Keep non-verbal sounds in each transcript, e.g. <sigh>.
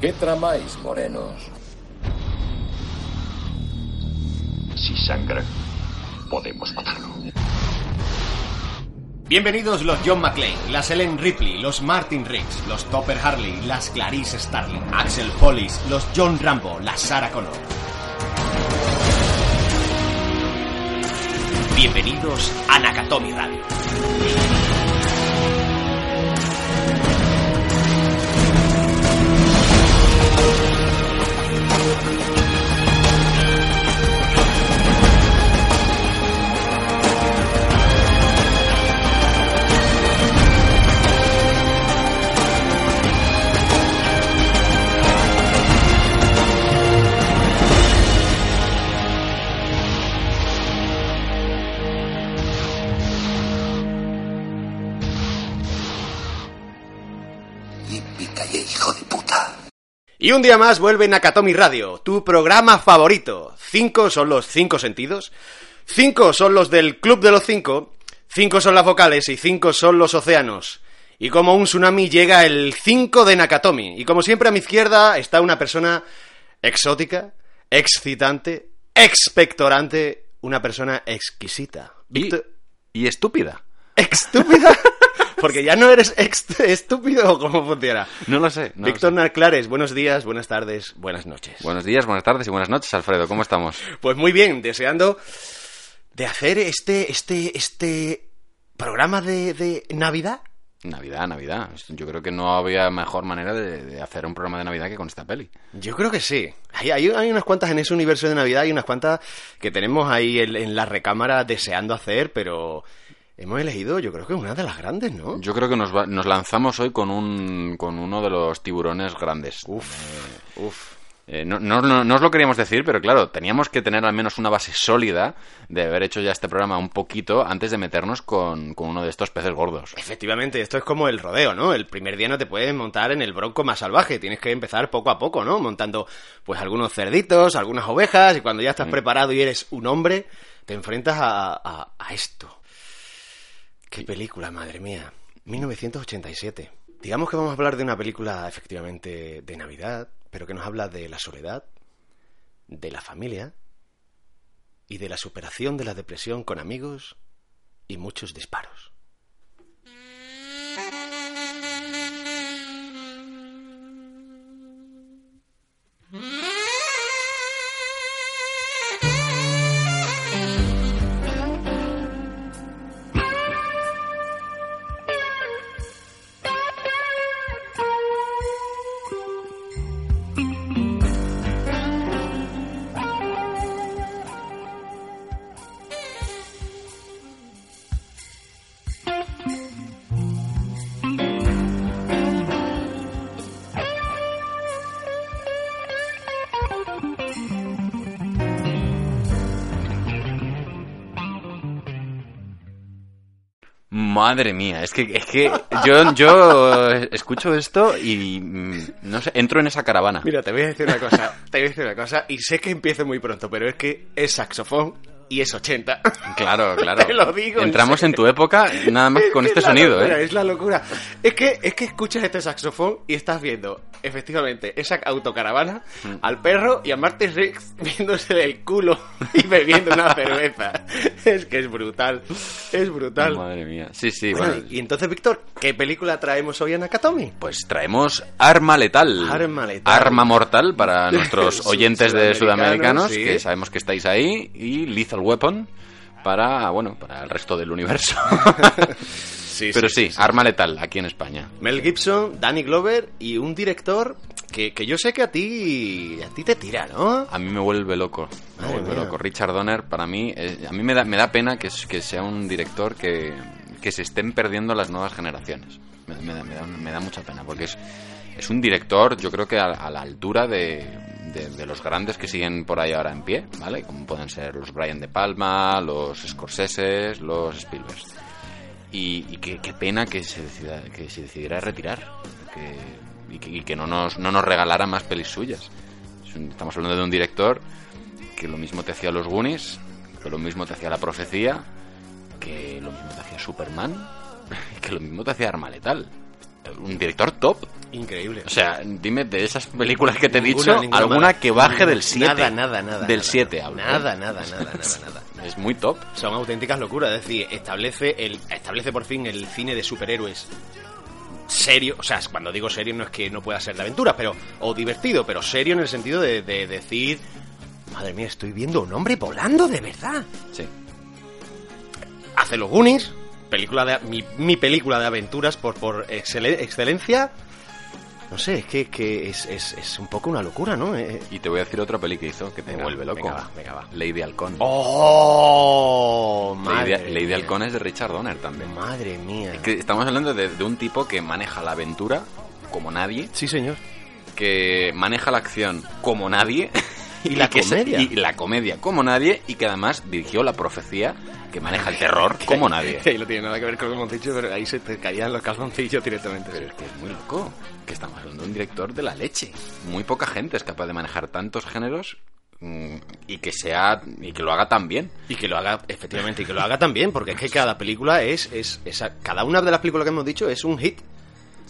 ¿Qué tramáis, morenos? Si sangra, podemos matarlo. Bienvenidos los John McClane, las Ellen Ripley, los Martin Riggs, los Topper Harley, las Clarice Starling, Axel Follis, los John Rambo, la Sarah Connor. Bienvenidos a Nakatomi Radio. Hijo Y un día más vuelve Nakatomi Radio, tu programa favorito. Cinco son los cinco sentidos, cinco son los del Club de los Cinco, cinco son las vocales y cinco son los océanos. Y como un tsunami llega el 5 de Nakatomi. Y como siempre a mi izquierda está una persona exótica, excitante, expectorante, una persona exquisita. Y, Víctor- y estúpida. ¿Estúpida? <laughs> Porque ya no eres estúpido o cómo funciona. No lo sé. no Víctor. Narclares, buenos días, buenas tardes, buenas noches. Buenos días, buenas tardes y buenas noches, Alfredo. ¿Cómo estamos? Pues muy bien, deseando de hacer este, este, este programa de, de Navidad. Navidad, Navidad. Yo creo que no había mejor manera de, de hacer un programa de Navidad que con esta peli. Yo creo que sí. Hay, hay, hay unas cuantas en ese universo de Navidad y unas cuantas que tenemos ahí en, en la recámara deseando hacer, pero hemos elegido, yo creo que una de las grandes, ¿no? Yo creo que nos, va- nos lanzamos hoy con, un, con uno de los tiburones grandes. Uf, uf. Eh, no, no- no- no os lo queríamos decir, pero claro, teníamos que tener al menos una base sólida de haber hecho ya este programa un poquito antes de meternos con, con uno de estos peces gordos. Efectivamente, esto es como el rodeo, ¿no? El primer día no te puedes montar en el bronco más salvaje, tienes que empezar poco a poco, ¿no? Montando pues algunos cerditos, algunas ovejas, y cuando ya estás preparado y eres un hombre, te enfrentas a, a- a esto. Qué película, madre mía. 1987. Digamos que vamos a hablar de una película efectivamente de Navidad, pero que nos habla de la soledad, de la familia y de la superación de la depresión con amigos y muchos disparos. Madre mía, es que, es que yo, yo escucho esto y mm, no sé, entro en esa caravana. Mira, te voy a decir una cosa, te voy a decir una cosa, y sé que empiezo muy pronto, pero es que es saxofón y es 80. Claro, <laughs> claro. Te lo digo, en Entramos en tu época nada más que con <laughs> Es este sonido, locura, ¿eh? Es la locura. Es que, es que escuchas este saxofón y estás viendo, efectivamente, esa autocaravana, Mm. al perro y a Martin Riggs <laughs> viéndose del culo y bebiendo una cerveza. Es que es brutal, es brutal. Madre mía. Sí, sí, Bueno, bueno. y entonces, Víctor, ¿qué película traemos hoy a Nakatomi? Pues traemos Arma Letal. Arma Letal. Arma Mortal para nuestros oyentes de sudamericanos, sí. que sabemos que estáis ahí. Y Lethal Weapon para, bueno, para el resto del universo. <laughs> Sí, Pero sí, Arma Letal aquí en España. Mel Gibson, Danny Glover y un director que, que yo sé que a ti a ti te tira, ¿no? A mí me vuelve loco. Me vuelve loco. Richard Donner, para mí, eh, a mí me da, me da pena que, que sea un director que, que se estén perdiendo las nuevas generaciones. Me, me da, me da- me da mucha pena, porque es, es un director, yo creo que a, a la altura de, de- los grandes que siguen por ahí ahora en pie, ¿vale? Como pueden ser los Brian De Palma, los Scorsese, los Spielberg. Y, y qué, pena que se, decida, que se decidiera retirar. y que, no, nos, no nos regalara más pelis suyas. Estamos hablando de un director que lo mismo te hacía los Goonies, que lo mismo te hacía La Profecía, que lo mismo te hacía Superman, <laughs> que lo mismo te hacía Arma Letal. Un director top. Increíble. O sea, dime de esas películas que te he dicho, ninguna alguna mala. que baje del 7. Nada, nada, nada. Del nada, 7 nada. hablo. ¿eh? Nada, nada, nada, nada, nada. <laughs> Es muy top. Son auténticas locuras, es decir, establece el establece por fin el cine de superhéroes serio, o sea, cuando digo serio no es que no pueda ser de aventuras, pero o divertido, pero serio en el sentido de, de decir, madre mía, estoy viendo a un hombre volando de verdad. Sí. Hace los Goonies, película de mi, mi película de aventuras por por excele- excelencia. No sé, es que, que es, es, es un poco una locura, ¿no? Eh, Y te voy a decir otra peli que hizo que te Venga, vuelve loco. venga, va, venga, va. Lady Halcón. ¡Oh! Lady, Madre Lady mía. Halcón es de Richard Donner también. Madre mía. Es que estamos hablando de, de un tipo que maneja la aventura como nadie, Sí, señor. que maneja la acción como nadie. <laughs> Y la que comedia. y la comedia como nadie y que además dirigió la profecía que maneja el terror <laughs> como nadie. Ahí no tiene nada que ver con lo que hemos dicho, pero ahí se te caían los calzoncillos directamente. Pero es que es muy loco. Que estamos hablando de un director de la leche. Muy poca gente es capaz de manejar tantos géneros mm, y que sea y que lo haga tan bien. Y que lo haga, efectivamente, y que lo haga también, porque es que cada película es, es, esa- cada una de las películas que hemos dicho es un hit.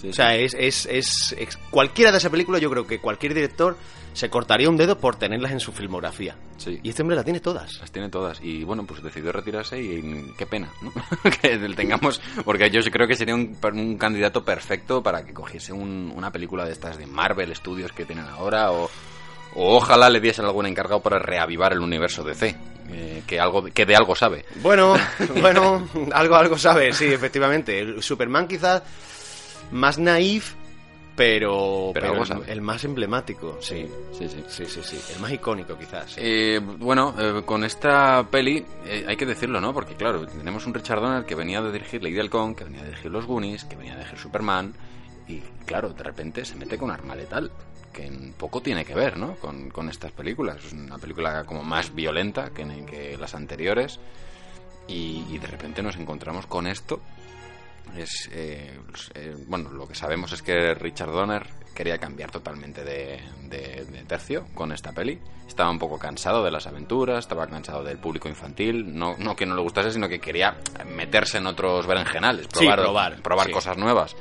O sea, es, es, es, es- cualquiera de esas películas, yo creo que cualquier director se cortaría un dedo por tenerlas en su filmografía. Sí. Y este hombre la tiene todas. Las tiene todas. Y bueno, pues decidió retirarse y qué pena, ¿no? <laughs> que tengamos. Porque yo creo que sería un, un candidato perfecto para que cogiese un- una película de estas de Marvel Studios que tienen ahora o. O ojalá le diesen algún encargado para reavivar el universo DC, eh, que algo que de algo sabe. Bueno, <laughs> bueno, algo, algo sabe, sí, efectivamente. El Superman quizás más naif, pero, Pero pero algo el, más emblemático, sí. Sí, sí. Sí, sí, sí. El más icónico quizás. sí. Eh, bueno, eh, con esta peli eh, hay que decirlo, ¿no? Porque claro, tenemos un Richard Donner que venía de dirigir Lady Halcón, que venía de dirigir Los Goonies, que venía de dirigir Superman, y claro, de repente se mete con Arma Letal, que poco tiene que ver, ¿no? Con, con estas películas. Es una película como más violenta que, que las anteriores, y, y de repente nos encontramos con esto. Es, eh, eh, bueno, lo que sabemos es que Richard Donner quería cambiar totalmente de, de- de tercio con esta peli. Estaba un poco cansado de las aventuras, estaba cansado del público infantil. No, no que no le gustase, sino que quería meterse en otros berenjenales, Sí, probar, probar, sí. cosas nuevas.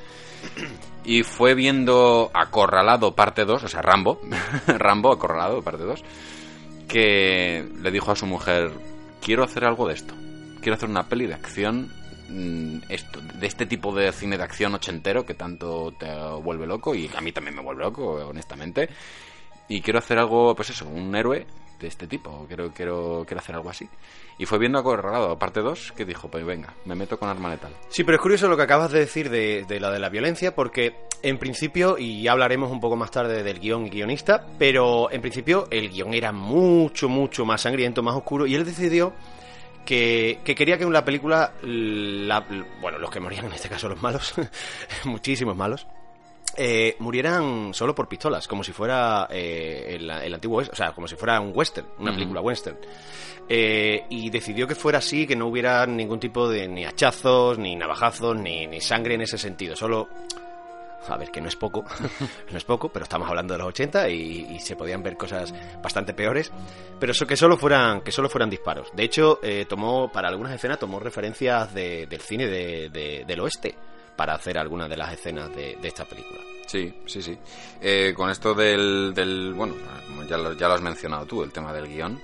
Y fue viendo Acorralado parte 2, o sea, Rambo, <laughs> Rambo Acorralado parte 2, que le dijo a su mujer, quiero hacer algo de esto. Quiero hacer una peli de acción, esto, de este tipo de cine de acción ochentero que tanto te vuelve loco y a mí también me vuelve loco, honestamente. Y quiero hacer algo, pues eso, un héroe de este tipo. Quiero, quiero, quiero hacer algo así. Y fue viendo Acorralado parte 2 que dijo, pues venga, me meto con arma letal. Sí, pero es curioso lo que acabas de decir de, de la de la violencia, porque en principio, y ya hablaremos un poco más tarde del guion y guionista, pero en principio el guion era mucho, mucho más sangriento, más oscuro, y él decidió que, que quería que en la película, la- bueno, los que morían en este caso los malos, <laughs> muchísimos malos, eh, murieran solo por pistolas, como si fuera eh, el, el antiguo, o sea, como si fuera un western, una película western. Eh, y decidió que fuera así, que no hubiera ningún tipo de ni hachazos, ni navajazos, ni, ni sangre en ese sentido. Solo, a ver, que no es poco, <laughs> no es poco, pero estamos hablando de los 80 y, se podían ver cosas bastante peores. Pero eso que solo fueran, que solo fueran disparos. De hecho, eh, tomó para algunas escenas tomó referencias de- del cine de- de- del oeste para hacer algunas de las escenas de, esta película. Sí, sí, sí. Eh, con esto del, del bueno, ya lo, ya lo has mencionado tú, el tema del guion.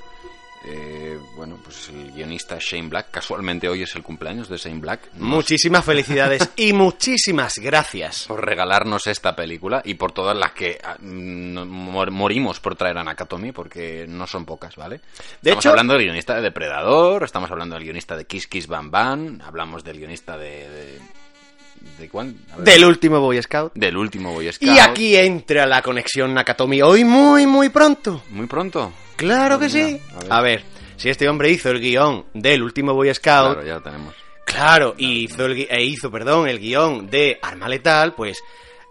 Eh, bueno, pues el guionista Shane Black, casualmente hoy es el cumpleaños de Shane Black. nos- Muchísimas felicidades <laughs> y muchísimas gracias. por regalarnos esta película y por todas las que ah, mor- morimos por traer a Nakatomi, porque no son pocas, ¿vale? De estamos hecho- hablando del guionista de Depredador, estamos hablando del guionista de Kiss Kiss Bam Bam, hablamos del guionista de... ¿De, de. Del último Boy Scout. Del último Boy Scout. Y aquí entra la conexión Nakatomi hoy muy, muy pronto. Muy pronto. Claro que Mira, sí. a ver. A ver, si este hombre hizo el guion del último Boy Scout, Claro, ya lo tenemos. Claro, y hizo, el, e hizo perdón, el guion de Arma Letal, pues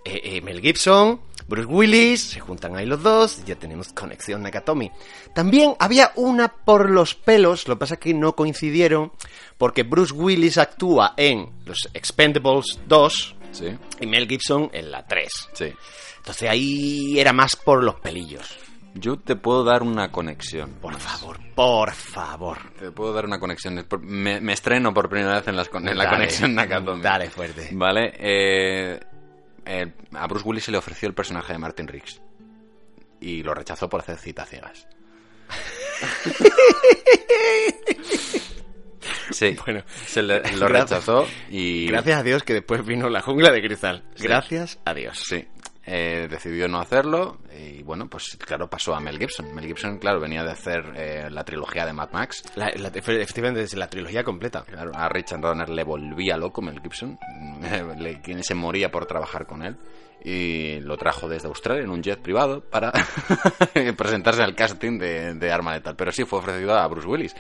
eh, eh, Mel Gibson, Bruce Willis, se juntan ahí los dos, ya tenemos conexión Nakatomi. También había una por los pelos, lo que pasa es que no coincidieron, porque Bruce Willis actúa en los Expendables 2 Sí, y Mel Gibson en la 3. sí. Entonces ahí era más por los pelillos. Yo te puedo dar una conexión. Por favor, por favor. Te puedo dar una conexión. Me, me estreno por primera vez en, las la conexión <laughs> Nakatomi. Dale fuerte. Vale, eh, a Bruce Willis se le ofreció el personaje de Martin Riggs y lo rechazó por hacer citas ciegas. <laughs> Sí, Bueno, se le- lo gracias. rechazó y... Gracias a Dios que después vino la jungla de cristal. Gracias a Dios. Sí, eh, decidió no hacerlo y bueno, pues claro, pasó a Mel Gibson. Mel Gibson, claro, venía de hacer eh, la trilogía de Mad Max. La- la- efectivamente, es la trilogía completa. Claro, a Richard Donner le volvía loco Mel Gibson, <laughs> le- quien se moría por trabajar con él. Y lo trajo desde Australia en un jet privado para <laughs> presentarse al casting de, de Arma Letal. Pero sí fue ofrecido a Bruce Willis.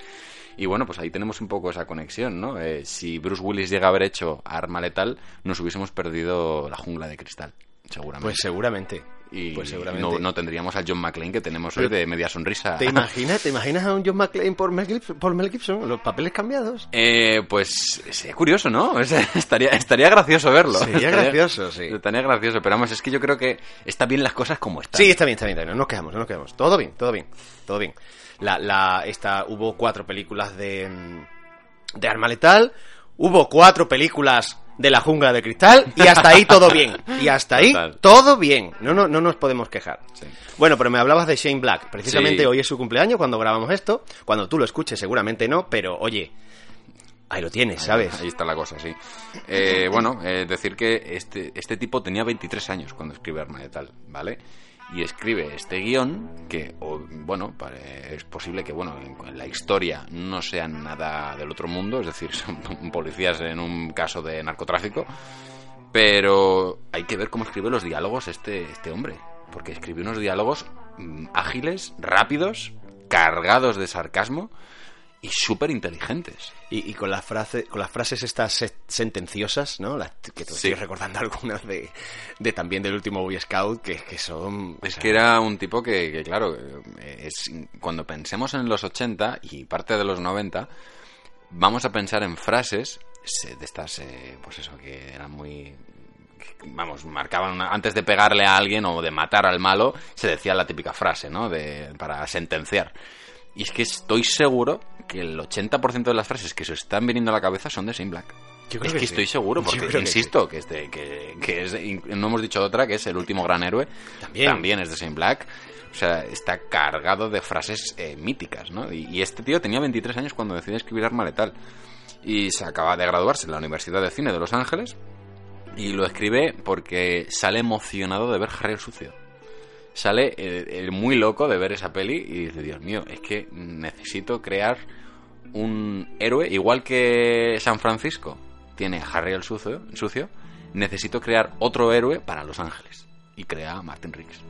Y bueno, pues ahí tenemos un poco esa conexión, ¿no? Eh, si Bruce Willis llega a haber hecho Arma Letal, nos hubiésemos perdido la jungla de cristal, seguramente. Pues seguramente. y pues seguramente. no, no tendríamos al John McClane que tenemos hoy de media sonrisa. ¿Te imaginas, ¿Te imaginas a un John McClane por Mel Gibson? Por Mel Gibson? Los papeles cambiados. Eh, pues sería curioso, ¿no? <laughs> O sea, estaría, estaría gracioso verlo. Sería Estaría- gracioso, sí. Estaría gracioso, pero vamos, es que yo creo que está bien las cosas como están. Sí, está bien, está bien, está bien. No nos quejamos, no nos quejamos. Todo bien, todo bien, todo bien. La, la, esta, hubo cuatro películas de, mm, de Arma Letal, hubo cuatro películas de La Jungla de Cristal y hasta ahí todo bien. Y hasta ahí Total. todo bien. No, no, no nos podemos quejar. Sí. Bueno, pero me hablabas de Shane Black. Precisamente Sí. hoy es su cumpleaños cuando grabamos esto. Cuando tú lo escuches seguramente no, pero oye, ahí lo tienes, ¿sabes? Ahí está la cosa, sí. Eh, bueno, eh, decir que este, este tipo tenía 23 años cuando escribe Arma de Tal, ¿vale? Y escribe este guion que, o, bueno, es posible que, bueno, en, la historia no sea nada del otro mundo, es decir, <laughs> son policías en un caso de narcotráfico, pero hay que ver cómo escribe los diálogos este, este hombre, porque escribe unos diálogos mm, ágiles, rápidos, cargados de sarcasmo y súper inteligentes. Y, y con las frases, con las frases estas se- sentenciosas, ¿no? Las que te Sí. estoy recordando algunas de, de también del último Boy Scout, que, que son. Es sea, que era un tipo que, que, claro, eh, es, cuando pensemos en los 80 y parte de los 90, vamos a pensar en frases se- de estas, eh, pues eso, que eran muy... Vamos, marcaban una- antes de pegarle a alguien o de matar al malo, se decía la típica frase, ¿no? De, para sentenciar. Y es que estoy seguro que el 80% de las frases que se están viniendo a la cabeza son de Shane Black. Yo creo es que que, sí. estoy seguro, porque que insisto, que, es de- que, que es, no hemos dicho otra, que es el último gran héroe. También. es de Shane Black. O sea, está cargado de frases eh, míticas, ¿no? Y, y este tío tenía 23 años cuando decide escribir Arma Letal. Y se acaba de graduarse en la Universidad de Cine de Los Ángeles. Y lo escribe porque sale emocionado de ver Harry el Sucio. Sale eh, muy loco de ver esa peli y dice, Dios mío, es que necesito crear un héroe, igual que San Francisco tiene a Harry el Sucio, sucio necesito crear otro héroe para Los Ángeles. Y crea a Martin Riggs.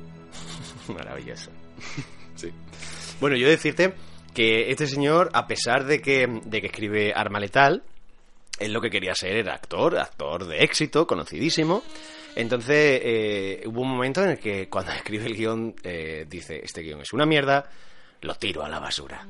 <laughs> Maravilloso. <laughs> Sí. Bueno, yo decirte que este señor, a pesar de que, de que escribe Arma Letal, él lo que quería ser era actor, actor de éxito, conocidísimo. Entonces, eh, hubo un momento en el que cuando <laughs> escribe el guion, eh, dice, este guion es una mierda, lo tiro a la basura.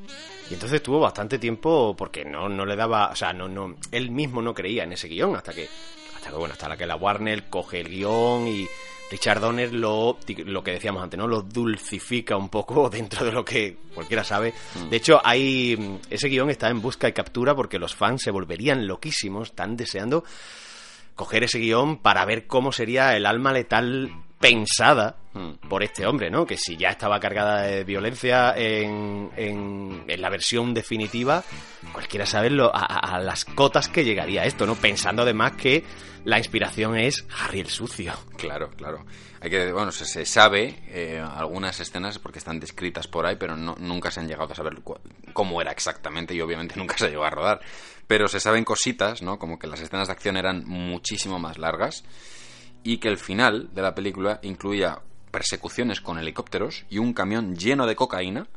Y entonces tuvo bastante tiempo porque no, no le daba, o sea, no, no, él mismo no creía en ese guion hasta que, hasta que, bueno, hasta la que la Warner coge el guion y Richard Donner lo, lo que decíamos antes, ¿no? Lo dulcifica un poco <laughs> dentro de lo que cualquiera sabe. De hecho, hay, ese guion está en busca y captura porque los fans se volverían loquísimos, están deseando coger ese guion para ver cómo sería el alma letal pensada por este hombre, ¿no? Que si ya estaba cargada de violencia en, en, en la versión definitiva, cualquiera sabe lo- a, las cotas que llegaría esto, ¿no? Pensando además que la inspiración es Harry el Sucio. Claro, claro. Hay que, bueno, se, se sabe eh, algunas escenas porque están descritas por ahí, pero no, nunca se han llegado a saber cómo era exactamente y obviamente <laughs> nunca se llegó a rodar. Pero se saben cositas, ¿no? Como que las escenas de acción eran muchísimo más largas y que el final de la película incluía persecuciones con helicópteros y un camión lleno de cocaína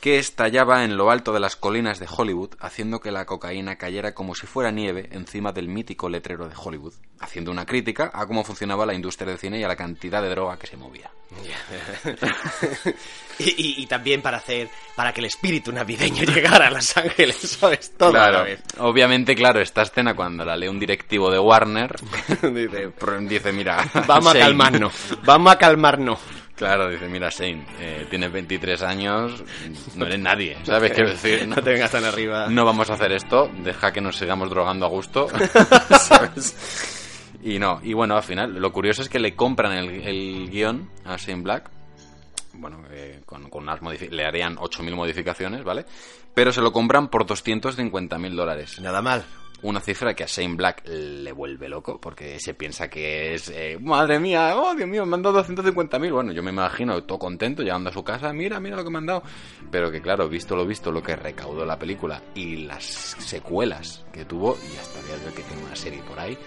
que estallaba en lo alto de las colinas de Hollywood, haciendo que la cocaína cayera como si fuera nieve encima del mítico letrero de Hollywood, haciendo una crítica a cómo funcionaba la industria del cine y a la cantidad de droga que se movía. <laughs> y, y- y también para hacer, para que el espíritu navideño <laughs> llegara a Los Ángeles, ¿sabes? Todo Claro, obviamente, claro, esta escena cuando la lee un directivo de Warner, <laughs> Dice, dice, mira, Vamos a Shane". calmarnos, vamos a calmarnos. Claro, dice, mira, Shane, eh, tienes 23 años, no eres nadie, <laughs> ¿sabes? Quiero decir, No te vengas tan arriba. no vamos a hacer esto, deja que nos sigamos drogando a gusto, <laughs> ¿sabes? Y no, y bueno, al final, lo curioso es que le compran el, el guion a Shane Black. Bueno, eh, con, con unas le harían 8.000 modificaciones, ¿vale? Pero se lo compran por 250.000 dólares. Nada mal. Una cifra que a Shane Black le vuelve loco, porque se piensa que es... eh, Madre mía, oh Dios mío, me han dado 250.000. Bueno, yo me imagino todo contento, llegando a su casa, mira, mira lo que me han dado. Pero que claro, visto lo visto, lo que recaudó la película y las secuelas que tuvo, y hasta el día de que tiene una serie por ahí,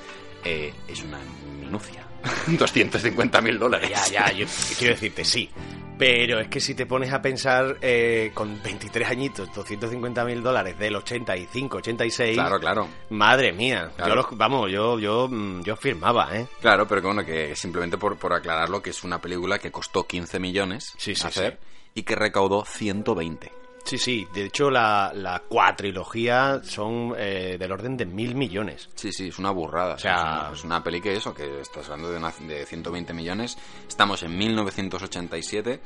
eh, es una minucia. <laughs> 250.000 dólares. Ya, ya, yo quiero decirte, sí. Pero es que si te pones a pensar eh, con 23 añitos, 250 mil dólares del 85, 86. Claro, claro. Madre mía. Claro. Yo los- vamos, yo, yo, mm, yo firmaba, ¿eh? Claro, pero que bueno, que simplemente por, por aclararlo, que es una película que costó 15 millones Sí, sí, hacer y que recaudó 120. Sí, sí. De hecho, la, la cuatrilogía son eh, del orden de mil millones. Sí, sí, es una burrada. O sea- es, una, es una peli que eso, que estás hablando de, una- de 120 millones. Estamos en 1987.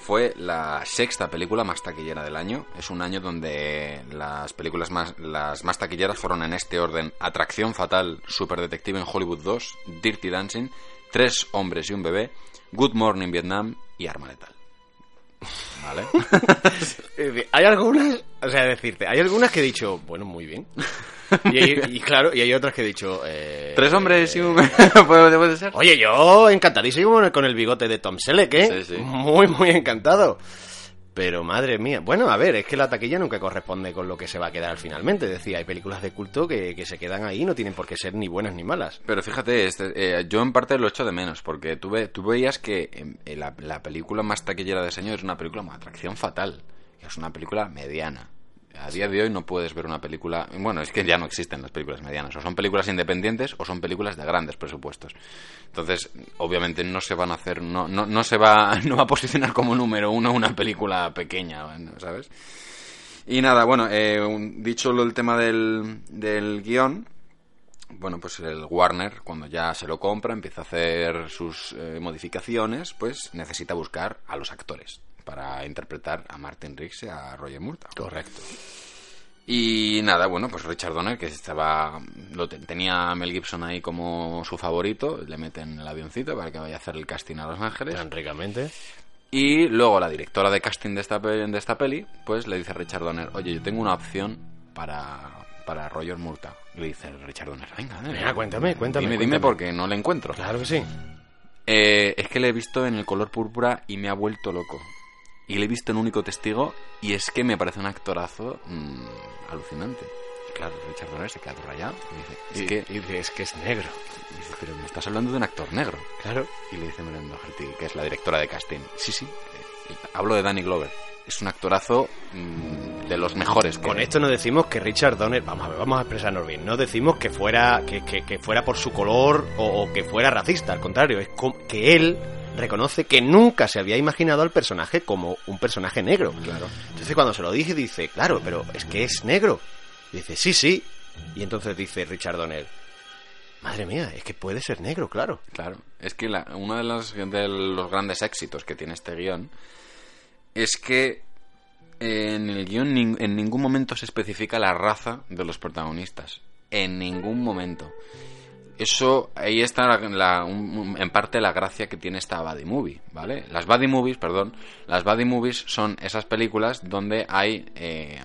Fue la sexta película más taquillera del año. Es un año donde las películas más, las más taquilleras fueron en este orden. Atracción Fatal, Super Detective en Hollywood 2, Dirty Dancing, Tres Hombres y un Bebé, Good Morning Vietnam y Arma Letal. ¿Vale? <laughs> Hay algunas, o sea, decirte, hay algunas que he dicho, bueno, muy bien. Y, hay- <laughs> y claro, y hay otras que he dicho... eh, Tres hombres y un <laughs> bebé. ¿Puede, ser? Oye, yo encantadísimo con el, con el bigote de Tom Selleck, ¿eh? Sí, sí. Muy, muy encantado. Pero madre mía, bueno, a ver, es que la taquilla nunca corresponde con lo que se va a quedar finalmente. Decía, hay películas de culto que, que se quedan ahí, no tienen por qué ser ni buenas ni malas. Pero fíjate, este, eh, yo en parte lo echo de menos, porque tú, ve- veías que em, eh, la, la película más taquillera de ese año es una película como Atracción Fatal, es una película mediana. A día de hoy no puedes ver una película... Bueno, es que ya no existen las películas medianas. O son películas independientes o son películas de grandes presupuestos. Entonces, obviamente no se van a hacer... No, no, no se va, <laughs> no va a posicionar como número uno una película pequeña, ¿sabes? Y nada, bueno, eh, dicho el tema del, del guion, bueno, pues el Warner, cuando ya se lo compra, empieza a hacer sus eh, modificaciones, pues necesita buscar a los actores para interpretar a Martin Riggs y a Roger Murtaugh. Correcto. Y nada, bueno, pues Richard Donner, que estaba lo te- tenía a Mel Gibson ahí como su favorito, le meten el avioncito para que vaya a hacer el casting a Los Ángeles. Tan ricamente. Y luego la directora de casting de esta, de esta peli, pues le dice a Richard Donner, oye, yo tengo una opción para, para Roger Murtaugh. Y le dice Richard Donner, venga, Venga, cuéntame, cuéntame, Dime, cuéntame. dime porque no le encuentro. Claro que sí. Eh, es que le he visto en el color púrpura y me ha vuelto loco. Y le he visto en único testigo y es que me parece un actorazo mm, alucinante. Y claro, Richard Donner se queda rayado y dice, es Y, que, y dice, es que es negro. y dice, pero me estás hablando de un actor negro. Claro. Y le dice Miranda Doherty, que es la directora de casting. Sí, sí. eh, Hablo de Danny Glover. Es un actorazo mm, de los mejores. Con esto no decimos que Richard Donner, vamos a ver, vamos a expresarnos bien, no decimos que fuera que, que- que fuera por su color o, o que fuera racista, al contrario, es que él reconoce que nunca se había imaginado al personaje como un personaje negro. Claro. Entonces cuando se lo dije dice, claro, pero es que es negro. Y dice, sí, sí. Y entonces dice Richard Donner, madre mía, es que puede ser negro, claro. Claro, es que la- uno de los, de los grandes éxitos que tiene este guion es que en el guion nin- en ningún momento se especifica la raza de los protagonistas. En ningún momento. Eso, ahí está la- la- un- en parte la gracia que tiene esta buddy movie, ¿vale? Las buddy movies, perdón, las buddy movies son esas películas donde hay eh,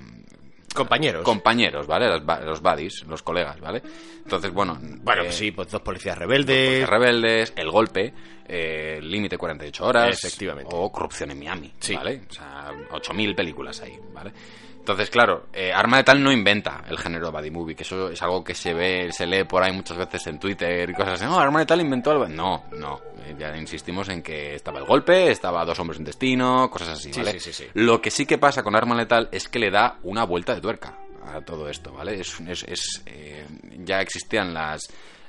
Compañeros. compañeros, ¿vale? Los, los buddies, los colegas, ¿vale? Entonces, bueno... bueno, eh, sí, pues dos policías Policías rebeldes. rebeldes, El Golpe, eh, Límite 48 horas. Efectivamente. O Corrupción en Miami. Sí. ¿Vale? O sea, 8.000 películas ahí, ¿vale? Entonces, claro, eh, Arma de Tal no inventa el género buddy movie, que eso es algo que se ve, se lee por ahí muchas veces en Twitter y cosas así. No, Arma de Tal inventó algo. No, no. Eh, Ya insistimos en que estaba el golpe, estaba dos hombres en destino, cosas así, Sí, ¿vale? sí, sí, sí. Lo que sí que pasa con Arma Letal es que le da una vuelta de tuerca a todo esto, ¿vale? Es, es- es, eh, ya existían las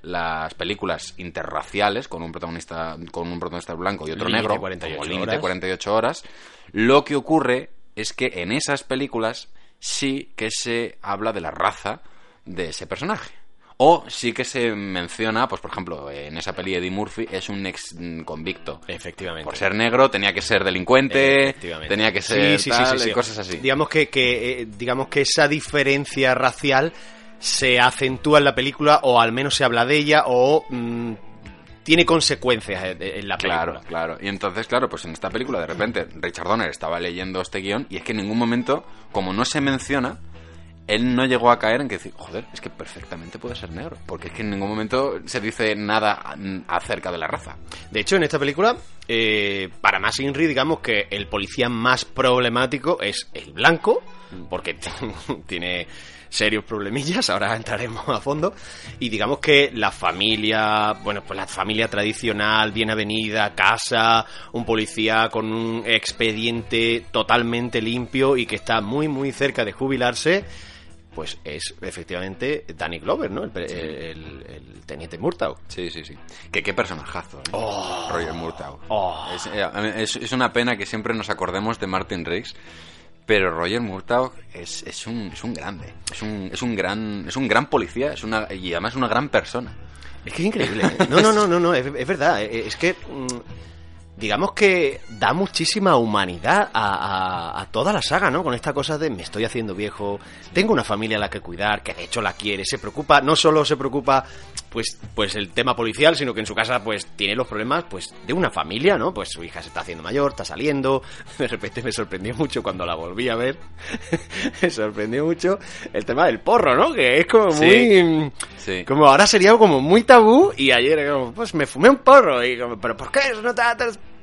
las películas interraciales con un protagonista con un protagonista blanco y otro Límite negro 48 como límite horas. 48 horas lo que ocurre es que en esas películas sí que se habla de la raza de ese personaje o sí que se menciona, pues por ejemplo, en esa peli Eddie Murphy es un ex convicto. Efectivamente. Por ser negro tenía que ser delincuente, Efectivamente. tenía que ser Sí, sí, sí, tal, sí, cosas así. Digamos que, que, eh, digamos que esa diferencia racial se acentúa en la película o al menos se habla de ella o mm, tiene consecuencias en, en la película. Claro, claro. Y entonces, claro, pues en esta película de repente Richard Donner estaba leyendo este guion y es que en ningún momento, como no se menciona, él no llegó a caer en que decir, joder, es que perfectamente puede ser negro. Porque es que en ningún momento se dice nada mm, acerca de la raza. De hecho, en esta película, eh, para más Inri, digamos que el policía más problemático es el blanco, porque <laughs> tiene serios problemillas, <laughs> ahora entraremos a fondo, y digamos que la familia, bueno, pues la familia tradicional, bien avenida, casa, un policía con un expediente totalmente limpio y que está muy, muy cerca de jubilarse, pues es efectivamente Danny Glover, ¿no? El, el- el- el teniente Murtaugh. Sí, sí, sí. Que qué personajazo, ¿eh? Oh. Roger Murtaugh. Oh. Es, eh, es una pena que siempre nos acordemos de Martin Riggs, pero Roger Murtaugh es, es, un, es un grande. Es un, es un gran es un gran policía es una, y además una gran persona. Es que es increíble. No, no, no, no, no es, es verdad. eh, Es que, mm, digamos que da muchísima humanidad a, a- a toda la saga, ¿no? Con esta cosa de me estoy haciendo viejo, tengo una familia a la que cuidar, que de hecho la quiere, se preocupa, no solo se preocupa, pues, pues el tema policial, sino que en su casa, pues, tiene los problemas, pues, de una familia, ¿no? Pues su hija se está haciendo mayor, está saliendo. <laughs> De repente me sorprendió mucho cuando la volví a ver. <laughs> me sorprendió mucho el tema del porro, ¿no? Que es como muy... Sí. Como ahora sería como muy tabú y ayer pues me fumé un porro y como, pero ¿por qué eso no te te-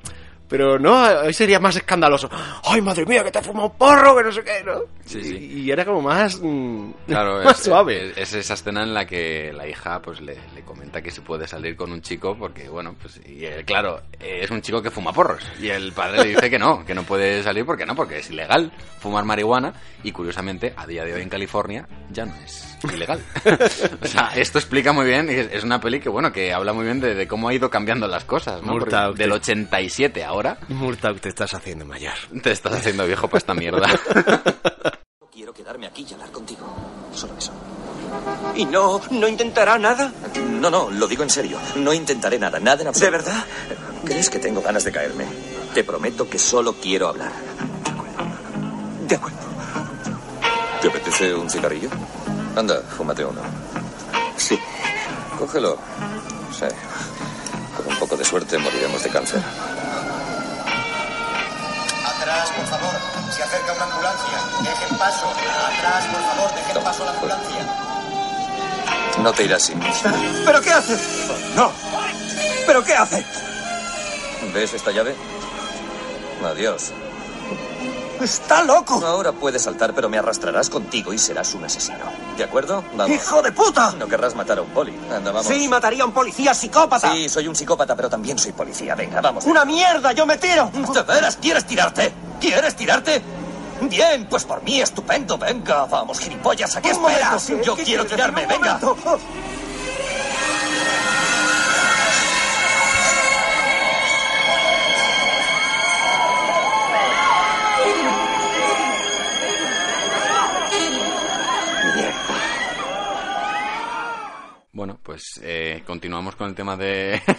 Pero no, hoy sería más escandaloso. Ay, madre mía, que te has fumado un porro, que no sé qué, ¿no? Sí, sí. Y, y era como más, mm, Claro, <laughs> más es, suave. Es, es esa escena en la que la hija pues le, le comenta que se puede salir con un chico porque, bueno, pues y él, claro, eh, es un chico que fuma porros y el padre le dice que no, que no puede salir porque no, porque es ilegal fumar marihuana y curiosamente a día de hoy en California ya no es ilegal. <laughs> o sea, esto explica muy bien, es, una peli que, bueno, que habla muy bien de, de cómo ha ido cambiando las cosas, ¿no? Murtaugh, del te- 87 ahora Murtaugh, te estás haciendo mayor. te estás haciendo viejo para esta mierda. <laughs> Quiero quedarme aquí y hablar contigo. Solo eso. ¿Y no, no intentará nada? No, no, lo digo en serio. No intentaré nada, nada en absoluto. ¿De verdad? ¿Crees que tengo ganas de caerme? Te prometo que solo quiero hablar. De acuerdo. ¿Te apetece un cigarrillo? Anda, fúmate uno. Sí. Cógelo. Sí. Con un poco de suerte moriremos de cáncer. Atrás, por favor. Se acerca una ambulancia. Dejen paso. Atrás, por favor. Dejen Toma, paso a la fuera. ambulancia. No te irás sin mí. ¿Pero qué hace? No. ¿Pero qué hace? ¿Ves esta llave? Adiós. ¡Está loco! Ahora puedes saltar, pero me arrastrarás contigo y serás un asesino. ¿De acuerdo? Vamos. ¡Hijo de puta! No querrás matar a un poli. Anda, vamos. Sí, mataría a un policía psicópata. Sí, soy un psicópata, pero también soy policía. Venga, vamos. ¡Una mierda! ¡Yo me tiro! ¿De veras quieres tirarte? ¿Quieres tirarte? Bien, pues por mí estupendo. Venga, vamos, gilipollas, ¿a qué Un momento, esperas? ¿qué- Yo qué quiero tirarme, venga. momento. Pues eh, continuamos con el tema de... <laughs>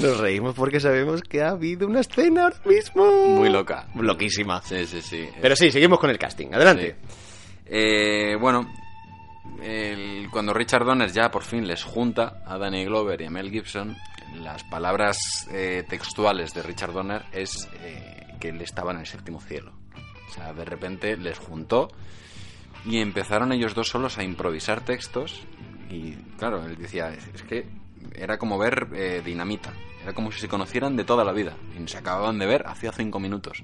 Nos reímos porque sabemos que ha habido una escena ahora mismo. Muy loca. Loquísima. Sí, sí, sí. Pero sí, seguimos con el casting. Adelante. Sí. Eh, bueno, el- cuando Richard Donner ya por fin les junta a Danny Glover y a Mel Gibson, las palabras eh, textuales de Richard Donner es eh, que él estaba en el séptimo cielo. O sea, de repente les juntó y empezaron ellos dos solos a improvisar textos y claro, él decía, es que era como ver eh, dinamita, era como si se conocieran de toda la vida y se acababan de ver hacía cinco minutos.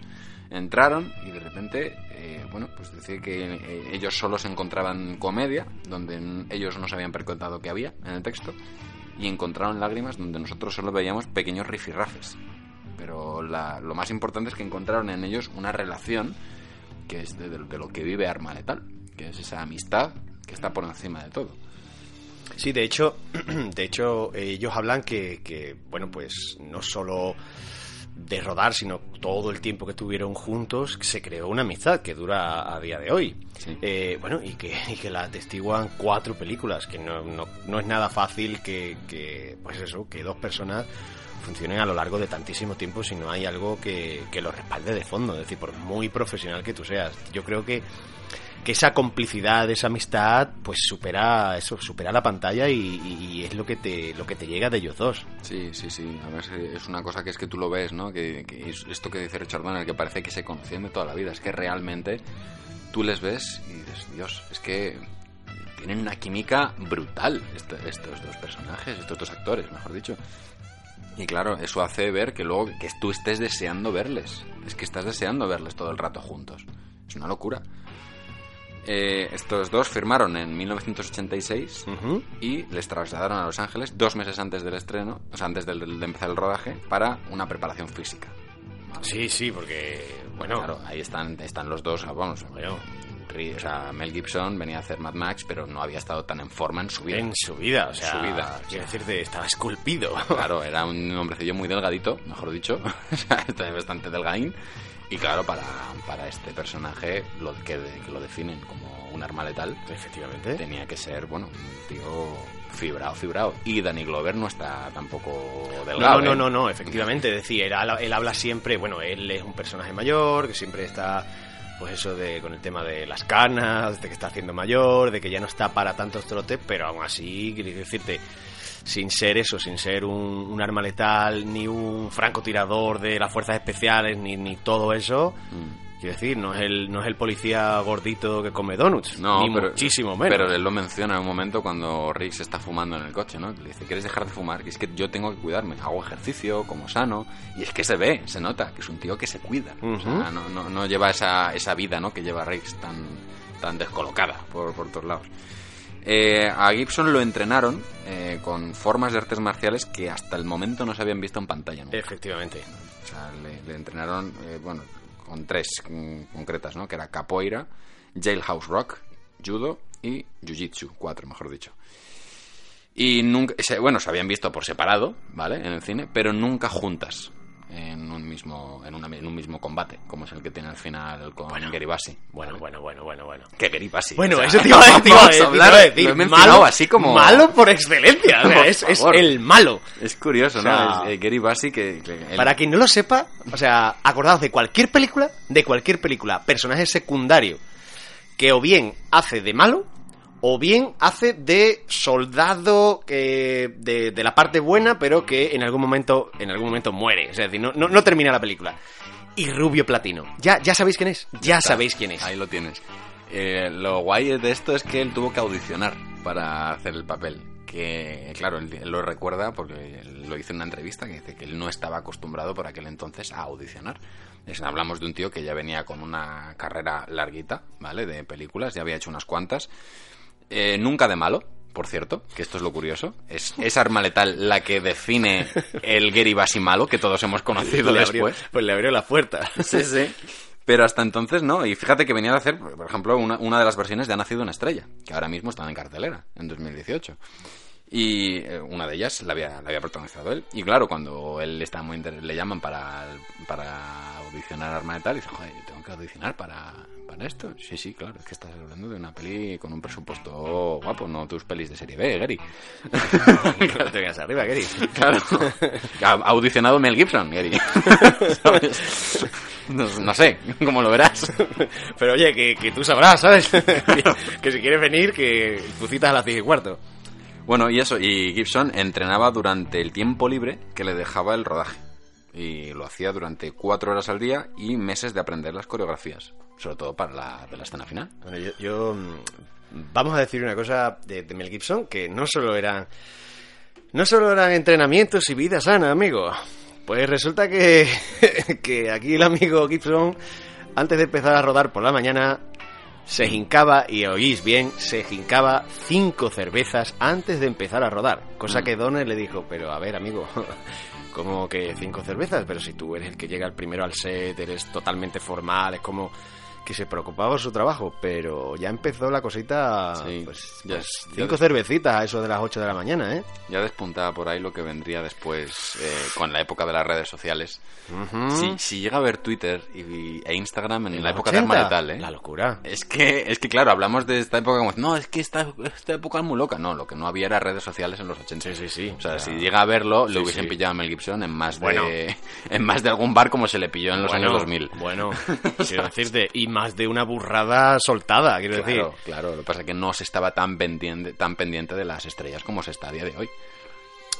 Entraron y de repente, eh, bueno, pues decía que eh, ellos solos encontraban comedia, donde ellos no se habían percatado que había en el texto, y encontraron lágrimas donde nosotros solo veíamos pequeños rifirrafes. Pero la- lo más importante es que encontraron en ellos una relación que es de lo que vive Arma Letal, que es esa amistad que está por encima de todo. Sí, de hecho, <clears throat> de hecho ellos hablan que, que, bueno, pues no solo de rodar, sino todo el tiempo que estuvieron juntos, se creó una amistad que dura a día de hoy. Sí. Eh, bueno, y que, y que la atestiguan cuatro películas, que no, no, no es nada fácil que, que, pues eso, que dos personas funcionen a lo largo de tantísimo tiempo si no hay algo que, que lo respalde de fondo. Es decir, por muy profesional que tú seas. Yo creo que que esa complicidad, esa amistad, pues supera eso, supera la pantalla y, es lo que te lo que te llega de ellos dos. Sí, sí, sí. A ver, es- es una cosa que es que tú lo ves, ¿no? Que, que es esto que dice Richard Donner, que parece que se conocían de toda la vida. Es que realmente tú les ves y dices, Dios, es que tienen una química brutal est- estos dos personajes, estos dos actores, mejor dicho. Y claro, eso hace ver que luego que tú estés deseando verles. Es que estás deseando verles todo el rato juntos. Es una locura. Eh, estos dos firmaron en 1986 Ujú. y les trasladaron a Los Ángeles dos meses antes del estreno, o sea, antes del- de, empezar el rodaje, para una preparación física. Sí, sí, porque bueno, Claro, ahí están, están los dos, vamos, Bueno. O sea, Mel Gibson venía a hacer Mad Max, pero no había estado tan en forma en su vida. en su vida, o sea, Su vida. quiero decirte, estaba esculpido. Claro, era un hombrecillo muy delgadito, mejor dicho, <laughs> o sea, <laughs> bastante delgadín. Y claro, para, para este personaje, lo que, que lo definen como un arma letal, Efectivamente. tenía que ser, bueno, un tío fibrado, fibrado. Y Danny Glover no está tampoco delgado. no, no, ¿eh? no, no, efectivamente, es decir, él, habla- él habla siempre, bueno, él es un personaje mayor, que siempre está, pues eso de, con el tema de las canas, de que está haciendo mayor, de que ya no está para tantos trotes, pero aún así, quiero decirte, sin ser eso, sin ser un, un arma letal, ni un francotirador de las fuerzas especiales, ni, ni todo eso, Mm. quiero decir, no es el, no es el policía gordito que come donuts, No, ni pero, muchísimo menos. Pero él lo menciona en un momento cuando Rick se está fumando en el coche, ¿no? Le dice, ¿quieres dejar de fumar? Y es que yo tengo que cuidarme, hago ejercicio, como sano, y es que se ve, se nota, que es un tío que se cuida. O sea, no, no, no lleva esa, esa vida, ¿no? Que lleva Rick tan, tan descolocada por, por todos lados. Eh, a Gibson lo entrenaron eh, con formas de artes marciales que hasta el momento no se habían visto en pantalla. nunca. Efectivamente. O sea, le, le entrenaron, eh, bueno, con tres concretas, ¿no? Que era capoeira, jailhouse rock, judo y jiu-jitsu, cuatro, mejor dicho. Y nunca, bueno, se habían visto por separado, ¿vale? En el cine, pero nunca juntas en un mismo, en, una- en un mismo combate, como es el que tiene al final con Gary Bassi. Bueno, bueno, bueno, bueno, bueno. Que Gary Bassi. Bueno, o sea, eso te <laughs> iba a decir, lo he malo, así como... malo por excelencia, o sea, es, es el malo. Es curioso, O sea, ¿no? Es, eh, Gary Bassi que... que él- Para quien no lo sepa, o sea, acordaos de cualquier película, de cualquier película, personaje secundario que o bien hace de malo o bien hace de soldado de, de la parte buena, pero que en algún momento en algún momento muere, es decir, no, no, no termina la película. Y Rubio Platino, ya ya sabéis quién es, ya sabéis quién es. Ahí lo tienes. Eh, lo guay de esto es que él tuvo que audicionar para hacer el papel. Que, claro, él, él lo recuerda porque lo hizo en una entrevista que dice que él no estaba acostumbrado por aquel entonces a audicionar. Es- hablamos de un tío que ya venía con una carrera larguita, ¿vale? De películas, ya había hecho unas cuantas. Eh, nunca de malo, por cierto, que esto es lo curioso. Es, es Arma Letal la que define el Gary Bassi malo que todos hemos conocido <laughs> le abrió, después. pues le abrió la puerta. Sí, sí. Pero hasta entonces no. Y fíjate que venía de hacer, por ejemplo, una, una de las versiones de Ha nacido una estrella, que ahora mismo están en cartelera, en 2018. Y eh, una de ellas la había, la había protagonizado él. Y claro, cuando él está muy inter- le llaman para, para audicionar Arma de Tal, y dice, joder, yo tengo que audicionar para, para esto. Sí, sí, claro, es que estás hablando de una peli con un presupuesto guapo, no tus pelis de serie B, Gary. <laughs> Claro, te vienes arriba, Gary. Claro. <laughs> Ha audicionado Mel Gibson, Gary. <laughs> ¿Sabes? No, no sé, ¿cómo lo verás? Pero oye, que, que tú sabrás, ¿sabes? que si quieres venir, que tu cita es a las 10 y cuarto. Bueno, y eso, y Gibson entrenaba durante el tiempo libre que le dejaba el rodaje. Y lo hacía durante cuatro horas al día y meses de aprender las coreografías. Sobre todo para la, de la escena final. Bueno, yo, mm, vamos a decir una cosa de, de Mel Gibson, que no solo eran no solo eran entrenamientos y vida sana, amigo. Pues resulta que, <laughs> que aquí el amigo Gibson, antes de empezar a rodar por la mañana, se jincaba, y oís bien, se jincaba cinco cervezas antes de empezar a rodar. Cosa Mm. que Donner le dijo, pero a ver, amigo, <laughs> como que cinco cervezas? Pero si tú eres el que llega el primero al set, eres totalmente formal, es como que se preocupaba por su trabajo, pero ya empezó la cosita, Sí, pues, ya- pues, ya cinco des- cervecitas a eso de las 8 de la mañana, ¿eh? Ya despuntaba por ahí lo que vendría después eh, con la época de las redes sociales. Ujú. Si, si llega a ver Twitter y, e Instagram en, En la época de 80, Arma Letal, ¿eh? La locura. Es que, es que claro, hablamos de esta época como, no, es que esta, esta época es muy loca. No, lo que no había era redes sociales en los 80. Sí, sí, sí. O sea, si llega a verlo, sí, le hubiesen sí. pillado a Mel Gibson en más, Bueno. de, <laughs> en más de algún bar como se le pilló en los bueno, años 2000. Bueno, <laughs> quiero decirte, y más de una burrada soltada, quiero decir. Claro. Lo que pasa es que no se estaba tan pendiente, tan pendiente de las estrellas como se está a día de hoy.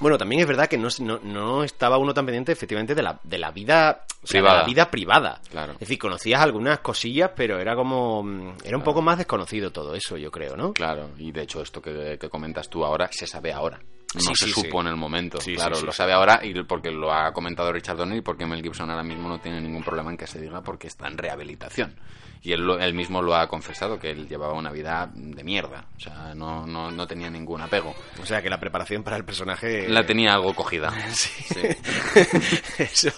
Bueno, también es verdad que no, no, no estaba uno tan pendiente efectivamente de la, de la vida o sea, de Privada. la vida privada. Claro. Es decir, conocías algunas cosillas, pero era como mm, era un poco más desconocido todo eso, yo creo, ¿no? Claro, y de hecho esto que, que comentas tú ahora se sabe ahora. No Sí, se sí, supo sí. en el momento. Sí, claro, lo sabe ahora y porque lo ha comentado Richard Donner y porque Mel Gibson ahora mismo no tiene ningún problema en que se diga porque está en rehabilitación. Y él, él mismo lo ha confesado, que él llevaba una vida de mierda. O sea, no, no, no tenía ningún apego. O sea, que la preparación para el personaje La tenía algo cogida. <laughs> Sí. <laughs> Eso,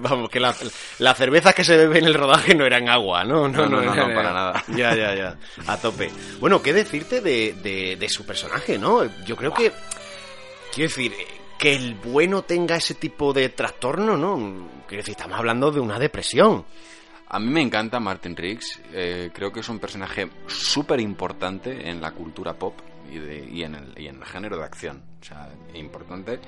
vamos, que la- las cervezas que se beben en el rodaje no eran agua, ¿no? No, no, no, para nada. <laughs> Ya, ya, ya. A tope. Bueno, ¿qué decirte de, de, de su personaje, no? Yo creo que. Quiero decir, eh, que el bueno tenga ese tipo de trastorno, ¿no? Quiero decir, estamos hablando de una depresión. A mí me encanta Martin Riggs. eh, creo que es un personaje súper importante en la cultura pop y, de- y en el, y en el género de acción. O sea, importante.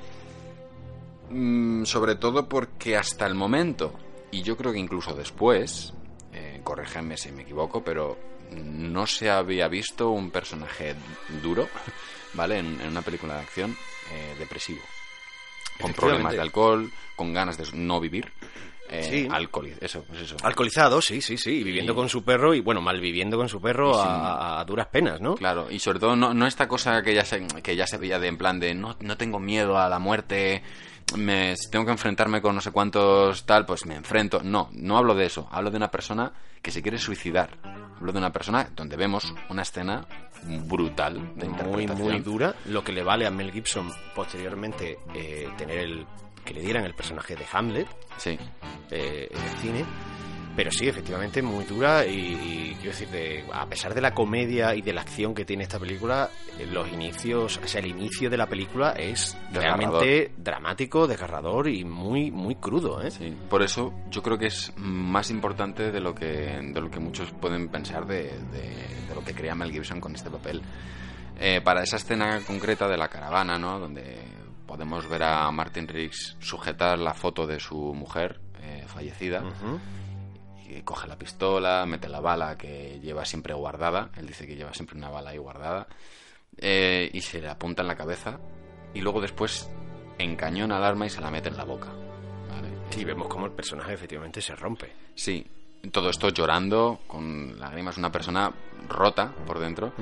Mm, sobre todo porque hasta el momento, y yo creo que incluso después, eh, corrígeme si me equivoco, pero no se había visto un personaje duro, <laughs> ¿vale? En, en una película de acción eh, depresivo. Con problemas de alcohol, con ganas de no vivir. Eh, Sí. eso, pues eso. Alcoholizado, sí, sí, sí. y Viviendo Y- con su perro y, bueno, mal viviendo con su perro a, a duras penas, ¿no? Claro, y sobre todo no, no esta cosa que ya se, que ya se veía de en plan de no, no tengo miedo a la muerte, me, si tengo que enfrentarme con no sé cuántos tal, pues me enfrento. No, no hablo de eso, hablo de una persona que se quiere suicidar. Hablo de una persona donde vemos una escena brutal de muy muy dura lo que le vale a Mel Gibson posteriormente eh, tener el que le dieran el personaje de Hamlet Sí, eh, en el cine pero sí efectivamente muy dura y, y quiero decir de- a pesar de la comedia y de la acción que tiene esta película eh, los inicios o sea el inicio de la película es realmente dramático desgarrador y muy muy crudo ¿eh? sí. Por eso yo creo que es más importante de lo que, de lo que muchos pueden pensar de, de- de lo que crea Mel Gibson con este papel. Eh, para esa escena concreta de la caravana, ¿no? Donde podemos ver a Martin Riggs sujetar la foto de su mujer eh, fallecida. Y coge la pistola, mete la bala que lleva siempre guardada. Él dice que lleva siempre una bala ahí guardada. eh, y se le apunta en la cabeza. Y luego después encañona el arma y se la mete en la boca. ¿vale? sí vemos cómo el personaje efectivamente se rompe Sí, todo esto llorando, con lágrimas, una persona rota por dentro.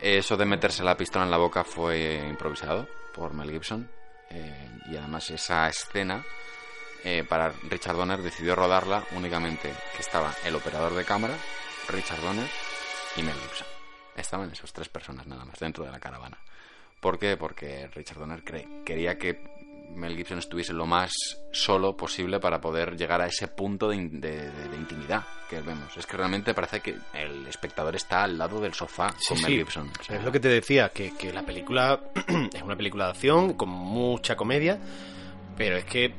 Eso de meterse la pistola en la boca fue improvisado por Mel Gibson. eh, y además esa escena, eh, para Richard Donner decidió rodarla únicamente que estaba el operador de cámara, Richard Donner y Mel Gibson. Estaban esas tres personas nada más dentro de la caravana. ¿Por qué? Porque Richard Donner quería que Mel Gibson estuviese lo más solo posible para poder llegar a ese punto de, de- de- de intimidad que vemos. Es que realmente parece que el espectador está al lado del sofá Sí, con sí. Mel Gibson. O sea, Es lo que te decía, que, que la película <clears throat> es una película de acción con mucha comedia, pero es que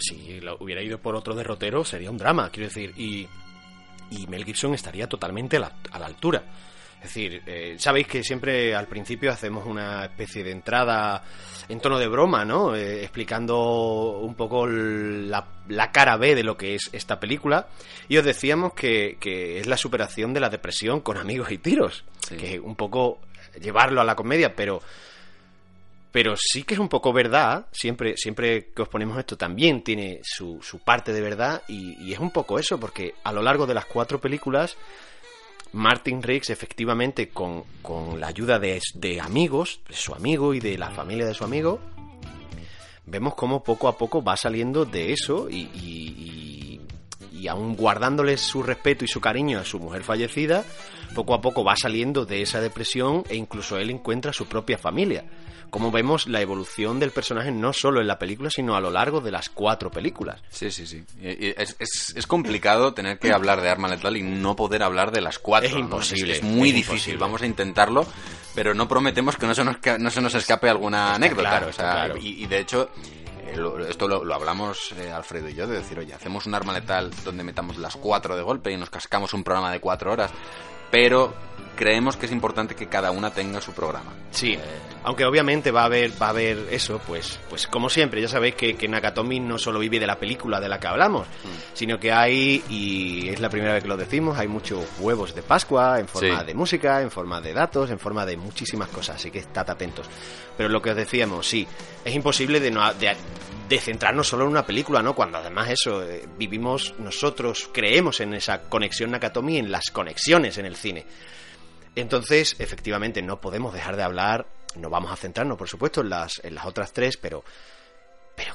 si lo hubiera ido por otro derrotero sería un drama, quiero decir, y, y Mel Gibson estaría totalmente a la, a la altura. Es decir, eh, sabéis que siempre al principio hacemos una especie de entrada en tono de broma, ¿no? Eh, explicando un poco la, la cara B de lo que es esta película. Y os decíamos que, que es la superación de la depresión con amigos y tiros. Sí. Que un poco llevarlo a la comedia, pero pero sí que es un poco verdad, siempre, siempre que os ponemos esto también tiene su, su parte de verdad y, y es un poco eso, porque a lo largo de las cuatro películas, Martin Riggs efectivamente con, con la ayuda de, de amigos, de su amigo y de la familia de su amigo, vemos cómo poco a poco va saliendo de eso y, y, y, aún guardándole su respeto y su cariño a su mujer fallecida, poco a poco va saliendo de esa depresión e incluso él encuentra su propia familia. Como vemos la evolución del personaje no solo en la película, sino a lo largo de las cuatro películas. Sí, sí, sí. Es, es- es complicado tener que hablar de Arma Letal y no poder hablar de las cuatro. Es ¿no? imposible, Es, muy difícil. imposible. Vamos a intentarlo, pero no prometemos que no se nos, ca- no se nos escape alguna anécdota. claro, O está sea, claro. y, y de hecho, eh, esto lo, lo hablamos eh, Alfredo y yo, de decir, oye, hacemos un Arma Letal donde metamos las cuatro de golpe y nos cascamos un programa de cuatro horas, pero creemos que es importante que cada una tenga su programa. Sí, aunque obviamente va a haber, va a haber eso, pues, pues como siempre, ya sabéis que, que Nakatomi no solo vive de la película de la que hablamos, sino que hay, y es la primera vez que lo decimos, hay muchos huevos de Pascua en forma Sí. de música, en forma de datos, en forma de muchísimas cosas, así que estad atentos. Pero lo que os decíamos, sí, es imposible de, no, de, de centrarnos solo en una película, ¿no? Cuando además eso, eh, vivimos nosotros, creemos en esa conexión Nakatomi, en las conexiones en el cine. Entonces, efectivamente, no podemos dejar de hablar, no vamos a centrarnos, por supuesto, en las, otras tres, pero,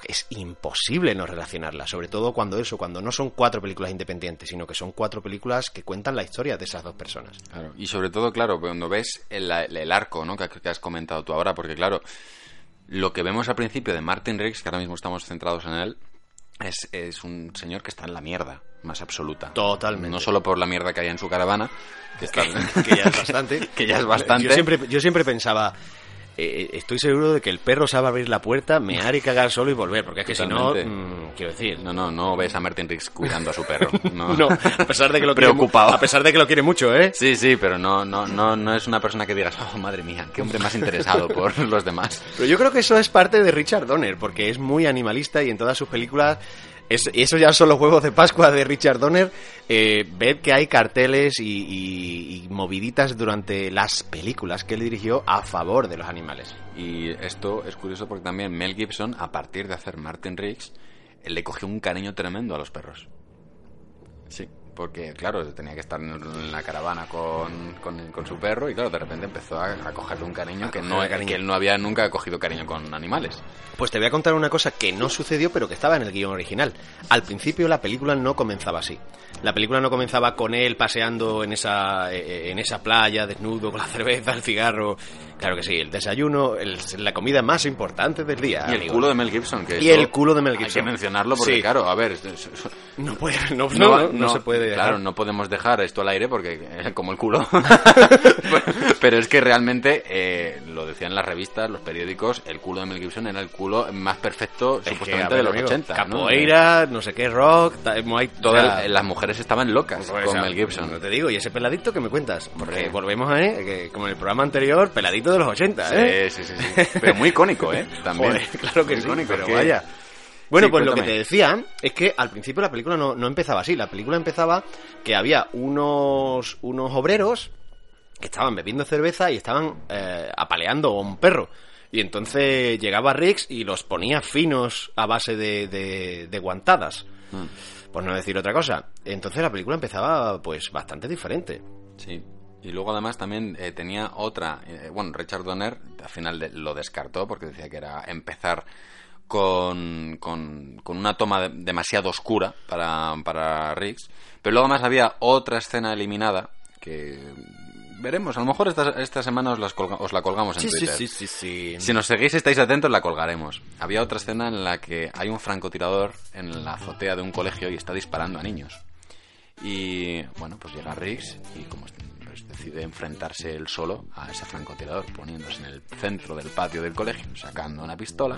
es imposible no relacionarlas, sobre todo cuando eso, cuando no son cuatro películas independientes, sino que son cuatro películas que cuentan la historia de esas dos personas. Claro, y sobre todo, claro, cuando ves el, arco, ¿no? Que has comentado tú ahora, porque claro, lo que vemos al principio de Martin Riggs, que ahora mismo estamos centrados en él, es, es un señor que está en la mierda más absoluta. Totalmente. No solo por la mierda que hay en su caravana, que, está, que ya es bastante. <laughs> que ya es bastante. Yo siempre, yo siempre pensaba, eh, estoy seguro de que el perro sabe abrir la puerta, mear y cagar solo y volver, porque es que si no, mm, quiero decir, No, no, no ves a Martin Riggs cuidando a su perro. <laughs> No, no, a pesar de que lo quiere Preocupado. a pesar de que lo quiere mucho, ¿eh? Sí, sí, pero no, no, no, no es una persona que digas, oh, madre mía, qué hombre más interesado por los demás. Pero yo creo que eso es parte de Richard Donner, porque es muy animalista y en todas sus películas, es, y esos ya son los huevos de Pascua de Richard Donner, eh, ved que hay carteles y, y- moviditas durante las películas que él dirigió a favor de los animales. Y esto es curioso porque también Mel Gibson, a partir de hacer Martin Riggs, le cogió un cariño tremendo a los perros. Sí, porque claro, tenía que estar en, la caravana con, con- con su perro y claro, de repente empezó a, a cogerle un cariño A que, no, cariño. que él no había nunca cogido cariño con animales. Pues te voy a contar una cosa que no sucedió, pero que estaba en el guion original. Al principio la película no comenzaba así. La película no comenzaba con él paseando en esa, eh, en esa playa, desnudo, con la <laughs> cerveza, el cigarro. Claro que sí, el desayuno, el- la comida más importante del día. y el amigo. culo de Mel Gibson. Que Y el culo de Mel Hay que Gibson. mencionarlo porque, Sí. claro, a ver, No, puede, no, No, no, no se puede dejar. Claro, no podemos dejar esto al aire porque, eh, como el culo. <laughs> <laughs> Pero es que realmente, eh, lo decían las revistas, los periódicos, el culo de Mel Gibson era el culo más perfecto, Es supuestamente, ver, de los amigo, 80. ¿no? Capoeira, ¿no? sé qué, rock, Muay Todas o sea, las mujeres estaban locas pues, con o sea, Mel Gibson. No te digo, y ese peladito que me cuentas. Porque volvemos a, ¿eh? que, como en el programa anterior, peladito de los 80, ¿eh? Sí, sí, sí, sí. Pero muy icónico, ¿eh? <laughs> También. Joder, claro que Muy sí, icónico, pero que- vaya. Bueno, Sí, pues lo que te decía es que al principio la película no, no empezaba así. La película empezaba que había unos, unos obreros que estaban bebiendo cerveza y estaban eh, apaleando a un perro. Y entonces llegaba Riggs y los ponía finos a base de, de, de guantadas. Mm. Por no decir otra cosa. Entonces la película empezaba pues bastante diferente. Sí. Y luego además también eh, tenía otra, eh, bueno, Richard Donner al final de- lo descartó porque decía que era empezar con, con, con una toma de- demasiado oscura para, para Riggs. Pero luego además había otra escena eliminada que veremos, a lo mejor esta, esta semana os, las colga- os la colgamos en Twitter. sí, sí. Si nos seguís, estáis atentos, la colgaremos. Había otra escena en la que hay un francotirador en la azotea de un colegio y está disparando a niños. Y bueno, pues llega Riggs y como pues, decide enfrentarse él solo a ese francotirador, poniéndose en el centro del patio del colegio, sacando una pistola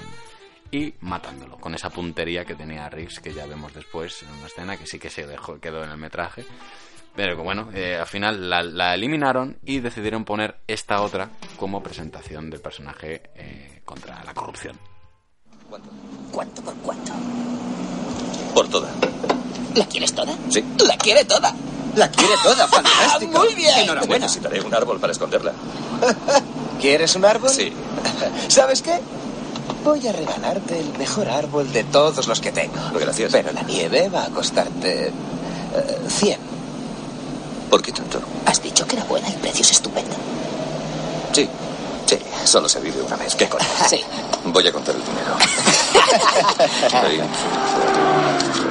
y matándolo con esa puntería que tenía Riggs que ya vemos después en una escena que sí que se dejó quedó en el metraje pero bueno eh, al final la, la eliminaron y decidieron poner esta otra como presentación del personaje eh, contra la corrupción ¿Cuánto por cuánto? Por toda. ¿La quieres toda? Sí. La quiere toda. La quiere toda, <laughs> fantástico. Muy bien. Enhorabuena. Necesitaré un árbol para esconderla. <laughs> ¿Quieres un árbol? Sí. <laughs> ¿Sabes qué? Voy a regalarte el mejor árbol de todos los que tengo. Gracias. Pero la nieve va a costarte eh, 100. ¿Por qué tanto? Has dicho que era buena, el precio es estupendo. Sí. Sí, solo se vive una vez. ¿Qué coño? <laughs> Sí. Voy a contar el dinero. 20,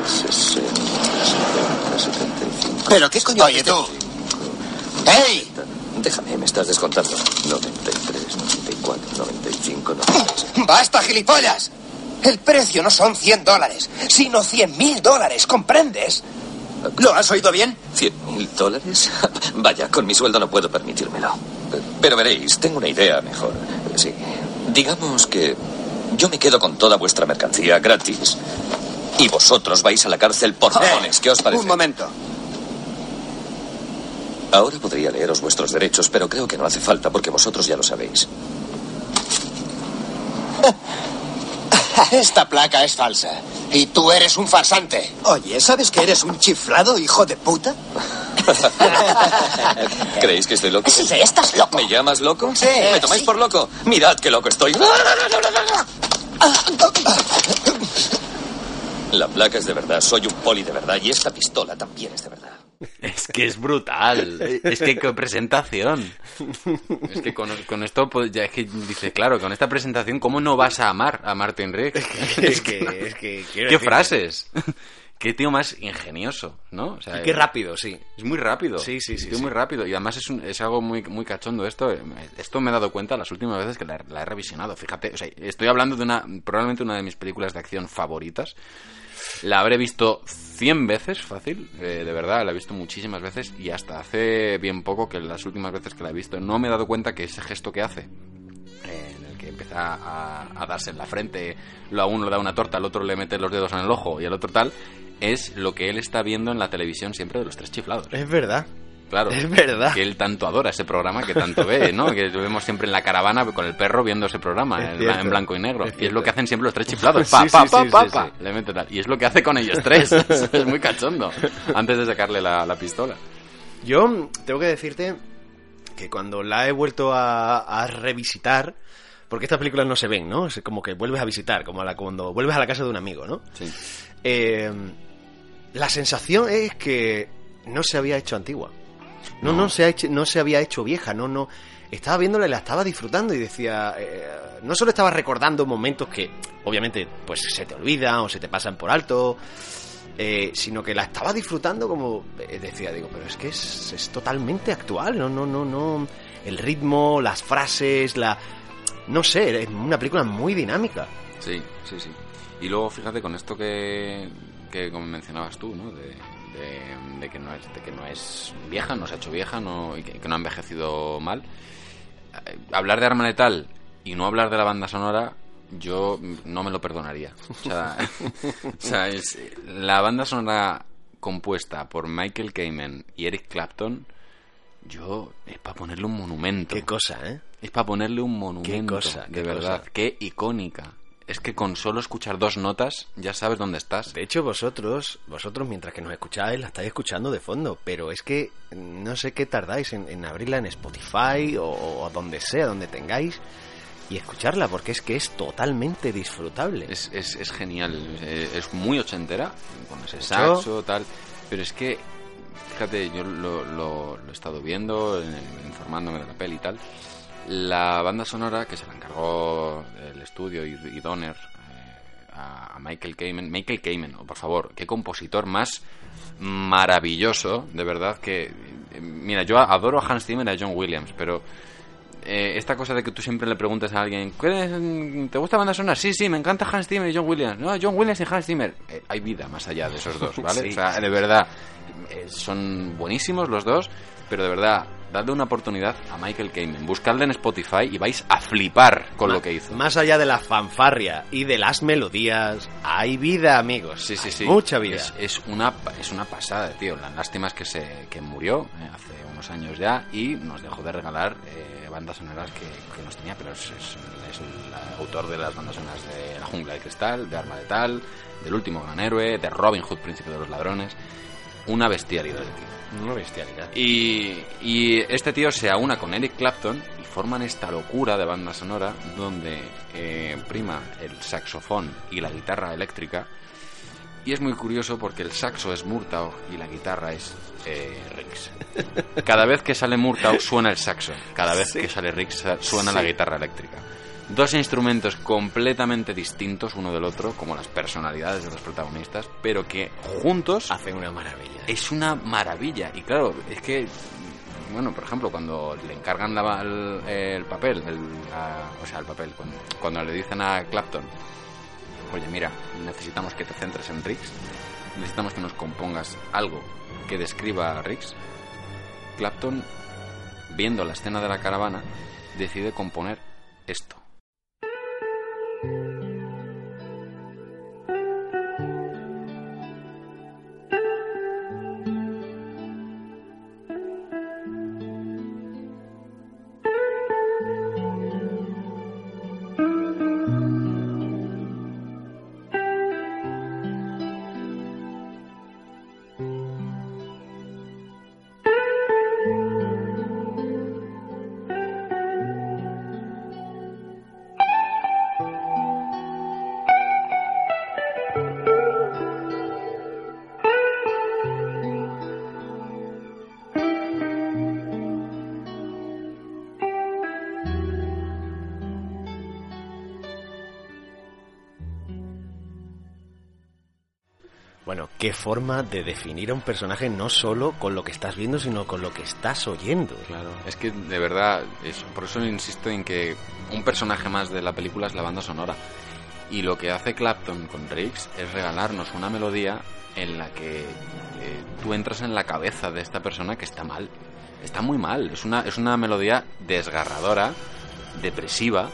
60, 70, 75. ¿Pero qué coño? Oye, tú. ¡Ey! Déjame, me estás descontando. 93, 94, 95, 96. ¡Basta, gilipollas! El precio no son 100 dólares, sino 100 mil dólares, ¿comprendes? ¿Lo has oído bien? ¿Cien mil dólares? <laughs> Vaya, con mi sueldo no puedo permitírmelo. Pero veréis, tengo una idea mejor. Sí. Digamos que yo me quedo con toda vuestra mercancía gratis y vosotros vais a la cárcel por cojones. ¿Qué os parece? Un momento. Ahora podría leeros vuestros derechos, pero creo que no hace falta porque vosotros ya lo sabéis. <laughs> Esta placa es falsa. Y tú eres un farsante. Oye, ¿sabes que eres un chiflado, hijo de puta? <laughs> ¿Creéis que estoy loco? Sí, sí, estás loco. ¿Me llamas loco? Sí. ¿Me tomáis Sí. por loco? Mirad qué loco estoy. <laughs> La placa es de verdad, soy un poli de verdad y esta pistola también es de verdad. Es que es brutal. Es que qué presentación. Es que con, con esto, pues, ya es que dice, claro, con esta presentación, ¿cómo no vas a amar a Martin Riggs? es que, es que <laughs> quiero ¿Qué frases? Qué tío más ingenioso, ¿no? O sea, Y qué rápido, sí. Es muy rápido. Sí, sí, Es sí, tío sí. muy rápido. Y además es, un- es algo muy, muy cachondo esto. Esto me he dado cuenta las últimas veces que la, la he revisionado. Fíjate, o sea, estoy hablando de una, probablemente una de mis películas de acción favoritas. La habré visto 100 veces, fácil, eh, de verdad, la he visto muchísimas veces y hasta hace bien poco que las últimas veces que la he visto no me he dado cuenta que ese gesto que hace, eh, en el que empieza a, darse en la frente, a uno le da una torta, al otro le mete los dedos en el ojo y al otro tal, es lo que él está viendo en la televisión siempre de los tres chiflados. Es verdad. Claro. Es verdad. Que él tanto adora ese programa, que tanto ve, ¿no? <laughs> Que lo vemos siempre en la caravana con el perro viendo ese programa, Es en, blanco y negro. Es y es lo que hacen siempre los tres chiflados. <laughs> Pa, Sí, pa, pa, sí, pa, sí, pa. sí. Le mete tal. Y es lo que hace con ellos tres. <laughs> es muy cachondo. Antes de sacarle la, la pistola. Yo tengo que decirte que cuando la he vuelto a, a revisitar, porque estas películas no se ven, ¿no? Es como que vuelves a visitar, como a la, cuando vuelves a la casa de un amigo, ¿no? Sí. Eh, la sensación es que no se había hecho antigua. No, no, se, ha hecho, no se había hecho vieja, no, no. Estaba viéndola y la estaba disfrutando y decía. eh, no solo estaba recordando momentos que, obviamente, pues se te olvidan o se te pasan por alto, eh, sino que la estaba disfrutando como. eh, decía, digo, pero es que es, es totalmente actual, no, no, no, no. El ritmo, las frases, la. No sé, es una película muy dinámica. Sí, sí, sí. Y luego, fíjate, con esto que, que como mencionabas tú, ¿no? De, de- de que no es, de que no es vieja, no se ha hecho vieja no, y que, que no ha envejecido mal. Eh, Hablar de Arma Letal y no hablar de la banda sonora, yo no me lo perdonaría. O sea, <laughs> o sea, es- la banda sonora compuesta por Michael Kamen y Eric Clapton, yo es para ponerle un monumento. Qué cosa, ¿eh? Es para ponerle un monumento. cosa, de qué verdad. cosa. Qué icónica. Es que con solo escuchar dos notas ya sabes dónde estás. De hecho, vosotros, vosotros mientras que nos escucháis, la estáis escuchando de fondo, pero es que no sé qué tardáis en, en abrirla en Spotify o, o donde sea, donde tengáis, y escucharla, porque es que es totalmente disfrutable. Es, es, es genial. Eh, Es muy ochentera, con ese saxo, tal. Pero es que, fíjate, yo lo, lo- lo he estado viendo, eh, informándome de la peli y tal. La banda sonora que se la encargó el estudio y, y Donner eh, a, a Michael Kamen. Michael Kamen, oh, por favor, qué compositor más maravilloso, de verdad que... eh, Mira, yo adoro a Hans Zimmer y a John Williams, pero eh, esta cosa de que tú siempre le preguntas a alguien, ¿cuál es- ¿te gusta banda sonora? Sí, sí, me encanta Hans Zimmer y John Williams. No, John Williams y Hans Zimmer. Eh, hay vida más allá de esos dos, <laughs> ¿vale? Sí. O sea, de verdad, eh, son buenísimos los dos, pero de verdad, dadle una oportunidad a Michael Kamen. Buscadle en Spotify y vais a flipar con lo que hizo. Más allá de la fanfarria y de las melodías, hay vida, amigos. Sí, sí, sí. Mucha vida. Es, es una, es una pasada, tío. La lástima es que, se, que murió eh, hace unos años ya y nos dejó de regalar eh, bandas sonoras que, que nos tenía, pero es, es- es el autor de las bandas sonoras de La Jungla de Cristal, de Arma Letal, del Último Gran Héroe, de Robin Hood, Príncipe de los Ladrones. Una bestialidad. Una bestialidad. Y, y este tío se aúna con Eric Clapton y forman esta locura de banda sonora donde eh, prima el saxofón y la guitarra eléctrica. Y es muy curioso porque el saxo es Murtaugh y la guitarra es eh, Riggs. <laughs> Cada vez que sale Murtaugh suena el saxo. Cada vez que sale Riggs suena la guitarra eléctrica. Dos instrumentos completamente distintos uno del otro, como las personalidades de los protagonistas, pero que juntos Hacen una maravilla. es una maravilla. Y claro, es que, bueno, por ejemplo, cuando le encargan la- el, el papel, el- la- o sea, el papel, cuando, cuando le dicen a Clapton, oye, mira, necesitamos que te centres en Riggs, necesitamos que nos compongas algo que describa a Riggs, Clapton, viendo la escena de la caravana, decide componer esto. thank you qué forma de definir a un personaje no solo con lo que estás viendo, sino con lo que estás oyendo. Claro. Es que de verdad, eso, por eso insisto en que un personaje más de la película es la banda sonora. Y lo que hace Clapton con Riggs es regalarnos una melodía en la que eh, tú entras en la cabeza de esta persona que está mal. Está muy mal. Es una, es una melodía desgarradora, depresiva,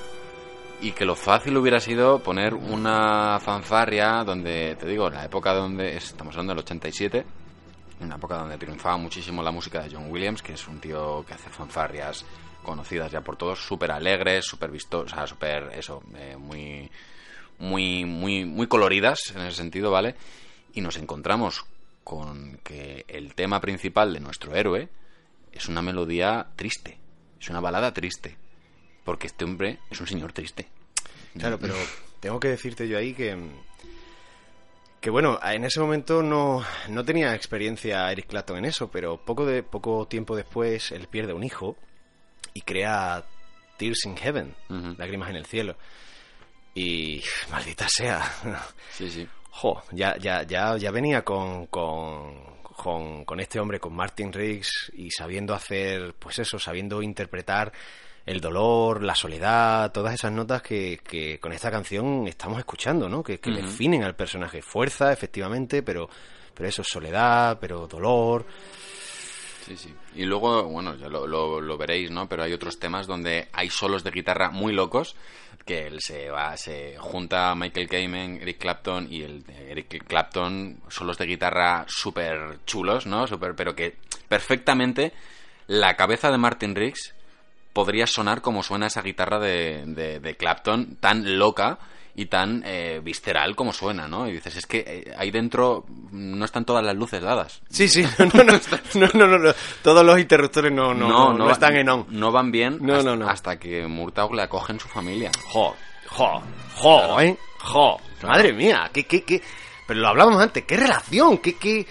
y que lo fácil hubiera sido poner una fanfarria donde, te digo, en la época donde, estamos hablando del 87, una época donde triunfaba muchísimo la música de John Williams, que es un tío que hace fanfarrias conocidas ya por todos, súper alegres, súper vistosas, súper, eso, eh, muy, muy, muy, muy coloridas en ese sentido, ¿vale? Y nos encontramos con que el tema principal de nuestro héroe es una melodía triste, es una balada triste porque este hombre es un señor triste. Claro, pero tengo que decirte yo ahí que. Que bueno, en ese momento no, no tenía experiencia Eric Clapton en eso, pero poco, de, poco tiempo después él pierde un hijo y crea Tears in Heaven. Lágrimas en el Cielo. Y maldita sea. Sí, sí. Jo, ya, ya, ya, ya venía con, con, con, con este hombre, con Martin Riggs, y sabiendo hacer, pues eso, sabiendo interpretar el dolor, la soledad, todas esas notas que, que con esta canción estamos escuchando, ¿no? Que, definen al personaje. Fuerza, efectivamente, pero, pero eso, soledad, pero dolor. Sí, sí. Y luego, bueno, ya lo, lo- lo veréis, ¿no? Pero hay otros temas donde hay solos de guitarra muy locos que él se va, se junta a Michael Kamen, Eric Clapton y el Eric Clapton, solos de guitarra súper chulos, ¿no? Super, pero que perfectamente la cabeza de Martin Riggs podría sonar como suena esa guitarra de, de- de Clapton, tan loca y tan eh, visceral como suena, ¿no? Y dices, es que eh, ahí dentro no están todas las luces dadas. Sí, sí, <laughs> no, no, no, no, no, no, no. todos los interruptores no, no, no, están en on. No van bien No, hasta, no, no. hasta que Murtaugh le acoge en su familia. Jo, jo, jo, ¿eh? Jo. Madre mía, qué, qué, qué... Pero lo hablábamos antes, qué relación, qué, qué...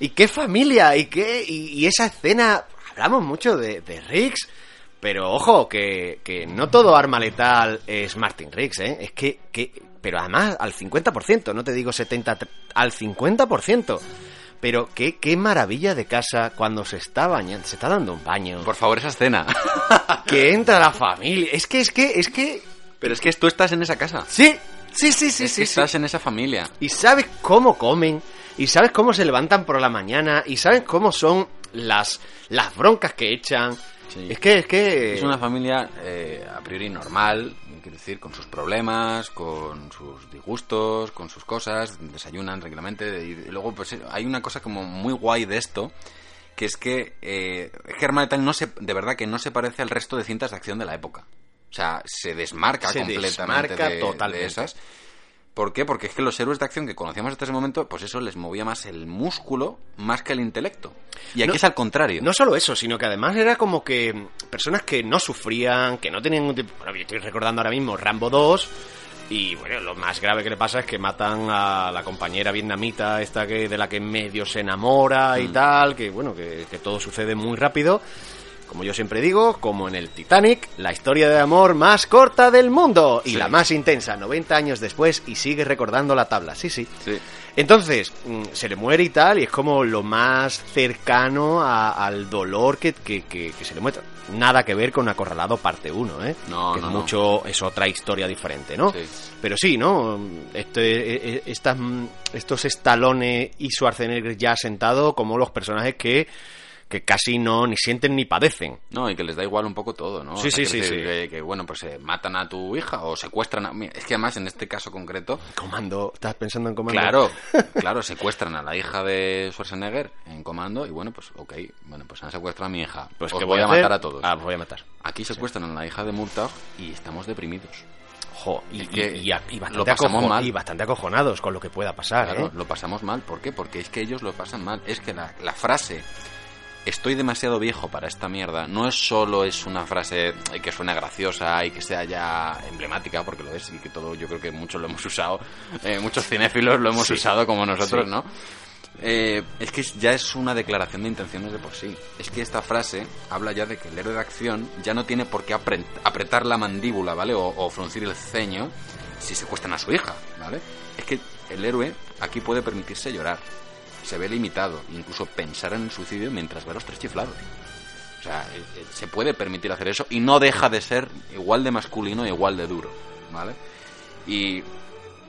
Y qué familia, y qué... Y, y esa escena... Hablamos mucho de, de Riggs, pero ojo, que, que no todo arma letal es Martin Riggs, ¿eh? Es que... que pero además al 50%, no te digo 70, al 50%. Pero qué, qué maravilla de casa cuando se está bañando, se está dando un baño, Por favor, esa escena. <laughs> que entra la familia. Es que, es que, es que... Pero es que tú estás en esa casa. Sí, sí, sí, sí, es sí. que sí. estás en esa familia. y sabes cómo comen, y sabes cómo se levantan por la mañana, y sabes cómo son las, las broncas que echan. Sí. Es que, es que... Es una familia eh, a priori normal, quiero decir, con sus problemas, con sus disgustos, con sus cosas, desayunan tranquilamente. Y luego, pues hay una cosa como muy guay de esto, que es que eh, Arma Letal no se, de verdad que no se parece al resto de cintas de acción de la época. O sea, se desmarca Se completamente desmarca de, totalmente. de esas. ¿Por qué? Porque es que los héroes de acción que conocíamos hasta ese momento, pues eso les movía más el músculo más que el intelecto. Y aquí No- es al contrario. No solo eso, sino que además era como que mm, personas que no sufrían, que no tenían ningún tipo... Bueno, yo estoy recordando ahora mismo Rambo 2 y bueno, lo más grave que le pasa es que matan a la compañera vietnamita esta que de la que medio se enamora y tal, que bueno, que, que todo sucede muy rápido. Como yo siempre digo, como en el Titanic, la historia de amor más corta del mundo y Sí. la más intensa, 90 años después y sigue recordando la tabla. Sí, sí. Sí. Entonces, mm, se le muere y tal, y es como lo más cercano a- al dolor que, que- que- que se le muestra. Nada que ver con Acorralado parte 1, ¿eh? No, que no, es no. mucho, es otra historia diferente, ¿no? Sí. Pero sí, ¿no? Este, eh, eh, estas, mm, estos Stallone y Schwarzenegger ya sentado como los personajes que, que casi no ni sienten ni padecen. No, y que les da igual un poco todo, ¿no? Sí, sí, sí, decir sí. Que, que, bueno, pues se matan a tu hija o secuestran a... mira, Es que además en este caso concreto, Comando, ¿estás pensando en comando? claro, <laughs> claro, secuestran a la hija de Schwarzenegger en comando y bueno, pues ok, bueno, pues han secuestrado a mi hija. Pues Os que voy a matar a todos. Ah, voy a matar. Aquí secuestran a la hija de Murtaugh y estamos deprimidos. Jo, y, Es que y- y a- y bastante acojo- mal. y bastante acojonados con lo que pueda pasar, Claro, ¿eh? lo pasamos mal. ¿Por qué? Porque es que ellos lo pasan mal. Es que la, la frase estoy demasiado viejo para esta mierda no es solo es una frase que suena graciosa y que sea ya emblemática, porque lo es y que todo yo creo que muchos lo hemos <laughs> usado, eh, muchos cinéfilos lo hemos Sí. usado como nosotros, Sí. ¿no? Eh, es que ya es una declaración de intenciones de por sí. Es que esta frase habla ya de que el héroe de acción ya no tiene por qué apre- apretar la mandíbula, ¿vale? O, o fruncir el ceño si secuestran a su hija, ¿vale? Es que el héroe aquí puede permitirse llorar. Se ve limitado, incluso pensar en el suicidio mientras ve a los tres chiflados. O sea, eh, eh, se puede permitir hacer eso y no deja de ser igual de masculino e igual de duro, ¿vale? Y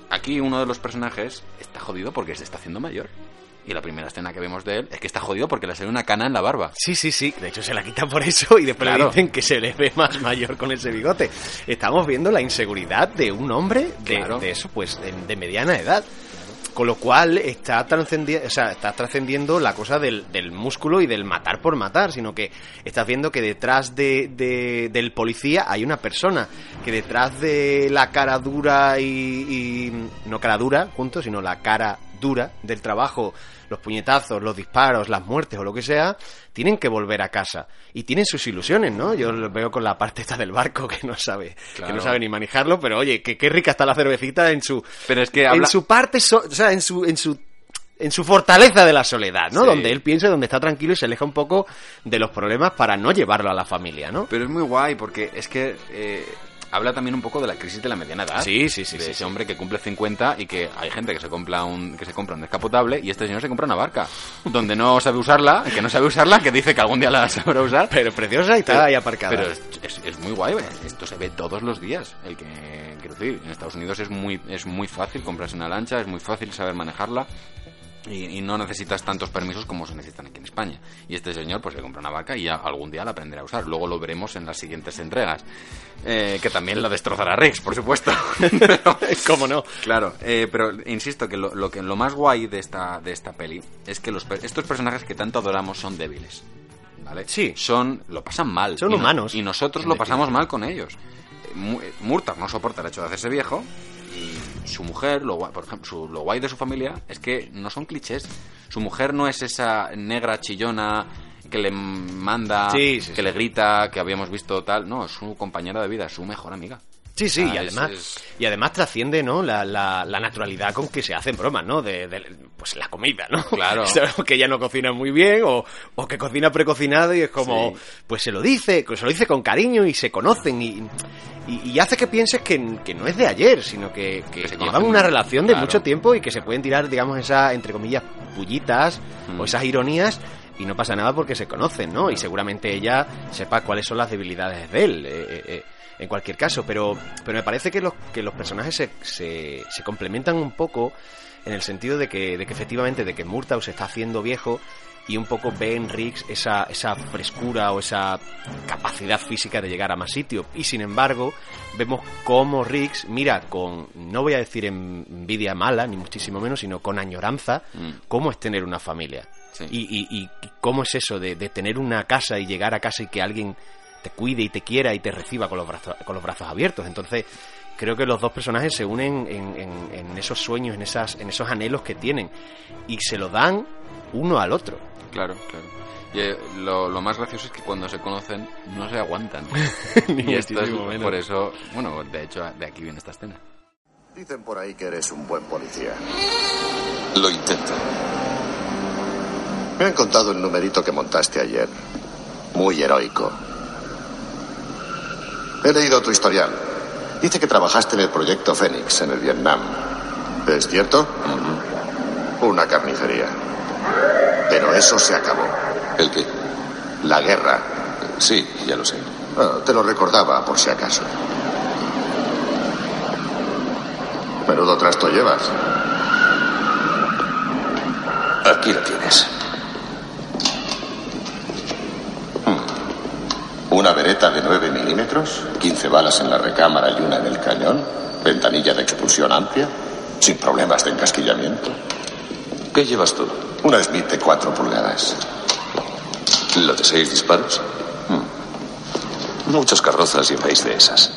aquí uno de los personajes está jodido porque se está haciendo mayor. Y la primera escena que vemos de él es que está jodido porque le sale una cana en la barba. Sí, sí, sí. De hecho, se la quitan por eso y después le dicen que se le ve más mayor con ese bigote. Estamos viendo la inseguridad de un hombre de, Claro. de eso, pues, de, de mediana edad. Con lo cual está trascendiendo, la cosa del, del músculo y del matar por matar, sino que estás viendo que detrás de, de- del policía hay una persona, que detrás de la cara dura y, y- no cara dura juntos, sino la cara dura del trabajo, los puñetazos, los disparos, las muertes o lo que sea, tienen que volver a casa y tienen sus ilusiones, ¿no? Yo lo veo con la parte esta del barco que no sabe, que no sabe ni manejarlo, pero oye, que qué rica está la cervecita en su Pero es que habla... en su parte, so- o sea, en su, en su, en su fortaleza de la soledad, ¿no? Sí. Donde él piensa, donde está tranquilo y se aleja un poco de los problemas para no llevarlo a la familia, ¿no? Pero es muy guay porque es que eh, habla también un poco de la crisis de la mediana edad. Sí, sí, sí, De sí, ese sí. hombre que cumple 50 y que hay gente que se compra un que se compra un descapotable y este señor se compra una barca donde no sabe usarla, que no sabe usarla, que dice que algún día la sabrá usar. Pero preciosa y está ahí aparcada. Pero es, es- es muy guay, esto se ve todos los días. El que, quiero decir, en Estados Unidos es muy, es muy fácil comprarse una lancha, es muy fácil saber manejarla. Y, y no necesitas tantos permisos como se necesitan aquí en España. Y este señor pues se compra una vaca y ya algún día la aprenderá a usar. Luego lo veremos en las siguientes entregas. Eh, que también la destrozará Rex, por supuesto. <laughs> Pero- ¿Cómo no? Claro, eh, pero insisto que lo, lo que lo más guay de esta, de esta peli es que los, estos personajes que tanto adoramos son débiles. ¿Vale? Sí. Son, lo pasan mal. Son Y no- humanos, y nosotros lo pasamos mal con ellos. Eh, Mu- Murtagh no soporta el hecho de hacerse viejo su mujer, lo guay, por ejemplo, su- lo guay de su familia es que no son clichés. Su mujer no es esa negra chillona que le manda, Sí, sí, que sí. le grita, que habíamos visto tal. No, es su compañera de vida, es su mejor amiga. Sí, sí, Ah, y es- además, es- y además trasciende, ¿no? La, la, la naturalidad con que se hacen bromas, ¿no? De, de, pues la comida, ¿no? Claro. <laughs> Sabemos que ella no cocina muy bien o, o que cocina precocinado y es como, Sí. pues se lo dice, se lo dice con cariño y se conocen y, y, y hace que pienses que, que no es de ayer, sino que, que Que se llevan una relación de mucho tiempo y que se pueden tirar, digamos, esas, entre comillas, pullitas Mm. o esas ironías y no pasa nada porque se conocen, ¿no? Y seguramente ella sepa cuáles son las debilidades de él. eh, eh, eh, en cualquier caso, pero, pero me parece que los, que los personajes se, se, se complementan un poco en el sentido de que, de que efectivamente de que Murtaugh se está haciendo viejo y un poco ve en Riggs esa, esa frescura o esa capacidad física de llegar a más sitio. Y sin embargo, vemos cómo Riggs mira con, no voy a decir envidia mala, ni muchísimo menos, sino con añoranza, Mm. cómo es tener una familia. Sí. Y, y, y cómo es eso de, de tener una casa y llegar a casa y que alguien te cuide y te quiera y te reciba con los brazos, con los brazos abiertos. Entonces, creo que los dos personajes se unen en, en- en esos sueños, en, esas, en esos anhelos que tienen. Y se lo dan uno al otro. Claro, claro. Y eh, lo, lo más gracioso es que cuando se conocen no se aguantan. <laughs> Ni y esto es menos. por eso, bueno, de hecho, de aquí viene esta escena. Dicen por ahí que eres un buen policía. Lo intento. Me han contado el numerito que montaste ayer. Muy heroico. He leído tu historial. Dice que trabajaste en el proyecto Fénix en el Vietnam. ¿Es cierto? Una carnicería. Pero eso se acabó. ¿El qué? La guerra. Sí, ya lo sé. Ah, te lo recordaba por si acaso. Menudo trasto llevas. Aquí lo tienes. Una vereta de 9 milímetros, 15 balas en la recámara y una en el cañón, ventanilla de expulsión amplia, sin problemas de encasquillamiento. ¿Qué llevas tú? Una Smith de 4 pulgadas. ¿Lo de seis disparos? Hmm. Muchas carrozas lleváis de esas.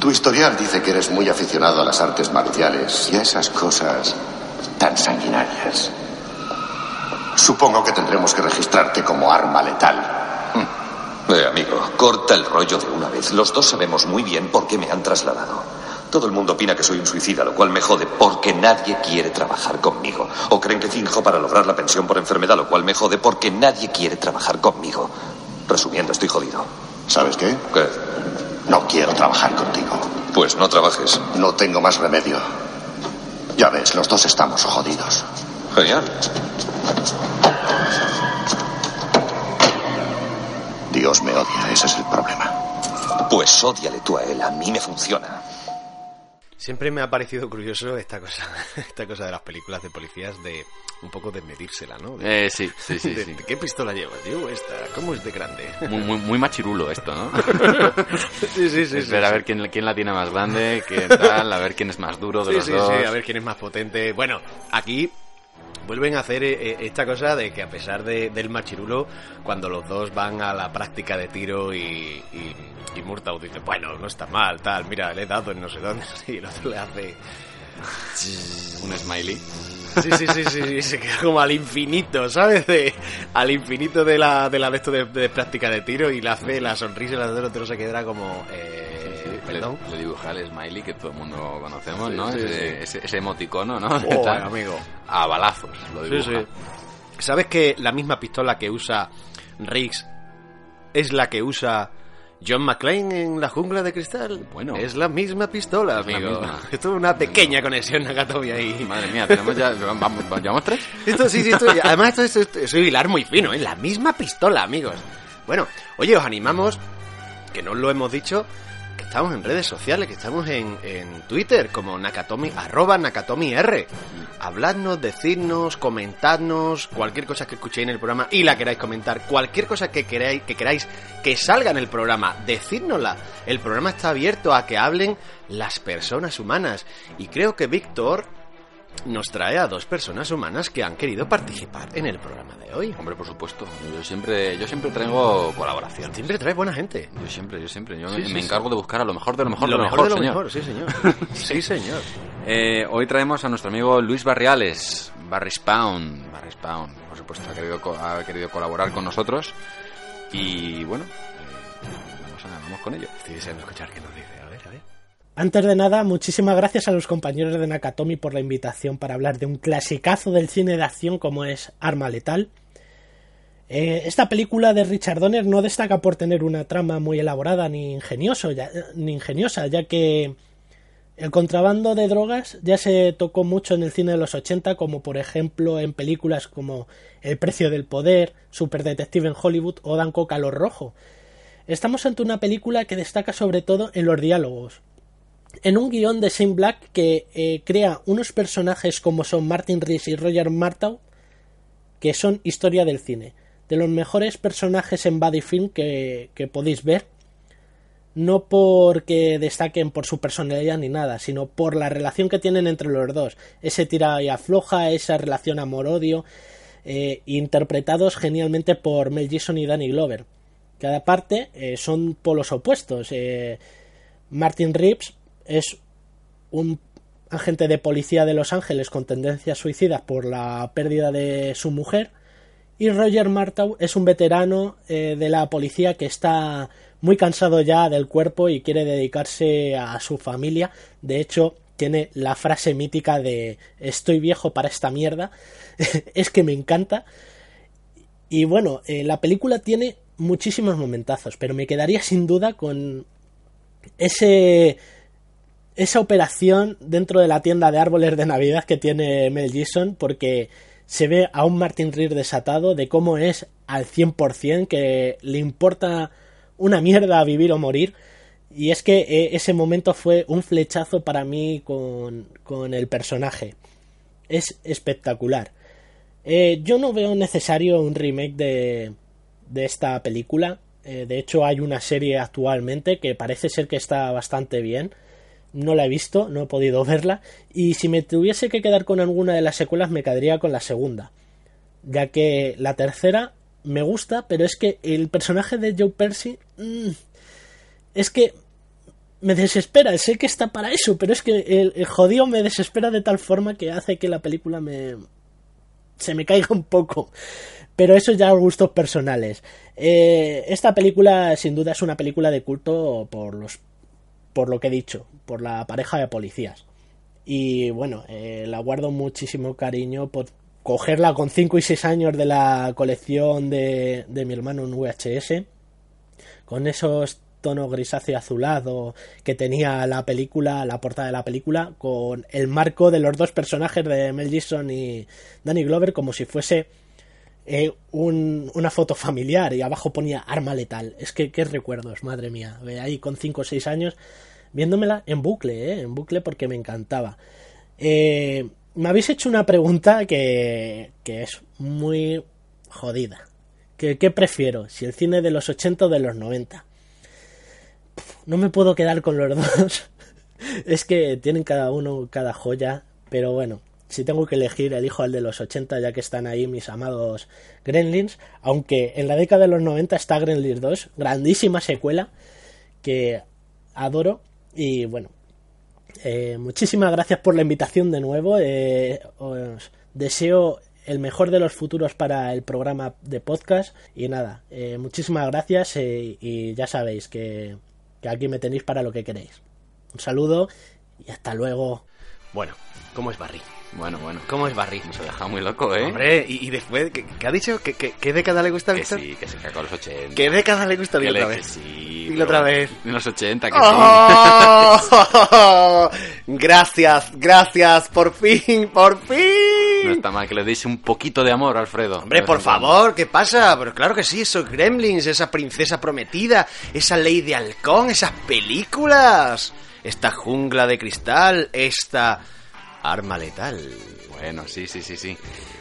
Tu historial dice que eres muy aficionado a las artes marciales y a esas cosas tan sanguinarias. Supongo que tendremos que registrarte como arma letal. Eh, amigo, corta el rollo de una vez. Los dos sabemos muy bien por qué me han trasladado. Todo el mundo opina que soy un suicida, lo cual me jode porque nadie quiere trabajar conmigo. O creen que finjo para lograr la pensión por enfermedad, lo cual me jode porque nadie quiere trabajar conmigo. Resumiendo, estoy jodido. ¿Sabes qué? ¿Qué? No quiero trabajar contigo. Pues no trabajes. No tengo más remedio. Ya ves, los dos estamos jodidos. Genial. Dios me odia, ese es el problema. Pues ódiale tú a él, a mí me funciona. Siempre me ha parecido curioso esta cosa, <laughs> esta cosa de las películas de policías de un poco de medírsela, ¿no? De, Eh, sí, sí, sí, de- sí. de ¿Qué pistola llevas? Yo esta, ¿cómo es de grande? Muy, muy, muy machirulo esto, ¿no? <laughs> sí, sí, sí. Es sí, ver a sí. ver quién, quién la tiene más grande, qué tal, a ver quién es más duro de Sí, los sí, dos. sí, a ver quién es más potente. Bueno, aquí vuelven a hacer eh, eh, esta cosa de que a pesar de- del machirulo, cuando los dos van a la práctica de tiro y, y, y Murtaugh dice, bueno, no está mal, tal, mira, le he dado en no sé dónde, <laughs> y el otro le hace... <laughs> Un smiley. Sí, sí, sí, sí, sí, se queda como al infinito, ¿sabes? De, al infinito de la de la de esto de, de práctica de tiro y le hace la sonrisa y la otro se quedará como... Eh, perdón. le dibuja el smiley que todo el mundo conocemos, ¿no? Sí, ese, ese- ese emoticono, ¿no? <laughs> Tal. amigo. A balazos lo dibuja. sí. ¿Sabes que la misma pistola que usa Riggs es la que usa John McClane en la jungla de cristal? Bueno. Es la misma pistola, Es la amigo. <laughs> Esto es una pequeña conexión Nakatomi ahí. Madre mía, tenemos ya... Vamos, ¿Llevamos tres? Esto sí, sí, esto, <laughs> además esto, es- esto es un hilar muy fino, ¿eh? La misma pistola, amigos. Bueno, oye, os animamos, que no os lo hemos dicho, estamos en redes sociales, que estamos en, en Twitter, como Nakatomi, arroba Nakatomi R. Habladnos, decidnos, comentadnos, cualquier cosa que escuchéis en el programa y la queráis comentar, cualquier cosa que queráis, que queráis que salga en el programa, decídnosla. El programa está abierto a que hablen las personas humanas. Y creo que Víctor nos trae a dos personas humanas que han querido participar en el programa de hoy. Hombre, por supuesto. Yo siempre, yo siempre traigo colaboración. Siempre trae buena gente. Yo siempre, yo siempre. Yo Sí, me, sí, me sí. encargo de buscar a lo mejor de lo mejor lo de lo mejor de lo señor. mejor, sí señor. <laughs> sí señor. Eh, hoy traemos a nuestro amigo Luis Barriales, Barry Spawn. Barry Spawn, por supuesto, ha querido, ha querido colaborar con nosotros. Y bueno, eh, vamos, a- vamos con ello. Estoy deseando escuchar qué nos dice. Antes de nada, muchísimas gracias a los compañeros de Nakatomi por la invitación para hablar de un clasicazo del cine de acción como es Arma Letal. Eh, esta película de Richard Donner no destaca por tener una trama muy elaborada ni, ingenioso, ya- ni ingeniosa, ya que el contrabando de drogas ya se tocó mucho en el cine de los 80, como por ejemplo en películas como El precio del poder, Superdetective en Hollywood o Dan Coca lo rojo. Estamos ante una película que destaca sobre todo en los diálogos, en un guion de Shane Black que eh, crea unos personajes como son Martin Rees y Roger Martau que son historia del cine. De los mejores personajes en body film que, podéis ver. No porque destaquen por su personalidad ni nada, sino por la relación que tienen entre los dos. Ese tira y afloja, esa relación amor-odio, eh, interpretados genialmente por Mel Gibson y Danny Glover. Cada parte eh, son polos opuestos. Martin Reeves es un agente de policía de Los Ángeles con tendencias suicidas por la pérdida de su mujer y Roger Martau es un veterano eh, de la policía que está muy cansado ya del cuerpo y quiere dedicarse a su familia. De hecho, tiene la frase mítica de estoy viejo para esta mierda. <laughs> es que me encanta. Y bueno, eh, la película tiene muchísimos momentazos, pero me quedaría sin duda con ese esa operación dentro de la tienda de árboles de Navidad que tiene Mel Gibson porque se ve a un Martin Reer desatado de cómo es al 100% que le importa una mierda vivir o morir. Y es que eh, ese momento fue un flechazo para mí con, con el personaje. Es espectacular. Eh, yo no veo necesario un remake de, de esta película. Eh, de hecho hay una serie actualmente que parece ser que está bastante bien no la he visto, no he podido <laughs> verla, y si me tuviese que quedar con alguna de las secuelas me quedaría con la segunda, ya que la tercera me gusta, pero es que el personaje de Joe Percy mm, es que me desespera, sé que está para eso, pero es que el, el jodido me desespera de tal forma que hace que la película me se me caiga un poco. Pero eso ya gustos personales. Eh, esta película, sin duda, es una película de culto por los por lo que he dicho, por la pareja de policías. Y bueno, eh, la guardo muchísimo cariño por cogerla con 5 y 6 años de la colección de, de mi hermano en VHS, con esos tono grisáceo azulado que tenía la película, la portada de la película, con el marco de los dos personajes de Mel Gibson y Danny Glover como si fuese eh, un- una foto familiar y abajo ponía arma letal. Es que qué recuerdos, madre mía. Ahí con 5 o 6 años viéndomela en bucle, ¿eh? en bucle porque me encantaba. Eh, me habéis hecho una pregunta que, que es muy jodida. ¿Qué, ¿Qué prefiero? ¿Si el cine de los 80 o de los 90? Pff, No me puedo quedar con los <laughs> dos. es que tienen cada uno cada joya, pero bueno, si tengo que elegir, elijo al de los 80 ya que están ahí mis amados Gremlins, aunque en la década de los 90 está Gremlins 2, grandísima secuela que adoro y bueno, eh, muchísimas gracias por la invitación de nuevo. eh, os deseo el mejor de los futuros para el programa de podcast. Y nada, eh, muchísimas gracias y ya sabéis que, que aquí me tenéis para lo que queréis. Un saludo y hasta luego. Bueno, ¿cómo es Barry? Bueno, bueno. ¿Cómo es Barry? Se ha dejado muy loco, ¿eh? Hombre, y, y después, ¿qué, qué ha dicho? ¿Qué, qué, qué década le gusta a que Víctor? sí, que se cagó a los 80. ¿Qué década le gusta? Que Dilo le- otra que vez. sí. Dilo pero otra vez. En los 80, que sí. ¡Oh! <laughs> Gracias, gracias, por fin, por No fin. está mal que le deis un poquito de amor, Alfredo. Hombre, por favor, ¿qué pasa? Pero claro que sí, esos gremlins, esa princesa prometida, esa ley de halcón, esas películas, esta jungla de cristal, esta arma letal. Bueno, sí, sí, sí, sí.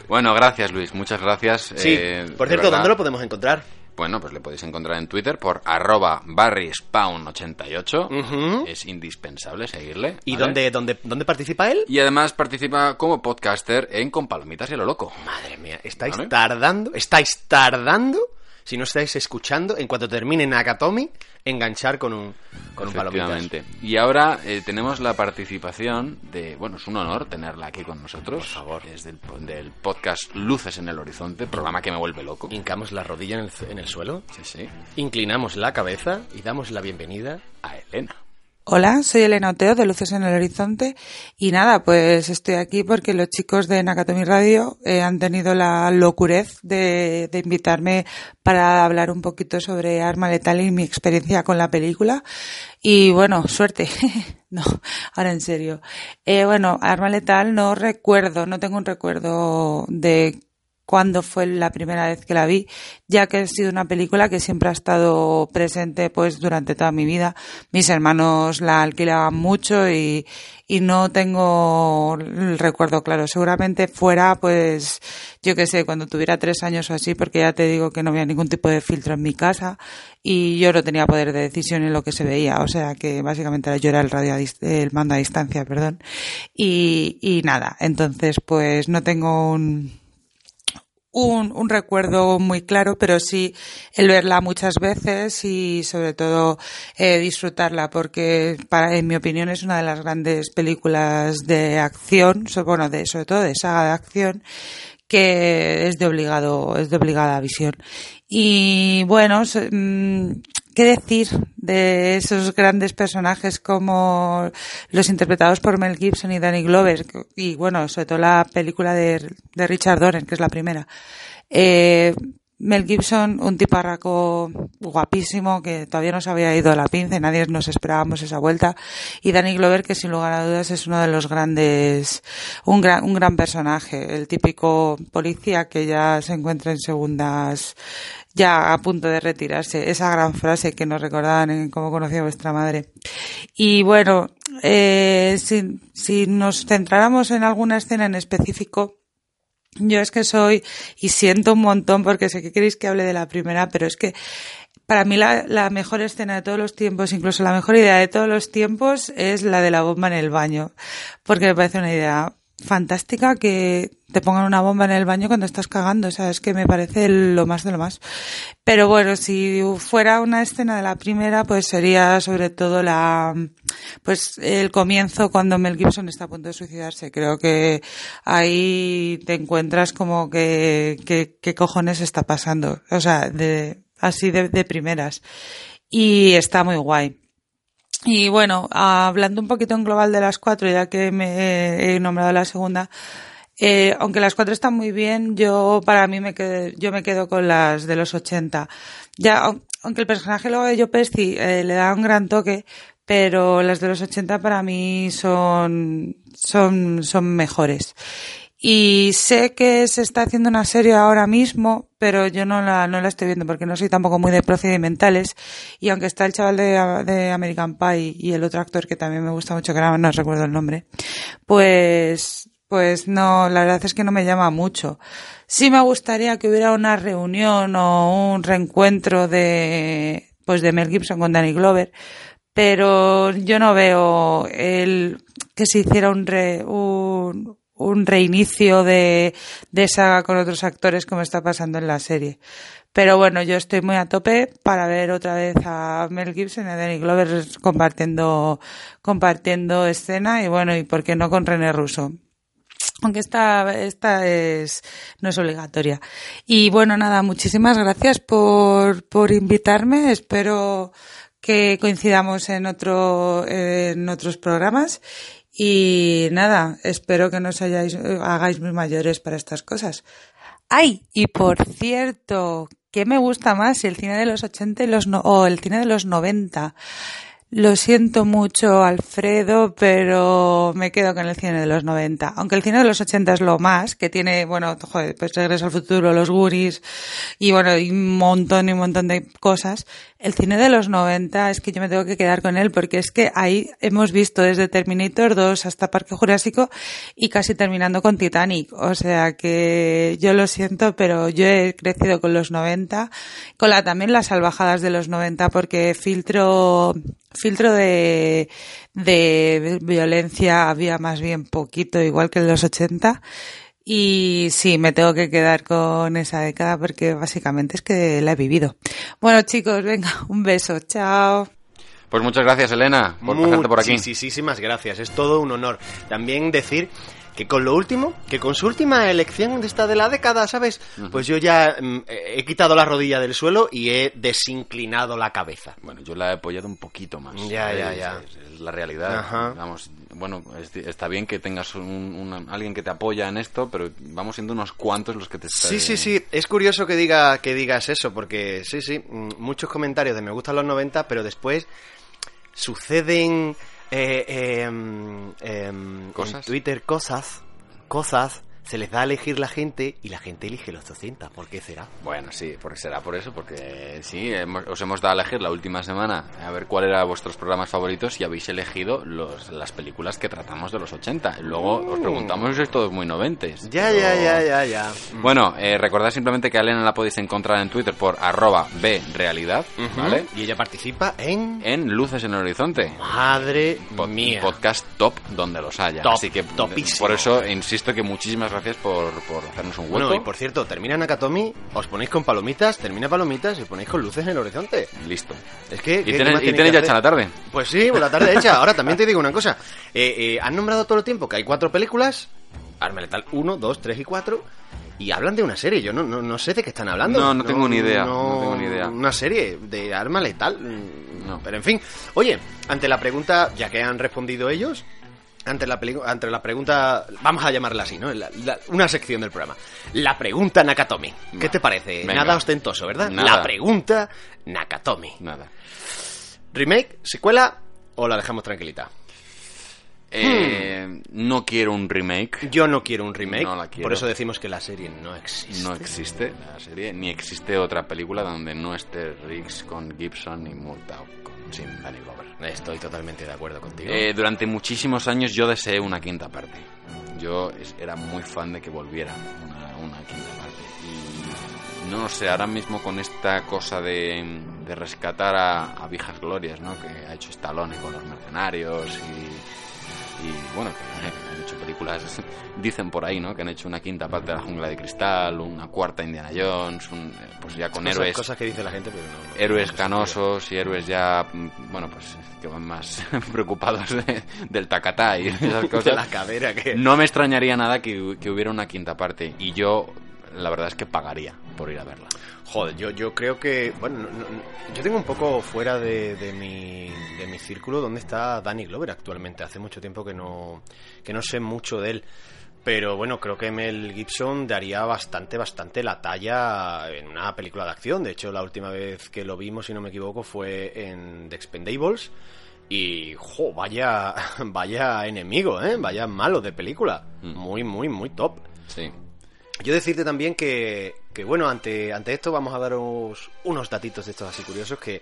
Bueno, gracias, Luis. Muchas gracias. Sí, eh, por cierto. ¿dónde lo podemos encontrar? Bueno, pues le podéis encontrar en Twitter por arroba barryspawn88. Ujú. Es indispensable seguirle. ¿Y ¿vale? dónde, dónde, dónde participa él? Y además participa como podcaster en Con Palomitas y lo Loco. Madre mía, estáis Vale. tardando, estáis tardando, si no estáis escuchando, en cuanto termine Nakatomi, enganchar con un, con un. Efectivamente. Y ahora eh, tenemos la participación de... Bueno, es un honor tenerla aquí con nosotros. Por favor. Es del, del podcast Luces en el Horizonte, programa que me vuelve loco. Hincamos la rodilla en el, en el suelo, Sí, sí. inclinamos la cabeza y damos la bienvenida A Elena. Hola, soy Elena Oteo de Luces en el Horizonte y nada, pues estoy aquí porque los chicos de Nakatomi Radio eh, han tenido la locurez de, de invitarme para hablar un poquito sobre Arma Letal y mi experiencia con la película. Y bueno, suerte. <laughs> no, ahora en serio. Eh, bueno, Arma Letal no recuerdo, no tengo un recuerdo de cuándo fue la primera vez que la vi, ya que ha sido una película que siempre ha estado presente pues durante toda mi vida. Mis hermanos la alquilaban mucho y, y no tengo el recuerdo claro. Seguramente fuera pues, yo qué sé, cuando tuviera tres años o así, porque ya te digo que no había ningún tipo de filtro en mi casa y yo no tenía poder de decisión en lo que se veía. O sea que básicamente yo era el radio el mando a distancia, perdón. Y, y nada, entonces pues no tengo un, un, un recuerdo muy claro, pero sí el verla muchas veces y sobre todo eh, disfrutarla, porque para, en mi opinión es una de las grandes películas de acción, bueno, de, sobre todo de saga de acción, que es de obligado, es de obligada visión. Y bueno, mm, ¿qué decir de esos grandes personajes como los interpretados por Mel Gibson y Danny Glover? Y bueno, sobre todo la película de, Richard Donner, que es la primera. Eh, Mel Gibson, un tiparraco guapísimo que todavía no se había ido a la pinza y nadie nos esperábamos esa vuelta. Y Danny Glover, que sin lugar a dudas es uno de los grandes, un gran, un gran personaje, el típico policía que ya se encuentra en segundas, ya a punto de retirarse. Esa gran frase que nos recordaban en cómo conocía vuestra madre. Y bueno, eh, si, nos centráramos en alguna escena en específico, yo es que soy, y siento un montón porque sé que queréis que hable de la primera, pero es que para mí la, la mejor escena de todos los tiempos, incluso la mejor idea de todos los tiempos, es la de la bomba en el baño. Porque me parece una idea fantástica que te pongan una bomba en el baño cuando estás cagando, o sea, es que me parece lo más de lo más. Pero bueno, si fuera una escena de la primera, pues sería sobre todo la, pues el comienzo cuando Mel Gibson está a punto de suicidarse. Creo que ahí te encuentras como que, que, qué cojones está pasando, o sea, de, así de, de primeras. Y está muy guay. Y bueno, hablando un poquito en global de las cuatro, ya que me he nombrado la segunda, eh, aunque las cuatro están muy bien, yo para mí me quedo, yo me quedo con las de los 80. Ya, aunque el personaje luego de Joe eh, le da un gran toque, pero las de los 80 para mí son, son, son mejores. Y sé que se está haciendo una serie ahora mismo, pero yo no la, no la estoy viendo porque no soy tampoco muy de procedimentales. Y aunque está el chaval de, de American Pie y el otro actor que también me gusta mucho, que ahora no recuerdo el nombre, pues, pues no, la verdad es que no me llama mucho. Sí me gustaría que hubiera una reunión o un reencuentro de, pues de Mel Gibson con Danny Glover, pero yo no veo el que se hiciera un, re, un, un reinicio de, de saga con otros actores como está pasando en la serie. Pero bueno, yo estoy muy a tope para ver otra vez a Mel Gibson y a Danny Glover compartiendo, compartiendo escena y bueno, y por qué no con René Russo. Aunque esta, esta es, no es obligatoria. Y bueno, nada, muchísimas gracias por, por invitarme. Espero que coincidamos en otro, en otros programas y nada, espero que nos hayáis, hagáis muy mayores para estas cosas. Ay, y por cierto, ¿qué me gusta más? El cine de los 80 y los no, o el cine de los 90. Lo siento mucho, Alfredo, pero me quedo con el cine de los 90. Aunque el cine de los 80 es lo más, que tiene, bueno, joder, pues Regreso al Futuro, Los Guris, y bueno, y un montón y un montón de cosas. El cine de los 90 es que yo me tengo que quedar con él porque es que ahí hemos visto desde Terminator 2 hasta Parque Jurásico y casi terminando con Titanic. O sea que yo lo siento, pero yo he crecido con los 90, con la, también las salvajadas de los 90 porque filtro, filtro de, de violencia había más bien poquito, igual que en los 80. Y sí, me tengo que quedar con esa década porque básicamente es que la he vivido. Bueno, chicos, venga, <laughs> un beso. Chao. Pues muchas gracias, Elena, por pasarte por aquí. Muchísimas gracias, es todo un honor. También decir que con lo último, que con su última elección de esta de la década, ¿sabes? Pues yo ya mm, he quitado la rodilla del suelo y he desinclinado la cabeza. Bueno, yo la he apoyado un poquito más. Ya, ya, ya. Es, es la realidad. Ajá. Vamos, bueno, es- está bien que tengas un, un- alguien que te apoya en esto, pero vamos siendo unos cuantos los que te Sí, sí, sí. Es curioso que, diga, que digas eso, porque sí, sí, mm, muchos comentarios de me gustan los 90, pero después suceden eh, eh, em, ¿Cosas? en Twitter cosas, cosas, se les da a elegir la gente y la gente elige los 200. ¿Por qué será? Bueno, sí, porque será por eso, porque sí, hemos- os hemos dado a elegir la última semana a ver cuál era vuestros programas favoritos y habéis elegido los, las películas que tratamos de los 80. Luego os preguntamos si sois todos muy noventes. Ya, pero- ya, ya, ya, ya. Bueno, eh, recordad simplemente que a Elena la podéis encontrar en Twitter por arroba brealidad, ¿vale? Y ella participa en... En Luces en el Horizonte. Madre Pod- mía. podcast top donde los haya. Top, Así que topísimo. por eso insisto que muchísimas gracias por, por hacernos un hueco. Bueno, y por cierto, termina Nakatomi, os ponéis con palomitas, termina palomitas y os ponéis con luces en el horizonte. Listo. Es que... Y ¿qué- qué tienes, más y tenéis ya hecha la tarde. Pues sí, por la tarde hecha. Ahora también te digo una cosa. Eh, eh, han nombrado todo el tiempo que hay cuatro películas. Arma Letal 1, 2, 3 y 4. Y hablan de una serie. Yo no, no, no sé de qué están hablando. No, no tengo ni idea, no tengo ni idea. Una serie de Arma Letal. No. Pero en fin. Oye, ante la pregunta, ya que han respondido ellos. Ante la, ante la pregunta, vamos a llamarla así, ¿no? La- la- una sección del programa. La pregunta Nakatomi. ¿Qué te parece? Venga. Nada ostentoso, ¿verdad? Nada. La pregunta Nakatomi. Nada. ¿Remake, secuela o la dejamos tranquilita? Eh, No quiero un remake. Yo no quiero un remake, No la quiero. por eso decimos que la serie no existe. No existe la serie, ni existe otra película donde no esté Riggs con Gibson y Murtaugh sin Danny Glover. Estoy totalmente de acuerdo contigo. Eh, durante muchísimos años yo deseé una quinta parte. Yo era muy fan de que volviera una, una quinta parte. Y no lo sé, ahora mismo con esta cosa de, de rescatar a, a viejas glorias, ¿no? Que ha hecho Stallone con los mercenarios y, y bueno, que <laughs> han hecho películas, <laughs> dicen por ahí, ¿no? Que han hecho una quinta parte de la jungla de cristal, una cuarta Indiana Jones, un- pues ya con cosas, héroes cosas que dice la gente, pero no. no- héroes no canosos y héroes ya, mm, bueno, pues que van más <laughs> preocupados de- del tacatá y esas cosas. De la cadera que... No me extrañaría nada que hubiera una quinta parte y yo, la verdad es que pagaría por ir a verla. Joder, yo, yo creo que... Bueno, no- no- yo tengo un poco fuera de, de mi, de mi círculo dónde está Danny Glover actualmente. Hace mucho tiempo que no, que no sé mucho de él. Pero bueno, creo que Mel Gibson daría bastante, bastante la talla en una película de acción. De hecho, la última vez que lo vimos, si no me equivoco, fue en The Expendables. Y, jo, vaya, <laughs> vaya enemigo, ¿eh? Vaya malo de película. Muy, muy, muy top. Sí. Yo decirte también que, bueno, ante, ante esto vamos a daros unos datitos de estos así curiosos que,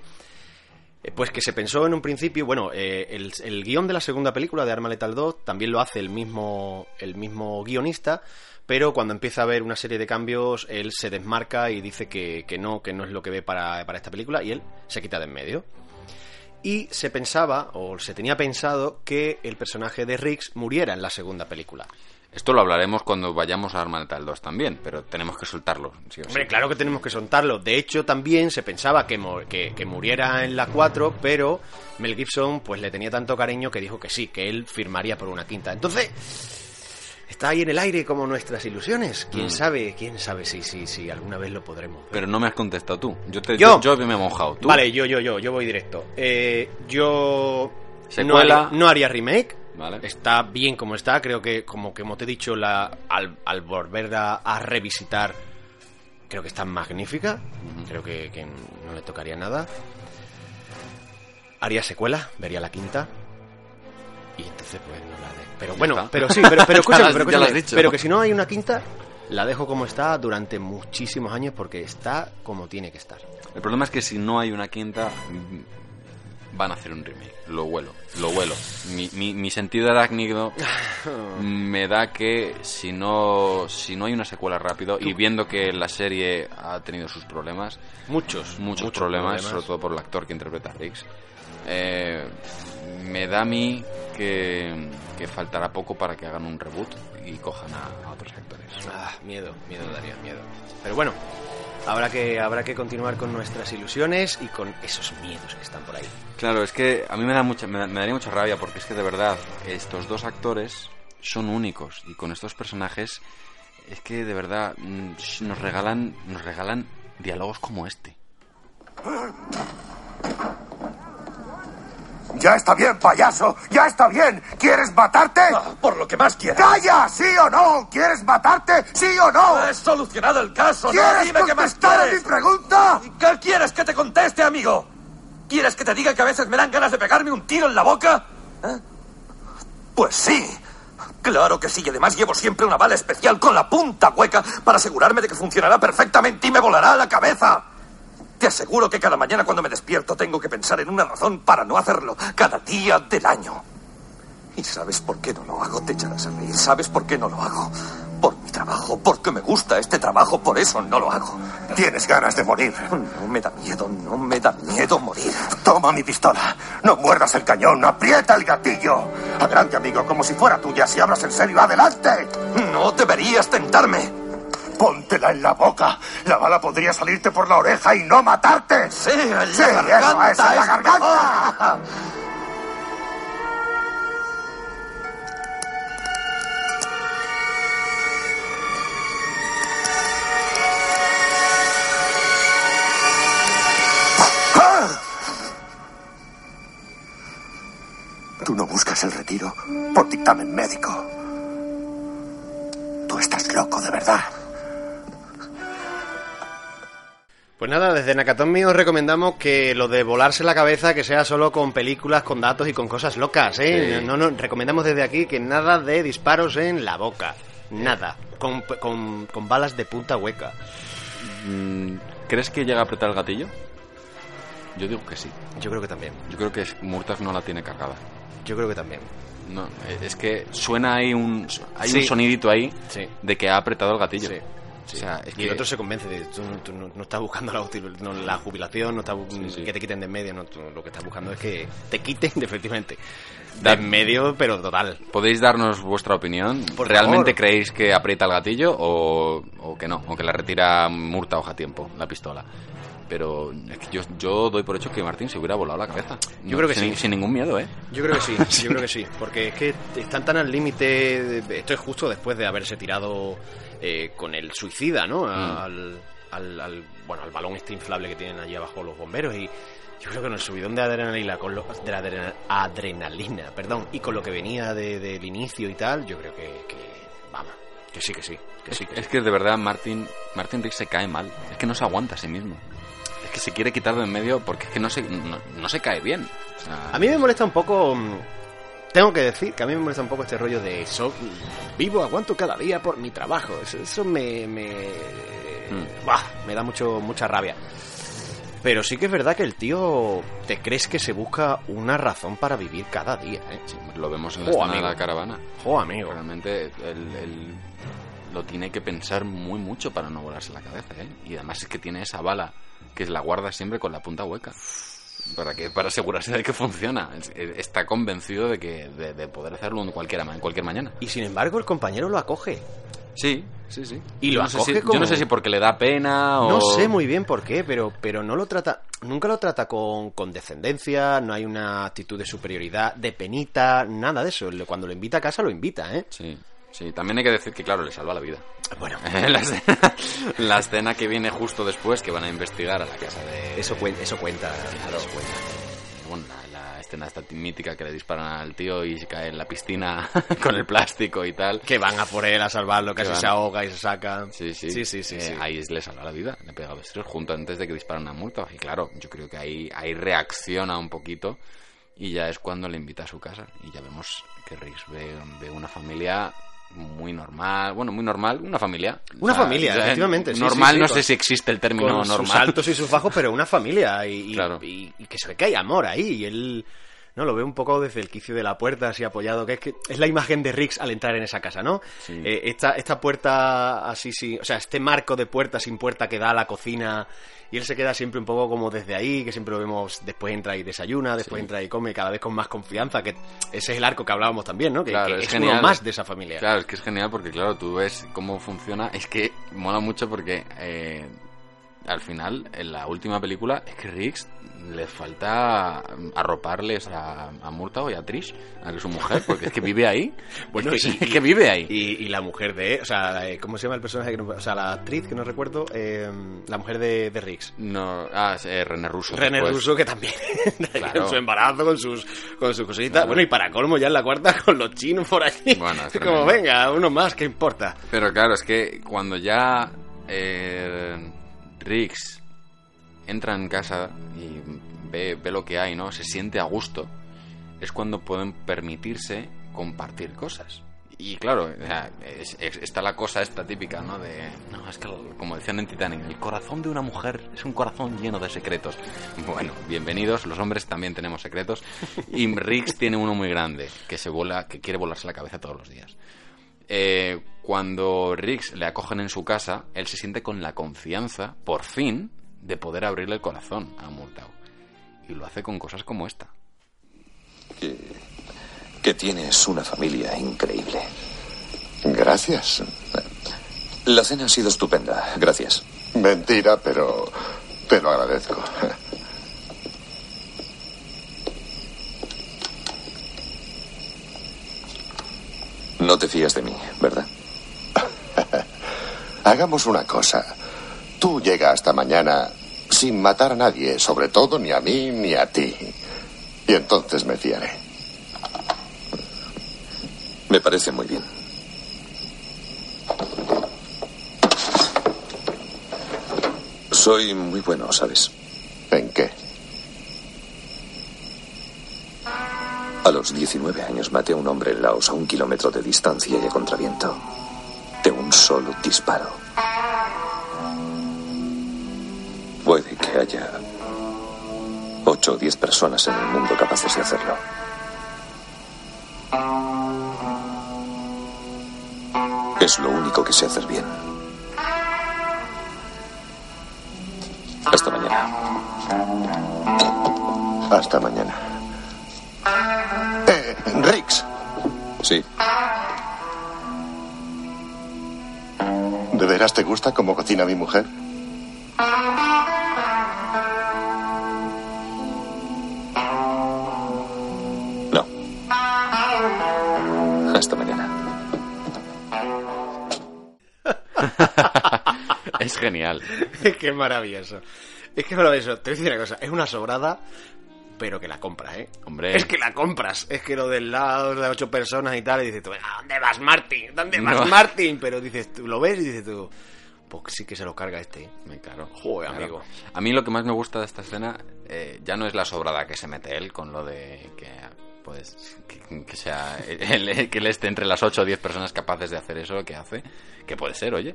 eh, pues que se pensó en un principio, bueno, eh, el, el guion de la segunda película de Arma Letal 2 también lo hace el mismo, el mismo guionista, pero cuando empieza a haber una serie de cambios, él se desmarca y dice que, que no, que no es lo que ve para, para esta película y él se quita de en medio. Y se pensaba, o se tenía pensado, que el personaje de Riggs muriera en la segunda película. Esto lo hablaremos cuando vayamos a Arma Letal 2 también, pero tenemos que soltarlo. sí o sí. Hombre, claro que tenemos que soltarlo. De hecho, también se pensaba que, que, que muriera en la 4, pero Mel Gibson pues le tenía tanto cariño que dijo que sí, que él firmaría por una quinta. Entonces, está ahí en el aire como nuestras ilusiones. ¿Quién Mm. sabe? ¿Quién sabe si, si, si alguna vez lo podremos? Pero no me has contestado tú. Yo, te, ¿Yo? yo, yo me he mojado. ¿Tú? Vale, yo, yo, yo, yo voy directo. Eh, yo no Secuela. haría, no haría remake. Vale. Está bien como está. Creo que, como, como te he dicho, la, al, al volver a, a revisitar, creo que está magnífica. Creo que, que no le tocaría nada. Haría secuela, vería la quinta. Y entonces, pues no la de. Pero bueno, está. pero sí, pero, pero <laughs> escúchame, pero, escúchame, que si no hay una quinta, la dejo como está durante muchísimos años porque está como tiene que estar. El problema es que si no hay una quinta, van a hacer un remake. Lo huelo, lo huelo. Mi, mi, mi sentido arácnido me da que si no, si no hay una secuela rápido y viendo que la serie ha tenido sus problemas, Muchos, muchos, muchos problemas, problemas. sobre todo por el actor que interpreta a Riggs, eh, me da a mí que, que faltará poco para que hagan un reboot y cojan a, a otros actores. Ah, miedo, miedo daría, miedo. Pero bueno, habrá que, habrá que continuar con nuestras ilusiones y con esos miedos que están por ahí. Claro, es que a mí me, da mucha, me, da- me daría mucha rabia porque es que de verdad estos dos actores son únicos y con estos personajes es que de verdad mm, nos regalan nos regalan diálogos como este. Ya está bien, payaso. Ya está bien. ¿Quieres matarte? Por lo que más quieras. ¡Calla! ¿Sí o no? ¿Quieres matarte? ¿Sí o no? He solucionado el caso. No, ¿Quieres dime qué más contestar a mi quieres. pregunta? ¿Qué quieres que te conteste, amigo? ¿Quieres que te diga que a veces me dan ganas de pegarme un tiro en la boca? ¿Eh? Pues sí. Claro que sí, y además llevo siempre una bala especial con la punta hueca para asegurarme de que funcionará perfectamente y me volará a la cabeza. Te aseguro que cada mañana cuando me despierto tengo que pensar en una razón para no hacerlo, cada día del año. ¿Y sabes por qué no lo hago? Te echarás a reír. ¿Sabes por qué no lo hago? Por mi trabajo, porque me gusta este trabajo, por eso no lo hago. Tienes ganas de morir. No me da miedo, no me da miedo morir. Toma mi pistola. No muerdas el cañón. Aprieta el gatillo. Adelante, amigo, como si fuera tuya. Si hablas en serio, adelante. No deberías tentarme. Póntela en la boca. La bala podría salirte por la oreja y no matarte. Sí, en Sí, eso, garganta eso, en la es garganta. Tú no buscas el retiro por dictamen médico. Tú estás loco de verdad. Pues nada, desde Nakatomi os recomendamos que lo de volarse la cabeza que sea solo con películas, con datos y con cosas locas, ¿eh? Sí. No, no, recomendamos desde aquí que nada de disparos en la boca. Nada. Con, con, con balas de punta hueca. Mm, ¿Crees que llega a apretar el gatillo? Yo digo que sí. Yo creo que también. Yo creo que Murtag no la tiene cargada. Yo creo que también. No, eh, es que suena ahí un hay Sí. un sonidito ahí Sí. de que ha apretado el gatillo. Sí. O sea, es y que el otro se convence de tú, no- tú no, no estás buscando la, util- no, la jubilación, no estás Sí, sí. que te quiten de en medio, no, tú lo que estás buscando es que te quiten <laughs> definitivamente de en medio, pero total. ¿Podéis darnos vuestra opinión? Por ¿Realmente favor. creéis que aprieta el gatillo o, o que no? O que la retira Murta hoja tiempo, la pistola. Pero es que yo, yo doy por hecho que Martín se hubiera volado la cabeza. Yo creo que sin, sí. Sin ningún miedo, ¿eh? Yo creo que sí, <laughs> yo creo que sí, porque es que están tan al límite, de- esto es justo después de haberse tirado eh, con el suicida, ¿no? Al, al, al- bueno, al balón este inflable que tienen allí abajo los bomberos y yo creo que en el subidón de adrenalina, con lo, de la adrena- adrenalina, perdón, y con lo que venía de- del inicio y tal, yo creo que, que vamos, que sí, que sí, que sí. Que Es que de verdad Martin, Martin Riggs se cae mal. Es que no se aguanta a sí mismo. Es que se quiere quitar de en medio porque es que no se, no, no se cae bien. O sea, A mí me molesta un poco. Tengo que decir que a mí me molesta un poco este rollo de eso. mm, Vivo, aguanto cada día por mi trabajo. Eso, eso me. Me, Mm. Me da mucho, mucha rabia. Pero sí que es verdad que el tío. Te crees que se busca una razón para vivir cada día, ¿eh? lo vemos en la Jo, de la caravana. Jo, amigo. Realmente él, él lo tiene que pensar muy mucho para no volarse la cabeza, ¿eh? Y además es que tiene esa bala que la guarda siempre con la punta hueca. Para que para asegurarse de que funciona. Es- es- Está convencido de que de, de poder hacerlo en cualquiera ma- en cualquier mañana. Y sin embargo, el compañero lo acoge. Sí, sí, sí. Y Yo lo no sé si- como- Yo no sé si porque le da pena o... No sé muy bien por qué, pero, pero no lo trata, nunca lo trata con condescendencia, no hay una actitud de superioridad, de penita, nada de eso. Cuando lo invita a casa, lo invita, ¿eh? Sí, sí. También hay que decir que, claro, le salva la vida. Bueno, <laughs> la, escena, la escena que viene justo después, que van a investigar a la casa de... eso, cuen- eso cuenta, claro. Eso cuenta. Bueno, la, la escena esta mítica que le disparan al tío y se cae en la piscina <laughs> con el plástico y tal. Que van a por él a salvarlo, casi se ahoga y se saca. Sí, sí. Sí, sí, sí, Eh, sí. Ahí le salva la vida, le pega dos tiros junto antes de que disparan a Murtaugh. Y claro, yo creo que ahí, ahí reacciona un poquito y ya es cuando le invita a su casa. Y ya vemos que Riggs ve, ve una familia muy normal, bueno, muy normal, una familia. Una O sea, familia, ya- efectivamente. Normal, sí, sí, no con- sé si existe el término con normal. sus altos y sus bajos, pero una familia. Y, y- Claro. y- y que se ve que hay amor ahí. Y él no lo ve un poco desde el quicio de la puerta, así apoyado, que es que es la imagen de Riggs al entrar en esa casa, ¿no? Sí. Eh, esta, esta puerta así, sí, o sea, este marco de puerta sin puerta que da a la cocina. Y él se queda siempre un poco como desde ahí, que siempre lo vemos, después entra y desayuna, después entra y come, cada vez con más confianza, que ese es el arco que hablábamos también, ¿no? Que, Claro, que es es, genial. uno más de esa familia. Claro, es que es genial porque, claro, tú ves cómo funciona. Es que mola mucho porque eh, al final, en la última película, es que Riggs le falta arroparles a, a Murtaugh y a Trish, a su mujer, porque es que vive ahí. <laughs> Bueno, es que, y- es que vive ahí. Y, y la mujer de, o sea, eh, ¿cómo se llama el personaje? Que no- o sea, la actriz que no recuerdo, eh, la mujer de, de Riggs. No, ah, es, eh, René Russo. René después. Russo, que también, <laughs> Claro. con su embarazo, con sus, con sus cositas. Claro. Bueno, y para colmo ya en la cuarta <laughs> con los chinos por allí. Bueno, es Como, venga, uno más, ¿qué importa? Pero claro, es que cuando ya eh, Riggs entra en casa y ve, ve lo que hay, ¿no? Se siente a gusto. Es cuando pueden permitirse compartir cosas. Y claro, o sea, es- es- está la cosa esta típica, ¿no? De, no, es que, como decían en Titanic, el corazón de una mujer es un corazón lleno de secretos. Bueno, bienvenidos, los hombres también tenemos secretos. <laughs> Y Riggs tiene uno muy grande, que se vuela, que quiere volarse la cabeza todos los días. Eh, cuando Riggs le acogen en su casa, él se siente con la confianza, por fin, de poder abrirle el corazón a Murtaugh. Y lo hace con cosas como esta. Que, que tienes una familia increíble. Gracias. La cena ha sido estupenda. Gracias. Mentira, pero te lo agradezco. No te fías de mí, ¿verdad? <laughs> Hagamos una cosa. Tú llega hasta mañana sin matar a nadie, sobre todo ni a mí ni a ti. Y entonces me fiaré. Me parece muy bien. Soy muy bueno, ¿sabes? ¿En qué? A los 19 años maté a un hombre en Laos a un kilómetro de distancia y a contraviento. De un solo disparo. Puede que haya ocho o diez personas en el mundo capaces de hacerlo. Es lo único que sé hacer bien. Hasta mañana. Hasta mañana. Eh, Rix, Sí. ¿de veras te gusta cómo cocina mi mujer? <laughs> Es genial. Qué maravilloso. Es que es maravilloso. Te voy a decir una cosa, es una sobrada pero que la compras, ¿eh? Hombre. Es que la compras. Es que lo del lado de ocho personas y tal, y dices tú, ¿a dónde vas, Martin? ¿Dónde vas, No. Martin? Pero dices tú, lo ves y dices tú, pues sí que se lo carga este. ¿eh? Claro. Joder, Claro. amigo. A mí lo que más me gusta de esta escena eh, ya no es la sobrada que se mete él con lo de que pues que, que sea <laughs> él, que él esté entre las 8 o 10 personas capaces de hacer eso que hace, que puede ser, oye.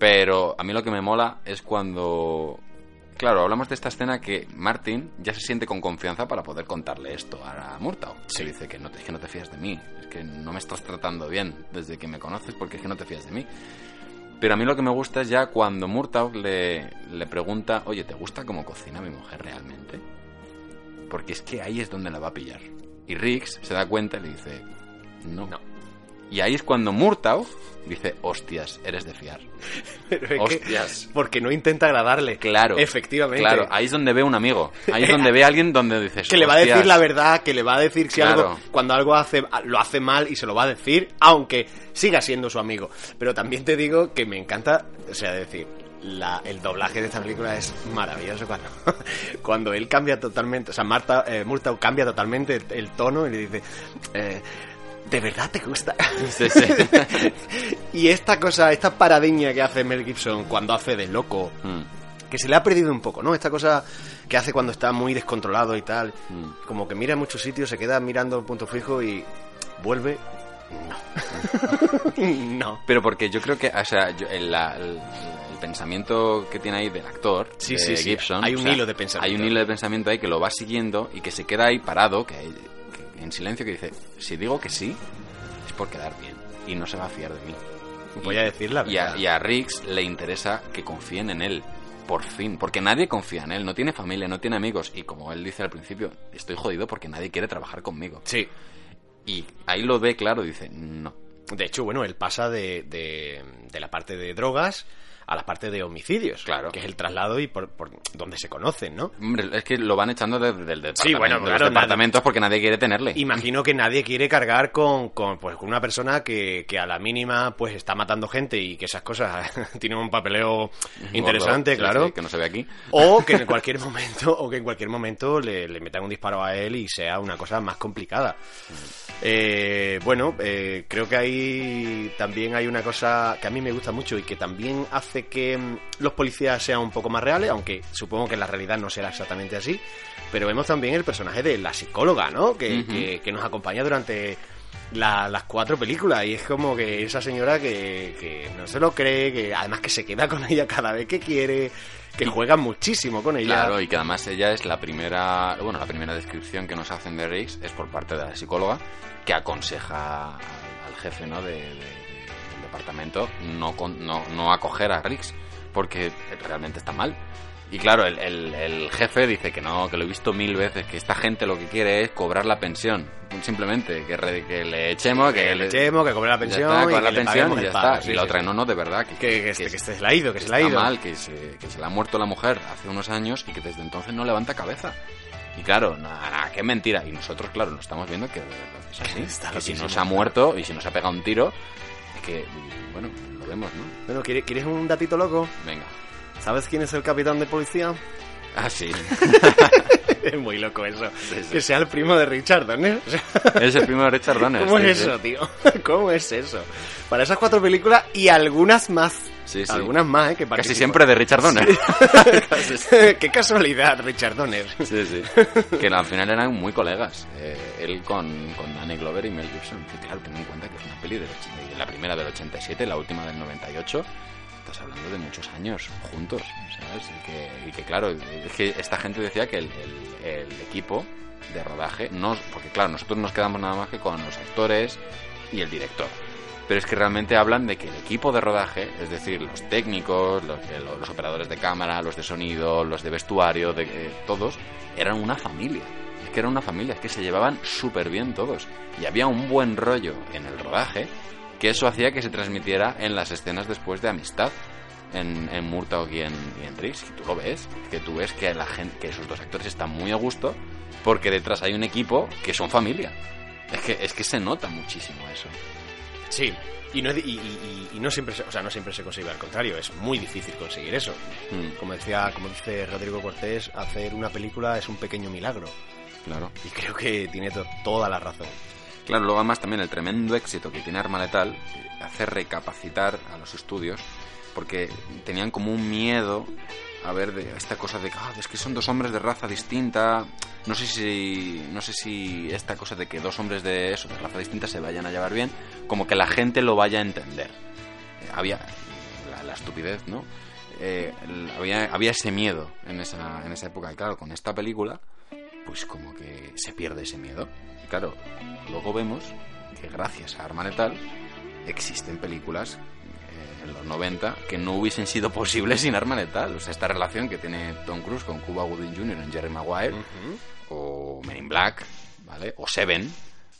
Pero a mí lo que me mola es cuando Claro, hablamos de esta escena que Martin ya se siente con confianza para poder contarle esto a Murtaugh. Se dice que no, te, es que no te fías de mí, es que no me estás tratando bien desde que me conoces porque es que no te fías de mí. Pero a mí lo que me gusta es ya cuando Murtaugh le, le pregunta, oye, ¿te gusta cómo cocina mi mujer realmente? Porque es que ahí es donde la va a pillar. Y Riggs se da cuenta y le dice, no. Y ahí es cuando Murtaugh dice, hostias, eres de fiar. <laughs> Pero es que- Hostias. porque no intenta agradarle. Claro. Efectivamente. Claro, ahí es donde ve un amigo. Ahí es donde ve a alguien donde dices, que le va a decir la verdad, que le va a decir si Claro. algo, cuando algo hace, lo hace mal y se lo va a decir, aunque siga siendo su amigo. Pero también te digo que me encanta, o sea, decir, la- el doblaje de esta película es maravilloso cuando, <laughs> cuando él cambia totalmente, o sea, Marta, eh, Murtaugh cambia totalmente el, el tono y le dice, eh, ¿de verdad te gusta? <laughs> Sí, sí. <laughs> y esta cosa, esta paradigma que hace Mel Gibson cuando hace de loco, Mm. que se le ha perdido un poco, ¿no? Esta cosa que hace cuando está muy descontrolado y tal, Mm. como que mira en muchos sitios, se queda mirando un punto fijo y vuelve. No. <laughs> no. Pero porque yo creo que, o sea, yo- el, la- el- el pensamiento que tiene ahí del actor, Sí, de sí, sí. Gibson, Hay un o sea, hilo de pensamiento. Hay un hilo de pensamiento ahí que lo va siguiendo y que se queda ahí parado, que en silencio, que dice, si digo que sí, es por quedar bien y no se va a fiar de mí. Voy a decir la Y a, verdad. y a Riggs le interesa que confíen en él. Por fin, porque nadie confía en él, no tiene familia, no tiene amigos. Y como él dice al principio, estoy jodido porque nadie quiere trabajar conmigo. Sí. Y ahí lo ve claro, dice, no. De hecho, bueno, él pasa de, de, de la parte de drogas a la parte de homicidios. Claro. Que es el traslado y por, por donde se conocen, ¿no? Hombre, es que lo van echando desde del departamento, Sí, bueno, de los claro, departamentos porque nadie quiere tenerle. Imagino que nadie quiere cargar con, con, pues, con una persona que, que a la mínima pues está matando gente y que esas cosas <laughs> tienen un papeleo interesante, claro. sí, que no se ve aquí. O <laughs> que en cualquier momento, o que en cualquier momento le, le metan un disparo a él y sea una cosa más complicada. Eh, bueno, eh, creo que ahí también hay una cosa que a mí me gusta mucho y que también hace que mm, los policías sean un poco más reales, aunque supongo que en la realidad no será exactamente así. Pero vemos también el personaje de la psicóloga, ¿no? Que, que- que nos acompaña durante la- las cuatro películas y es como que esa señora que, que no se lo cree, que además que se queda con ella cada vez que quiere, que juega muchísimo con ella. Claro, y que además ella es la primera, bueno, la primera descripción que nos hacen de Riggs es por parte de la psicóloga que aconseja al, jefe, ¿no? de, departamento no, no, no acoger a Riggs porque realmente está mal. Y claro, el, el- el jefe dice que no, que lo he visto mil veces, que esta gente lo que quiere es cobrar la pensión. Simplemente, que, re- que le echemos, que, Que le echemos, que cobre la ya pensión está, y que la pensión y ya pago, está. sí, y la sí, otra, sí. no, no, de verdad. Que, Que, que, este- que se la ha ido, que se la ha ido. mal, que se, que se le ha muerto la mujer hace unos años y que desde entonces no levanta cabeza. Y claro, nada, qué mentira. Y nosotros, claro, nos estamos viendo que es así. Está que si loquísimo. no se ha muerto y si no se ha pegado un tiro, que, bueno, lo vemos, ¿no? Bueno, ¿quieres, ¿quieres un datito loco? Venga. ¿Sabes quién es el capitán de policía? Ah, sí. <laughs> es muy loco eso. sí. Que sea el primo de Richard Donner. O sea, es el primo de Richard Donner. ¿Cómo es sí. eso, tío? <laughs> ¿Cómo es eso? Para esas cuatro películas y algunas más. Sí, sí. Algunas más, ¿eh? Que Casi siempre de Richard Donner. <laughs> Qué casualidad, Richard Donner. Sí, sí. Que al final eran muy colegas. Eh, él con, con Danny Glover y Mel Gibson. Que claro, ten en cuenta que peli del och- de la primera del 87, la última del 98. Estás hablando de muchos años juntos, ¿sabes? Y que, y que, claro, es que esta gente decía que el, equipo de rodaje, no, porque claro, nosotros nos quedamos nada más que con los actores y el director. Pero es que realmente hablan de que el equipo de rodaje, es decir, los técnicos, los, eh, operadores de cámara, los de sonido, los de vestuario, de, eh, todos, eran una familia. Que eran una familia, es que se llevaban súper bien todos. Y había un buen rollo en el rodaje que eso hacía que se transmitiera en las escenas después de amistad en, en Murtaugh y en, y en Riggs. Y tú lo ves, que tú ves que la gente, que esos dos actores están muy a gusto porque detrás hay un equipo que son familia. Es que, es que se nota muchísimo eso. Sí. Y no, y, y- y no siempre se, o sea, no siempre se consigue, al contrario, es muy difícil conseguir eso. Mm. Como decía, como dice Rodrigo Cortés, hacer una película es un pequeño milagro. Claro. Y creo que tiene to- toda la razón. Claro, luego además también el tremendo éxito que tiene Arma Letal hace recapacitar a los estudios porque tenían como un miedo a ver de esta cosa de ah, es que son dos hombres de raza distinta no sé si no sé si esta cosa de que dos hombres de eso de raza distinta se vayan a llevar bien como que la gente lo vaya a entender Eh, había la, la estupidez no Eh, había, había ese miedo en esa, en esa época y claro con esta película pues como que se pierde ese miedo. Y claro, luego vemos que gracias a Arma Letal existen películas eh, en los 90 que no hubiesen sido posibles sin Arma Letal. O sea, esta relación que tiene Tom Cruise con Cuba Gooding Jr. en Jerry Maguire, o Men in Black, ¿vale? O Seven,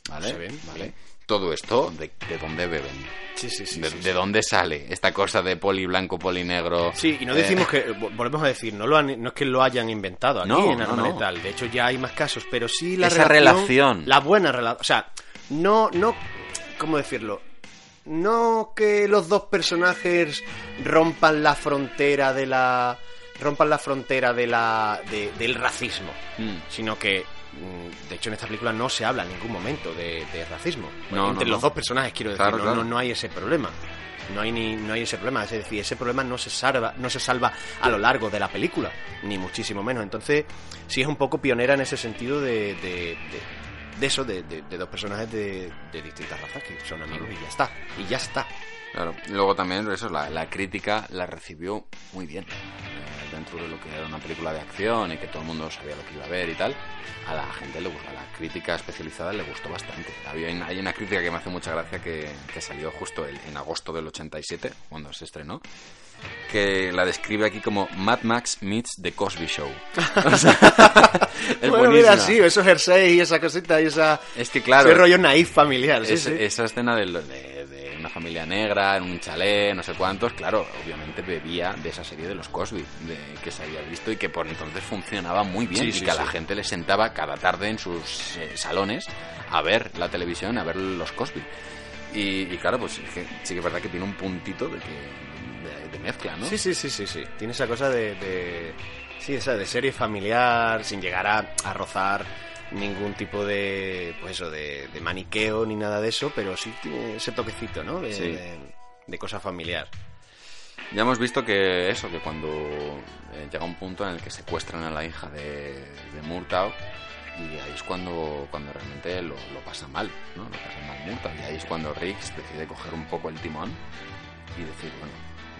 ¿vale? Seven, ¿vale? Todo esto, ¿de, de dónde beben? Sí, sí, sí. ¿De, sí, de sí. dónde sale esta cosa de poli blanco, poli negro? Sí, y no Eh, decimos que, vo- volvemos a decir, no, lo han- no es que lo hayan inventado aquí No, en Arma no. Letal. De hecho, ya hay más casos, pero sí la Esa relación, relación. La buena relación. O sea, no, no, ¿cómo decirlo? No que los dos personajes rompan la frontera de la. rompan la frontera de la. de- del racismo. Mm. Sino que. Mm, De hecho, en esta película no se habla en ningún momento de, de racismo. No, Entre no, los no. dos personajes, quiero decir, Claro, no, claro. no, no hay ese problema. No hay, ni, no hay ese problema, es decir, ese problema no se salva, no se salva a lo largo de la película, ni muchísimo menos. Entonces, sí es un poco pionera en ese sentido de, de, de- de eso, de, dos personajes de, distintas razas que son amigos y ya está, y ya está. Claro, luego también eso, la, la crítica la recibió muy bien. Dentro de lo que era una película de acción y que todo el mundo sabía lo que iba a ver y tal, a la gente le gustó, a la crítica especializada le gustó bastante. Había, hay una crítica que me hace mucha gracia que, que salió justo el- en agosto del 87, cuando se estrenó, que la describe aquí como Mad Max meets The Cosby Show. <laughs> O sea, es <laughs> bueno, mira, sí, esos jerseys y esa cosita y esa... Es que claro, ese rollo naif familiar, sí, es- sí. esa escena de, lo- de- de una familia negra en un chalet, no sé cuántos, claro, obviamente bebía de esa serie de los Cosby, de, que se había visto y que por entonces funcionaba muy bien Sí, y sí, que a la gente le sentaba cada tarde en sus eh, salones a ver la televisión, a ver los Cosby. Y, y claro, pues es que sí que es verdad que tiene un puntito de que de, de mezcla, ¿no? Sí, sí, sí, sí, sí. Tiene esa cosa de, de- sí, esa de serie familiar, sin llegar a, a rozar ningún tipo de, pues eso, de, de maniqueo ni nada de eso, pero sí tiene ese toquecito, ¿no? De, Sí. de, de cosa familiar. Ya hemos visto que eso, que cuando eh, llega un punto en el que secuestran a la hija de, de Murtaugh, y ahí es cuando, cuando realmente lo, lo pasa mal, ¿no? Lo pasa mal Murtaugh, y ahí es cuando Riggs decide coger un poco el timón y decir, bueno,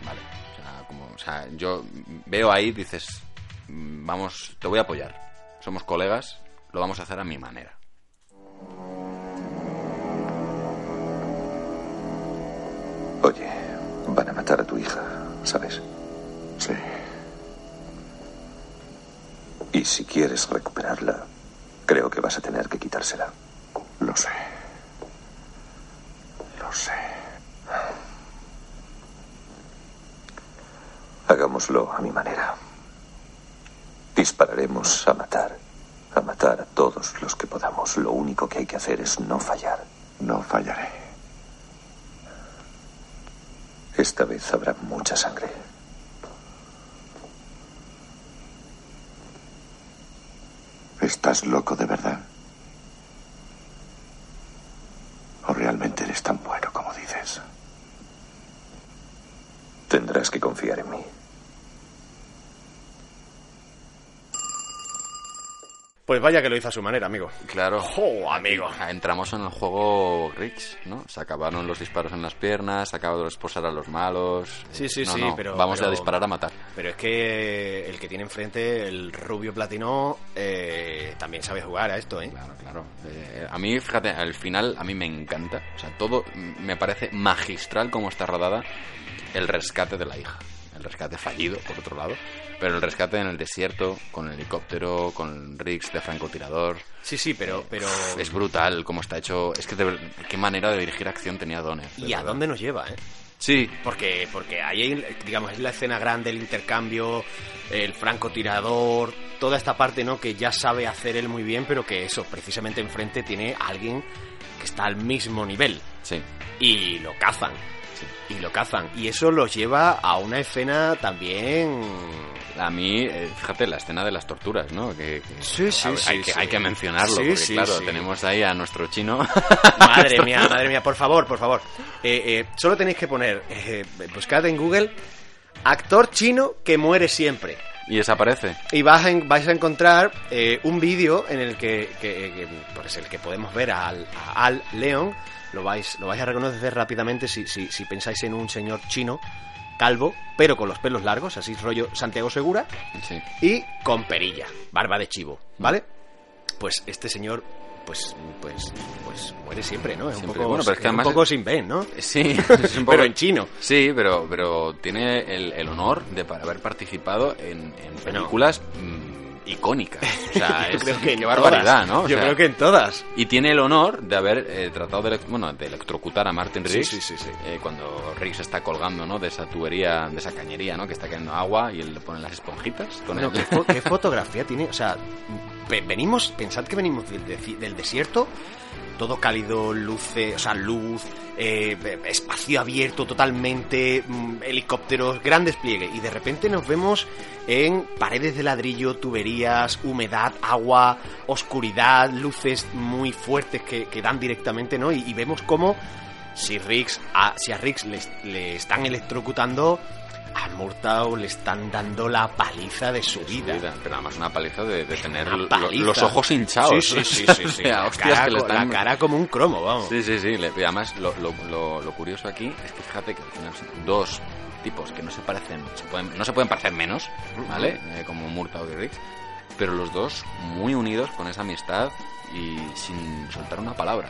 vale, o sea, como, o sea, yo veo ahí, dices, mm, vamos, te voy a apoyar, somos colegas, lo vamos a hacer a mi manera. Oye, van a matar a tu hija, ¿sabes? Sí. Y si quieres recuperarla, creo que vas a tener que quitársela. Lo sé. Lo sé. Hagámoslo a mi manera. Dispararemos a matar. A matar a todos los que podamos. Lo único que hay que hacer es no fallar. No fallaré. Esta vez habrá mucha sangre. ¿Estás loco de verdad? ¿O realmente eres tan bueno como dices? Tendrás que confiar en mí. Pues vaya que lo hizo a su manera, amigo. Claro. ¡Jo, amigo! Ah, Entramos en el juego Riggs, ¿no? Se acabaron los disparos en las piernas, se acabó de esposar a los malos. Sí, sí, No, sí, no, pero... Vamos pero- a disparar a matar. Pero es que el que tiene enfrente, el rubio platino, eh, también sabe jugar a esto, ¿eh? Claro, claro. Eh, a mí, fíjate, al final a mí me encanta. O sea, todo me parece magistral como está rodada el rescate de la hija. El rescate fallido, por otro lado. Pero el rescate en el desierto, con el helicóptero, con Riggs de francotirador. Sí, sí, pero... pero... Es brutal cómo está hecho. Es que de qué manera de dirigir acción tenía Donner. ¿Y a dónde nos lleva, eh? Sí, Porque, porque ahí, hay, digamos, es la escena grande, el intercambio, el francotirador, toda esta parte, ¿no? Que ya sabe hacer él muy bien, pero que eso, precisamente enfrente tiene a alguien que está al mismo nivel. Sí. Y lo cazan. Y lo cazan. Y eso los lleva a una escena también... A mí, eh, fíjate, la escena de las torturas, ¿no? Que, que- Sí, sí, hay, sí, hay que, hay que mencionarlo, porque claro, tenemos ahí a nuestro chino. <laughs> Madre <laughs> mía, madre mía, por favor, por favor. Eh, eh, solo tenéis que poner, eh, buscad en Google, actor chino que muere siempre. Y desaparece. Y vas a vais a encontrar eh, un vídeo en el que, que- que, pues el que podemos ver a Al, a Al Leon. Lo vais, lo vais a reconocer rápidamente si, si, si pensáis en un señor chino, calvo, pero con los pelos largos, así rollo Santiago Segura, Sí. y con perilla, barba de chivo, ¿vale? Pues este señor, pues, pues, pues muere siempre, ¿no? Es un poco, Bueno, pero es que un sin Ben, ¿no? Sí, <laughs> es un poco- Pero en chino. Sí, pero, pero tiene el, el honor de haber participado en, en películas mm, icónicas. O <laughs> sea, Yo es, creo que qué barbaridad, todas. ¿no? O Yo sea, creo que en todas. Y tiene el honor de haber eh, tratado de, bueno, de electrocutar a Martin Riggs sí, sí, sí. eh, cuando Riggs está colgando ¿no? de esa tubería, de esa cañería, ¿no? que está cayendo agua y él le pone las esponjitas. Con Bueno, el- ¿qué, <laughs> fo- qué fotografía tiene? O sea, venimos, pensad que venimos del, desierto, todo cálido, luce, o sea, luz, eh, espacio abierto totalmente, mm, helicópteros, gran despliegue. Y de repente nos vemos en paredes de ladrillo, tuberías, humedad, agua, oscuridad, luces muy fuertes que, que dan directamente, ¿no? Y, y vemos cómo si, Riggs, a, si a Riggs le, le están electrocutando, a Murtaugh le están dando la paliza de su vida. vida, Pero además una paliza de, de tener paliza. los ojos hinchados. Sí, sí, sí, sí, <laughs> La hostias cara que le co- están- la cara como un cromo, vamos. Sí, sí, sí. y además, lo, lo, lo, lo curioso aquí es que fíjate que dos tipos que no se parecen, se pueden, no se pueden parecer menos, ¿vale? Eh, como Murtaugh y Riggs, pero los dos muy unidos con esa amistad y sin soltar una palabra.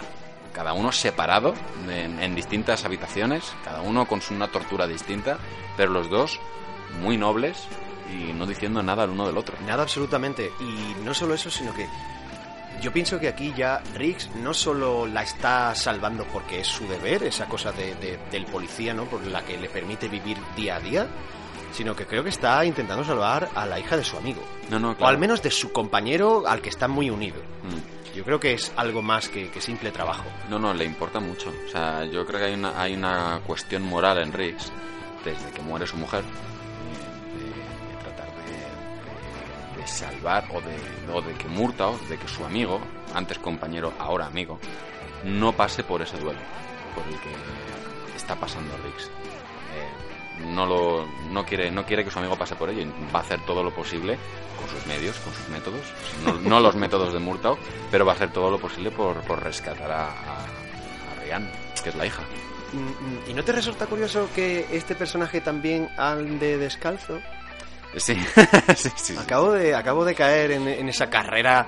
Cada uno separado en, en distintas habitaciones, cada uno con una tortura distinta, pero los dos muy nobles y no diciendo nada el uno del otro. Nada absolutamente. Y no solo eso, sino que yo pienso que aquí ya Riggs no solo la está salvando porque es su deber, esa cosa de- de- del policía, ¿no? Por la que le permite vivir día a día, sino que creo que está intentando salvar a la hija de su amigo. No, no, O claro. al menos de su compañero al que está muy unido. Mm. Yo creo que es algo más que, simple trabajo. No, no, le importa mucho. O sea, yo creo que hay una, hay una cuestión moral en Riggs desde que muere su mujer de, tratar de, de- de salvar o de, o de que Murtaugh, de que su amigo, antes compañero, ahora amigo, no pase por ese duelo por el que está pasando Riggs. No lo no quiere no quiere que su amigo pase por ello va a hacer todo lo posible con sus medios con sus métodos no, no los métodos de Murtaugh pero va a hacer todo lo posible por, por rescatar a, a, a Rhiannon, que es la hija Mm, ¿Y no te resulta curioso que este personaje también ande descalzo? sí <laughs> sí, sí, sí. Acabo de, acabo de caer en, en esa carrera.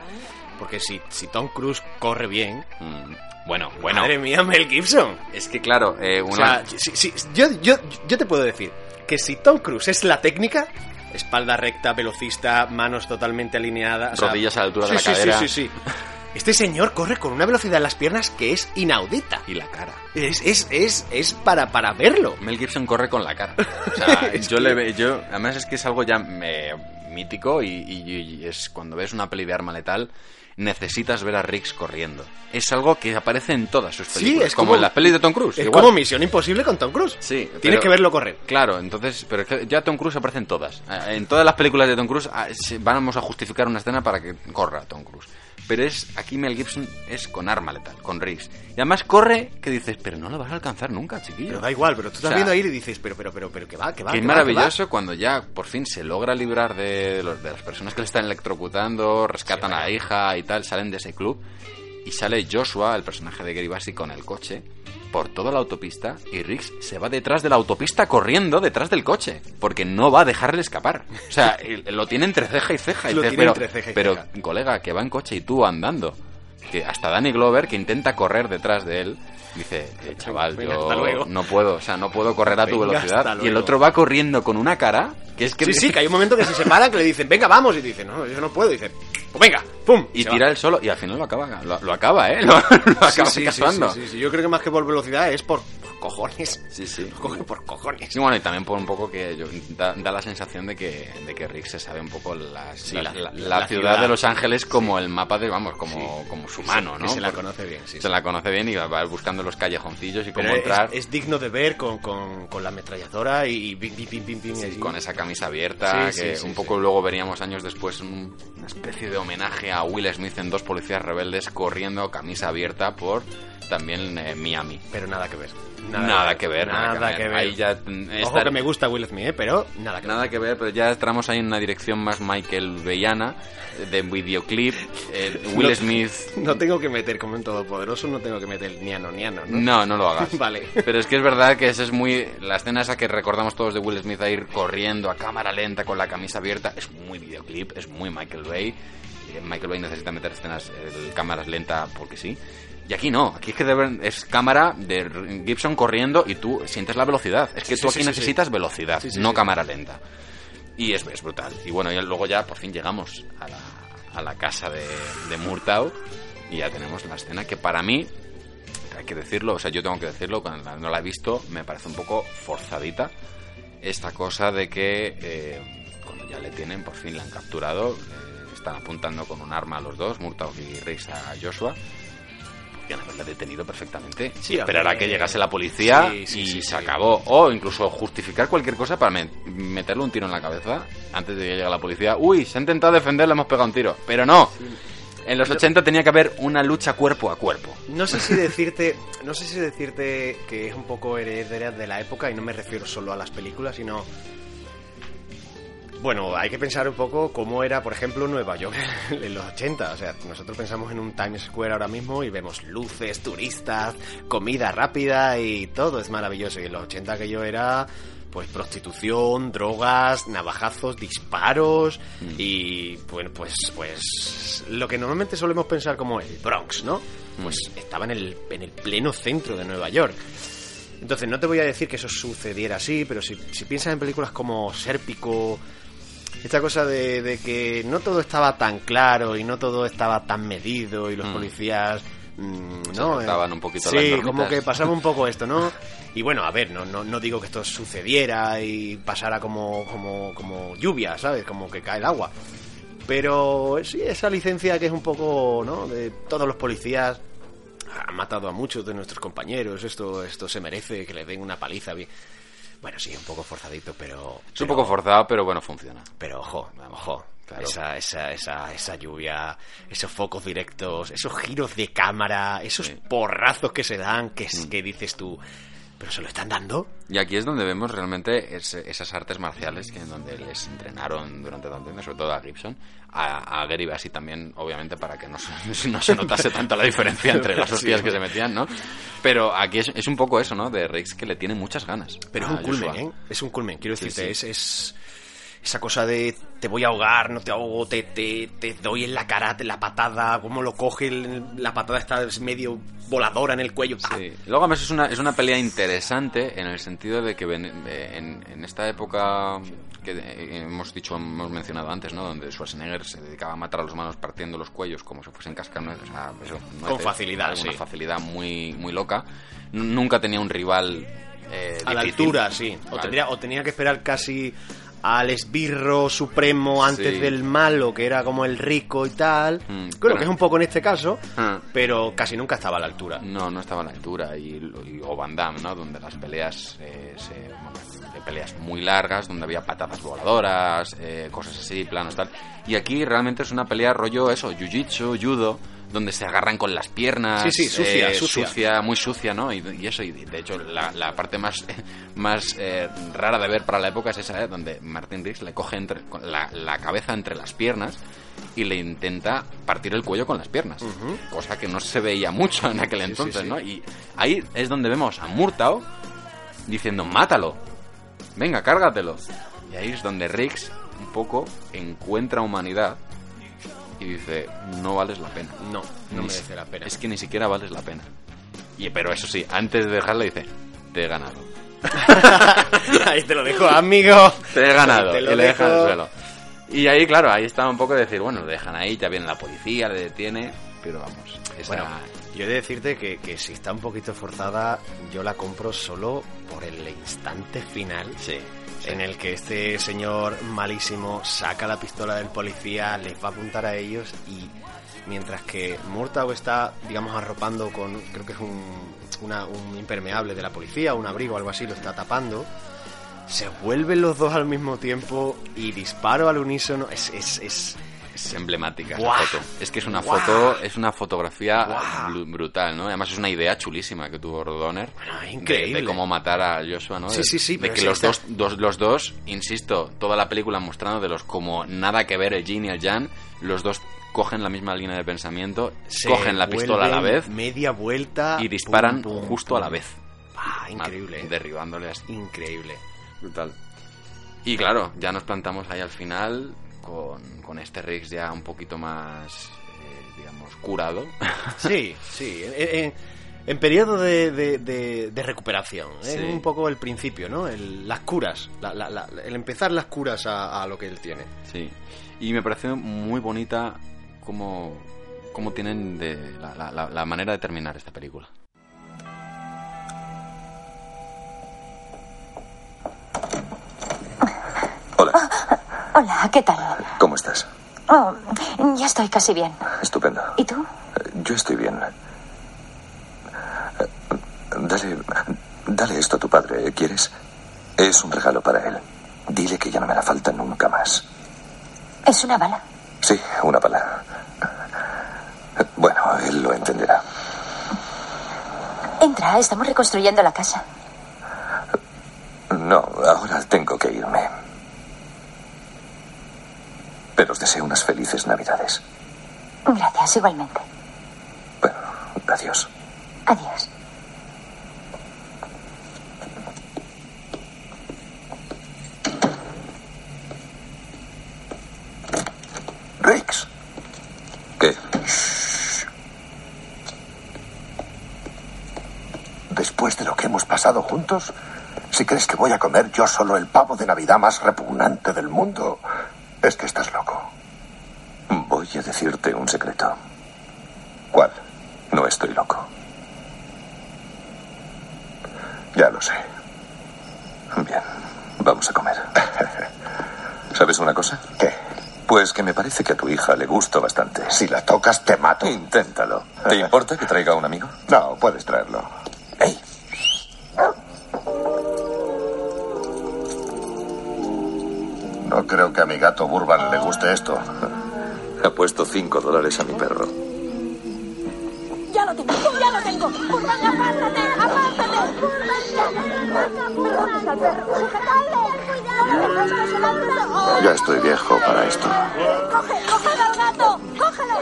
Porque si, si Tom Cruise corre bien. Mm, bueno bueno Madre mía, Mel Gibson. es que claro eh, O una sea, si- si- yo, yo, yo te puedo decir que si Tom Cruise es la técnica, espalda recta, velocista, manos totalmente alineadas. o sea, Rodillas a la altura de la sí, cadera. Sí, sí, sí. Este señor corre con una velocidad en las piernas que es inaudita. y la cara Es, es, es, es para, para verlo. Mel Gibson corre con la cara. O sea, <laughs> yo que- le ve- yo además es que es algo ya mítico y, y- y es cuando ves una peli de arma letal necesitas ver a Riggs corriendo. Es algo que aparece en todas sus Sí, películas, es como, como- en las pelis de Tom Cruise. Es igual. como Misión Imposible con Tom Cruise. Sí, Tienes pero- que verlo correr. Claro, entonces, pero ya Tom Cruise aparece en todas. Eh, En todas las películas de Tom Cruise ah, vamos a justificar una escena para que corra Tom Cruise. Pero es aquí Mel Gibson es con arma letal, con Riggs. Y además corre que dices, pero no lo vas a alcanzar nunca, chiquillo. Pero da igual, pero tú estás O sea, viendo ahí y dices, pero, pero, pero, pero, que va, que va. Que es va, maravilloso cuando ya por fin se logra librar de, los- de las personas que le están electrocutando, rescatan a la hija y tal, salen de ese club y sale Joshua, el personaje de Gary con el coche por toda la autopista y Riggs se va detrás de la autopista corriendo detrás del coche porque no va a dejarle escapar. O sea, <laughs> lo tiene entre ceja y ceja. Y Lo dices, tiene pero, entre ceja y pero, ceja". colega, que va en coche y tú andando. Que hasta Danny Glover, que intenta correr detrás de él, dice, "Eh, chaval, Venga, yo hasta luego". no puedo, o sea, no puedo correr a tu Venga, velocidad. Y el otro va corriendo con una cara que es que Sí, sí, <laughs> que hay un momento que se separan que le dicen, venga, vamos. Y dice, no, yo no puedo. Y dice, pues venga, pum. Y tira va. el solo y al final lo acaba, lo, lo acaba, ¿eh? <laughs> Lo, lo acaba Sí. Yo creo que más que por velocidad es por, por cojones. Sí, sí. Lo <laughs> coge por cojones. Sí, bueno, y también por un poco que yo- da, da la sensación de que, de que Rick se sabe un poco las- la, la- ciudad, ciudad. de Los Ángeles como el mapa de, vamos, como, como su mano, que ¿no? se la Porque conoce bien, sí, Se la conoce bien y va- va buscando los callejoncillos y Pero cómo es, entrar es digno de ver con, con, con la ametralladora y pim, pim, pim, pim, pim, sí, así. con esa camisa abierta, que un poco luego veríamos años después un- una especie de homenaje a Will Smith en Dos Policías Rebeldes corriendo camisa abierta por también eh, Miami. Pero nada que ver. Nada, que ver, nada, que ver. Ahí ya mm, Ojo está- que me gusta Will Smith, ¿eh? pero nada que Nada que ver, pero ya entramos ahí en una dirección más Michael Bellana, de videoclip, eh, <laughs> Will No- Smith... <laughs> No tengo que meter, como en Todopoderoso, no tengo que meter niano, niano, ¿no? No, no lo hagas. <laughs> Vale. Pero es que es verdad que esa es muy... La escena esa que recordamos todos de Will Smith a ir corriendo a cámara lenta con la camisa abierta es muy videoclip, es muy Michael Bay. Eh, Michael Bay necesita meter escenas, eh, cámaras lenta porque sí. Y aquí no, aquí es que deben- es cámara de Gibson corriendo y tú sientes la velocidad. Es que Sí, tú sí, aquí sí, necesitas velocidad, no cámara lenta. Y es, es brutal. Y bueno, y luego ya por fin llegamos a la, a la casa de, de Murtaugh y ya tenemos la escena que para mí, hay que decirlo, o sea, yo tengo que decirlo, cuando no la he visto, me parece un poco forzadita esta cosa de que eh, cuando ya le tienen, por fin la han capturado, le están apuntando con un arma a los dos, Murtaugh y Riggs a Joshua. Podrían haberle detenido perfectamente. Sí, esperar a que llegase la policía Sí, sí, y se acabó. O incluso justificar cualquier cosa para me- meterle un tiro en la cabeza antes de que llegue la policía. Uy, se ha intentado defender, le hemos pegado un tiro. Pero no. En los 80 tenía que haber una lucha cuerpo a cuerpo. No sé si <laughs> decirte, no sé si decirte que es un poco heredera de la época y no me refiero solo a las películas, sino bueno, hay que pensar un poco cómo era, por ejemplo, Nueva York <laughs> en los 80. O sea, nosotros pensamos en un Times Square ahora mismo y vemos luces, turistas, comida rápida y todo es maravilloso. Y en los 80 aquello era, pues, prostitución, drogas, navajazos, disparos y, bueno, pues, pues, lo que normalmente solemos pensar como el Bronx, ¿no? Pues estaba en el, en el pleno centro de Nueva York. Entonces, no te voy a decir que eso sucediera así, pero si, si piensas en películas como Sérpico, esta cosa de, de que no todo estaba tan claro y no todo estaba tan medido y los Mm. policías mm, no cortaban un poquito las sí normitas. como que pasaba un <laughs> poco esto no y bueno a ver no no, no digo que esto sucediera y pasara como como como lluvia sabes como que cae el agua. Pero sí esa licencia que es un poco no de todos los policías han matado a muchos de nuestros compañeros esto esto se merece que le den una paliza bien bueno sí un poco forzadito pero Es un poco forzado, pero bueno, funciona. pero ojo, ojo. Claro. Esa, esa, esa, esa lluvia, esos focos directos, esos giros de cámara, esos Sí. porrazos que se dan, que, Mm. que dices tú, ¿pero se lo están dando? Y aquí es donde vemos realmente esas artes marciales que en donde les entrenaron durante tanto tiempo, sobre todo a Gibson, a, a Gary Bassi también, obviamente, para que no <laughs> no se notase tanto la diferencia entre las <laughs> hostias Sí. que se metían, ¿no? Pero aquí es, es un poco eso, ¿no? De Riggs que le tiene muchas ganas. Pero es un culmen. ¿eh? Es un culmen, quiero Sí, decirte, sí. Es, es esa cosa de te voy a ahogar, no te ahogo, te, te, te doy en la cara te- la patada, cómo lo coge, el- la patada está medio voladora en el cuello. Sí. Luego además es una, es una pelea interesante en el sentido de que de- en, en esta época que eh, hemos dicho, hemos mencionado antes, ¿no? Donde Schwarzenegger se dedicaba a matar a los humanos partiendo los cuellos como si fuesen cascanueces, o sea, eso, Con facilidad, Una sí. facilidad muy, muy loca. N- Nunca tenía un rival eh, a la altura, sí. O, Vale. tendría, o tenía que esperar casi al esbirro supremo antes Sí. del malo, que era como el rico y tal. Mm, Creo que es un poco en este caso, Ah. pero casi nunca estaba a la altura. No, no estaba a la altura. Y, y- o Van Damme, ¿no? Donde las peleas, eh, se, peleas muy largas, donde había patadas voladoras, eh, cosas así, planos, tal. Y aquí realmente es una pelea rollo eso, jiu-jitsu, judo, donde se agarran con las piernas. Sí, sí, sucia, eh, sucia. muy sucia, ¿no? Y, y eso, y de hecho, la, la parte más, <laughs> más eh, rara de ver para la época es esa, ¿eh? Donde Martin Riggs le coge entre, la, la cabeza entre las piernas y le intenta partir el cuello con las piernas. Cosa que no se veía mucho en aquel entonces, sí. ¿no? Y ahí es donde vemos a Murtao diciendo, mátalo, venga, cárgatelo. Y ahí es donde Riggs un poco encuentra humanidad y dice, no vales la pena. No, no Ni merece si- la pena. Es que ni siquiera vales la pena. Y, pero eso sí, antes de dejarle dice, te he ganado. <laughs> Ahí te lo dejo, amigo. <laughs> Te he ganado. Te y le el suelo. Y ahí, claro, ahí estaba un poco de decir, bueno, lo dejan ahí, ya viene la policía, le detiene, pero vamos, esa- Bueno, yo he de decirte que, que si está un poquito forzada, yo la compro solo por el instante final. En el que este señor malísimo saca la pistola del policía, les va a apuntar a ellos y mientras que Murtaugh está, digamos, arropando con, creo que es un, una- un impermeable de la policía, un abrigo o algo así, lo está tapando, se vuelven los dos al mismo tiempo y disparo al unísono. Es, es, es, Es emblemática esa Guau. foto. Es que es una foto, es una fotografía brutal, ¿no? Además es una idea chulísima que tuvo Donner. increíble. De, de cómo matar a Joshua, ¿no? Sí, De- sí, sí, De que sí, los está- dos, dos, los dos, insisto, toda la película mostrando de los como nada que ver el Jin y el Jan, los dos cogen la misma línea de pensamiento, se cogen la pistola a la vez Media vuelta. y disparan pum, pum, justo a la vez. Ah, increíble. Ma- Derribándole así. Increíble. Brutal. Y claro, ya nos plantamos ahí al final con, con este Riggs ya un poquito más, eh, digamos, curado. <laughs> Sí, sí. En, en- en periodo de, de- de- de recuperación. Es Sí. un poco el principio, ¿no? El- las curas. la- la- la- el empezar las curas a, a lo que él tiene. Sí. Y me pareció muy bonita cómo, cómo tienen de, la, la- la- la manera de terminar esta película. Hola, ¿qué tal? ¿Cómo estás? Oh, ya estoy casi bien. Estupendo. ¿Y tú? Yo estoy bien. Dale, dale esto a tu padre, ¿quieres? Es un regalo para él. Dile que ya no me hará falta nunca más. Es una bala. Sí, una bala. Bueno, él lo entenderá. Entra, estamos reconstruyendo la casa. No, ahora tengo que irme. Pero os deseo unas felices navidades. Gracias, igualmente. Adiós. Adiós. Riggs. ¿Qué? Después de lo que hemos pasado juntos, si crees que voy a comer yo solo el pavo de Navidad más repugnante del mundo, es que estás loco. Voy a decirte un secreto. ¿Cuál? No estoy loco. Ya lo sé. Bien, vamos a comer. <laughs> ¿Sabes una cosa? ¿Qué? Pues que me parece que a tu hija le gusto bastante. Si la tocas, te mato. Inténtalo. ¿Te importa que traiga a un amigo? No, puedes traerlo. ¡Ey! No creo que a mi gato Burban le guste esto. Ha puesto cinco dólares a mi perro. Ya lo tengo, ya lo tengo. Burban, apártate, apártate. Burban, ya. Al perro. Sujetadle. Estoy viejo para esto. Coge, cógelo al gato. Cógelo.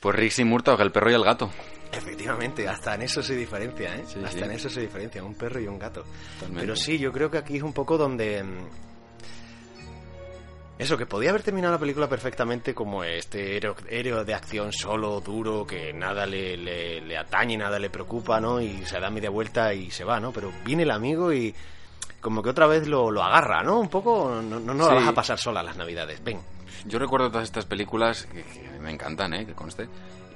Pues y Murtaugh, el perro y el gato. Efectivamente, hasta en eso se diferencia, ¿eh? Sí, hasta sí. en eso se diferencia, un perro y un gato. Totalmente. Pero sí, yo creo que aquí es un poco donde... mm, Eso, que podía haber terminado la película perfectamente como este héroe, de acción solo, duro, que nada le, le, le atañe, nada le preocupa, ¿no? Y se da media vuelta y se va, ¿no? Pero viene el amigo y como que otra vez lo, lo agarra, ¿no? Un poco, no, no, no la vas a pasar sola las navidades, ven. Yo recuerdo todas estas películas que, que me encantan, ¿eh? Que conste.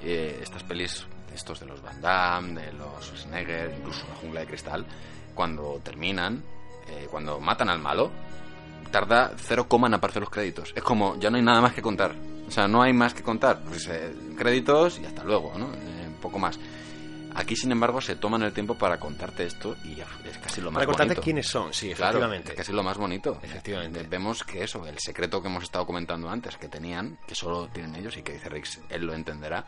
Eh, estas pelis, estos de los Van Damme, de los Schwarzenegger, incluso La Jungla de Cristal, cuando terminan, eh, cuando matan al malo, tarda cero coma en aparecer los créditos. Es como, ya no hay nada más que contar. O sea, no hay más que contar. Pues eh, créditos y hasta luego, ¿no? Eh, un poco más. Aquí, sin embargo, se toman el tiempo para contarte esto y es casi lo más Para contarte bonito. quiénes son, sí, Claro, efectivamente. es casi lo más bonito. Efectivamente. Vemos que eso, el secreto que hemos estado comentando antes, que tenían, que solo tienen ellos y que dice Rix, él lo entenderá.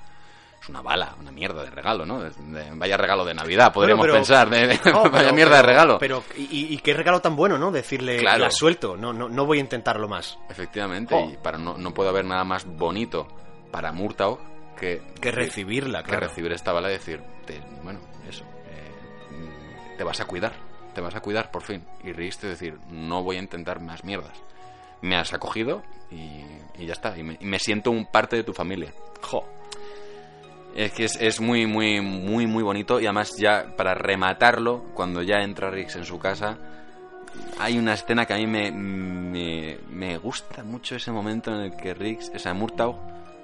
Es una bala, una mierda de regalo, ¿no? De- de- vaya regalo de Navidad, podríamos pero- pensar. de- de- <laughs> No, <laughs> vaya pero- mierda de regalo. Pero, y, y qué regalo tan bueno, ¿no? Decirle, Claro. la suelto, no, no, no voy a intentarlo más. Efectivamente, Oh. y para no, no puede haber nada más bonito para Murtaugh que, Que recibirla, que claro. recibir esta bala y decir, te- bueno, eso, eh, te vas a cuidar, te vas a cuidar por fin. Y Riggs te decir, no voy a intentar más mierdas. Me has acogido y, y ya está, y me, y me siento un parte de tu familia. Jo. Es que es, es muy, muy, muy, muy bonito y además ya para rematarlo, cuando ya entra Riggs en su casa, hay una escena que a mí me, me, me gusta mucho ese momento en el que Riggs, o sea, Murtaugh,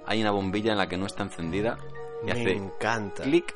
hay una bombilla en la que no está encendida y Me hace encanta. clic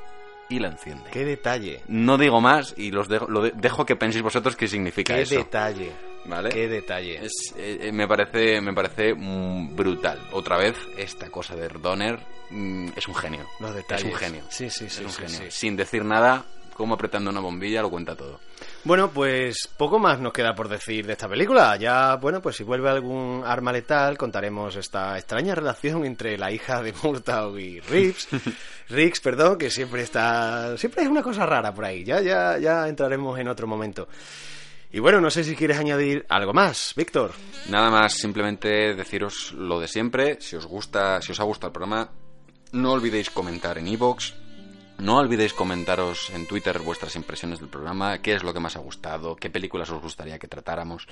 y la enciende. Qué detalle. No digo más y los dejo, lo de- dejo que penséis vosotros qué significa Qué eso. detalle. ¿Vale? Qué detalle. Es, eh, me parece, me parece mm, brutal. Otra vez, esta cosa de Donner mm, es un genio. Los detalles. Es un genio. Sí, sí, sí, Es un sí, genio. sí. Sin decir nada, como apretando una bombilla, lo cuenta todo. Bueno, pues poco más nos queda por decir de esta película. Ya, bueno, pues si vuelve algún arma letal, contaremos esta extraña relación entre la hija de Murtaugh y Riggs. <laughs> Riggs, perdón, que siempre está... Siempre es una cosa rara por ahí. Ya, ya, ya entraremos en otro momento. Y bueno, no sé si quieres añadir algo más, Víctor. Nada más, simplemente deciros lo de siempre. Si os gusta, si os ha gustado el programa, no olvidéis comentar en iVoox. No olvidéis comentaros en Twitter vuestras impresiones del programa, qué es lo que más ha gustado, qué películas os gustaría que tratáramos.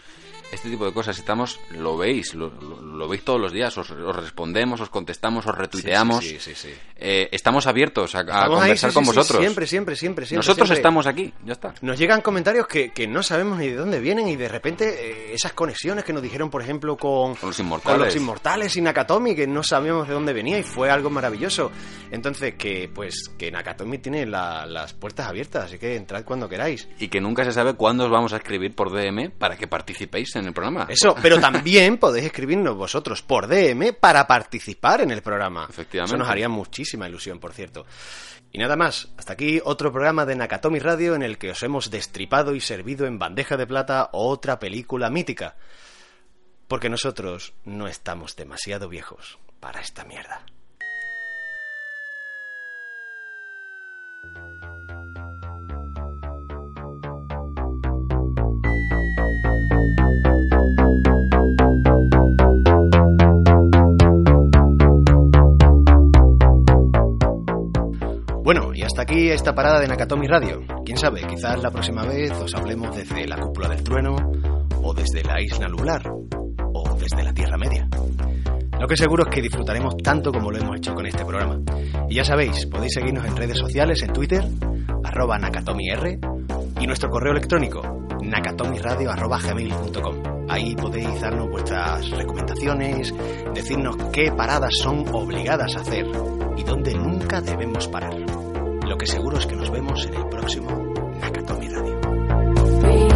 Este tipo de cosas estamos, lo veis, lo, lo- lo veis todos los días, os, os respondemos, os contestamos, os retuiteamos. Sí, sí, sí. Eh, estamos abiertos a, a Estamos ahí, conversar con vosotros. siempre, siempre, siempre, siempre. Nosotros siempre. estamos aquí, ya está. Nos llegan comentarios que, que no sabemos ni de dónde vienen y de repente eh, esas conexiones que nos dijeron, por ejemplo, con, Con los con inmortales. los inmortales y Nakatomi, que no sabíamos de dónde venía y fue algo maravilloso. Entonces, que pues que Nakatomi tiene la- las puertas abiertas, así que entrad cuando queráis. Y que nunca se sabe cuándo os vamos a escribir por DM para que participéis en el programa. Eso, pero <laughs> también podéis escribirnos vosotros por DM para participar en el programa. Efectivamente. Eso nos haría muchísima ilusión, por cierto. Y nada más, hasta aquí otro programa de Nakatomi Radio en el que os hemos destripado y servido en bandeja de plata otra película mítica. Porque nosotros no estamos demasiado viejos para esta mierda. Bueno, y hasta aquí esta parada de Nakatomi Radio. Quién sabe, quizás la próxima vez os hablemos desde la cúpula del trueno, o desde la isla lunar, o desde la Tierra Media. Lo que seguro es que disfrutaremos tanto como lo hemos hecho con este programa. Y ya sabéis, podéis seguirnos en redes sociales, en Twitter, arroba nakatomir, y nuestro correo electrónico, nakatomiradio arroba gmail.com. Ahí podéis darnos vuestras recomendaciones, decirnos qué paradas son obligadas a hacer y dónde nunca debemos parar. Lo que seguro es que nos vemos en el próximo Nakatomi Radio.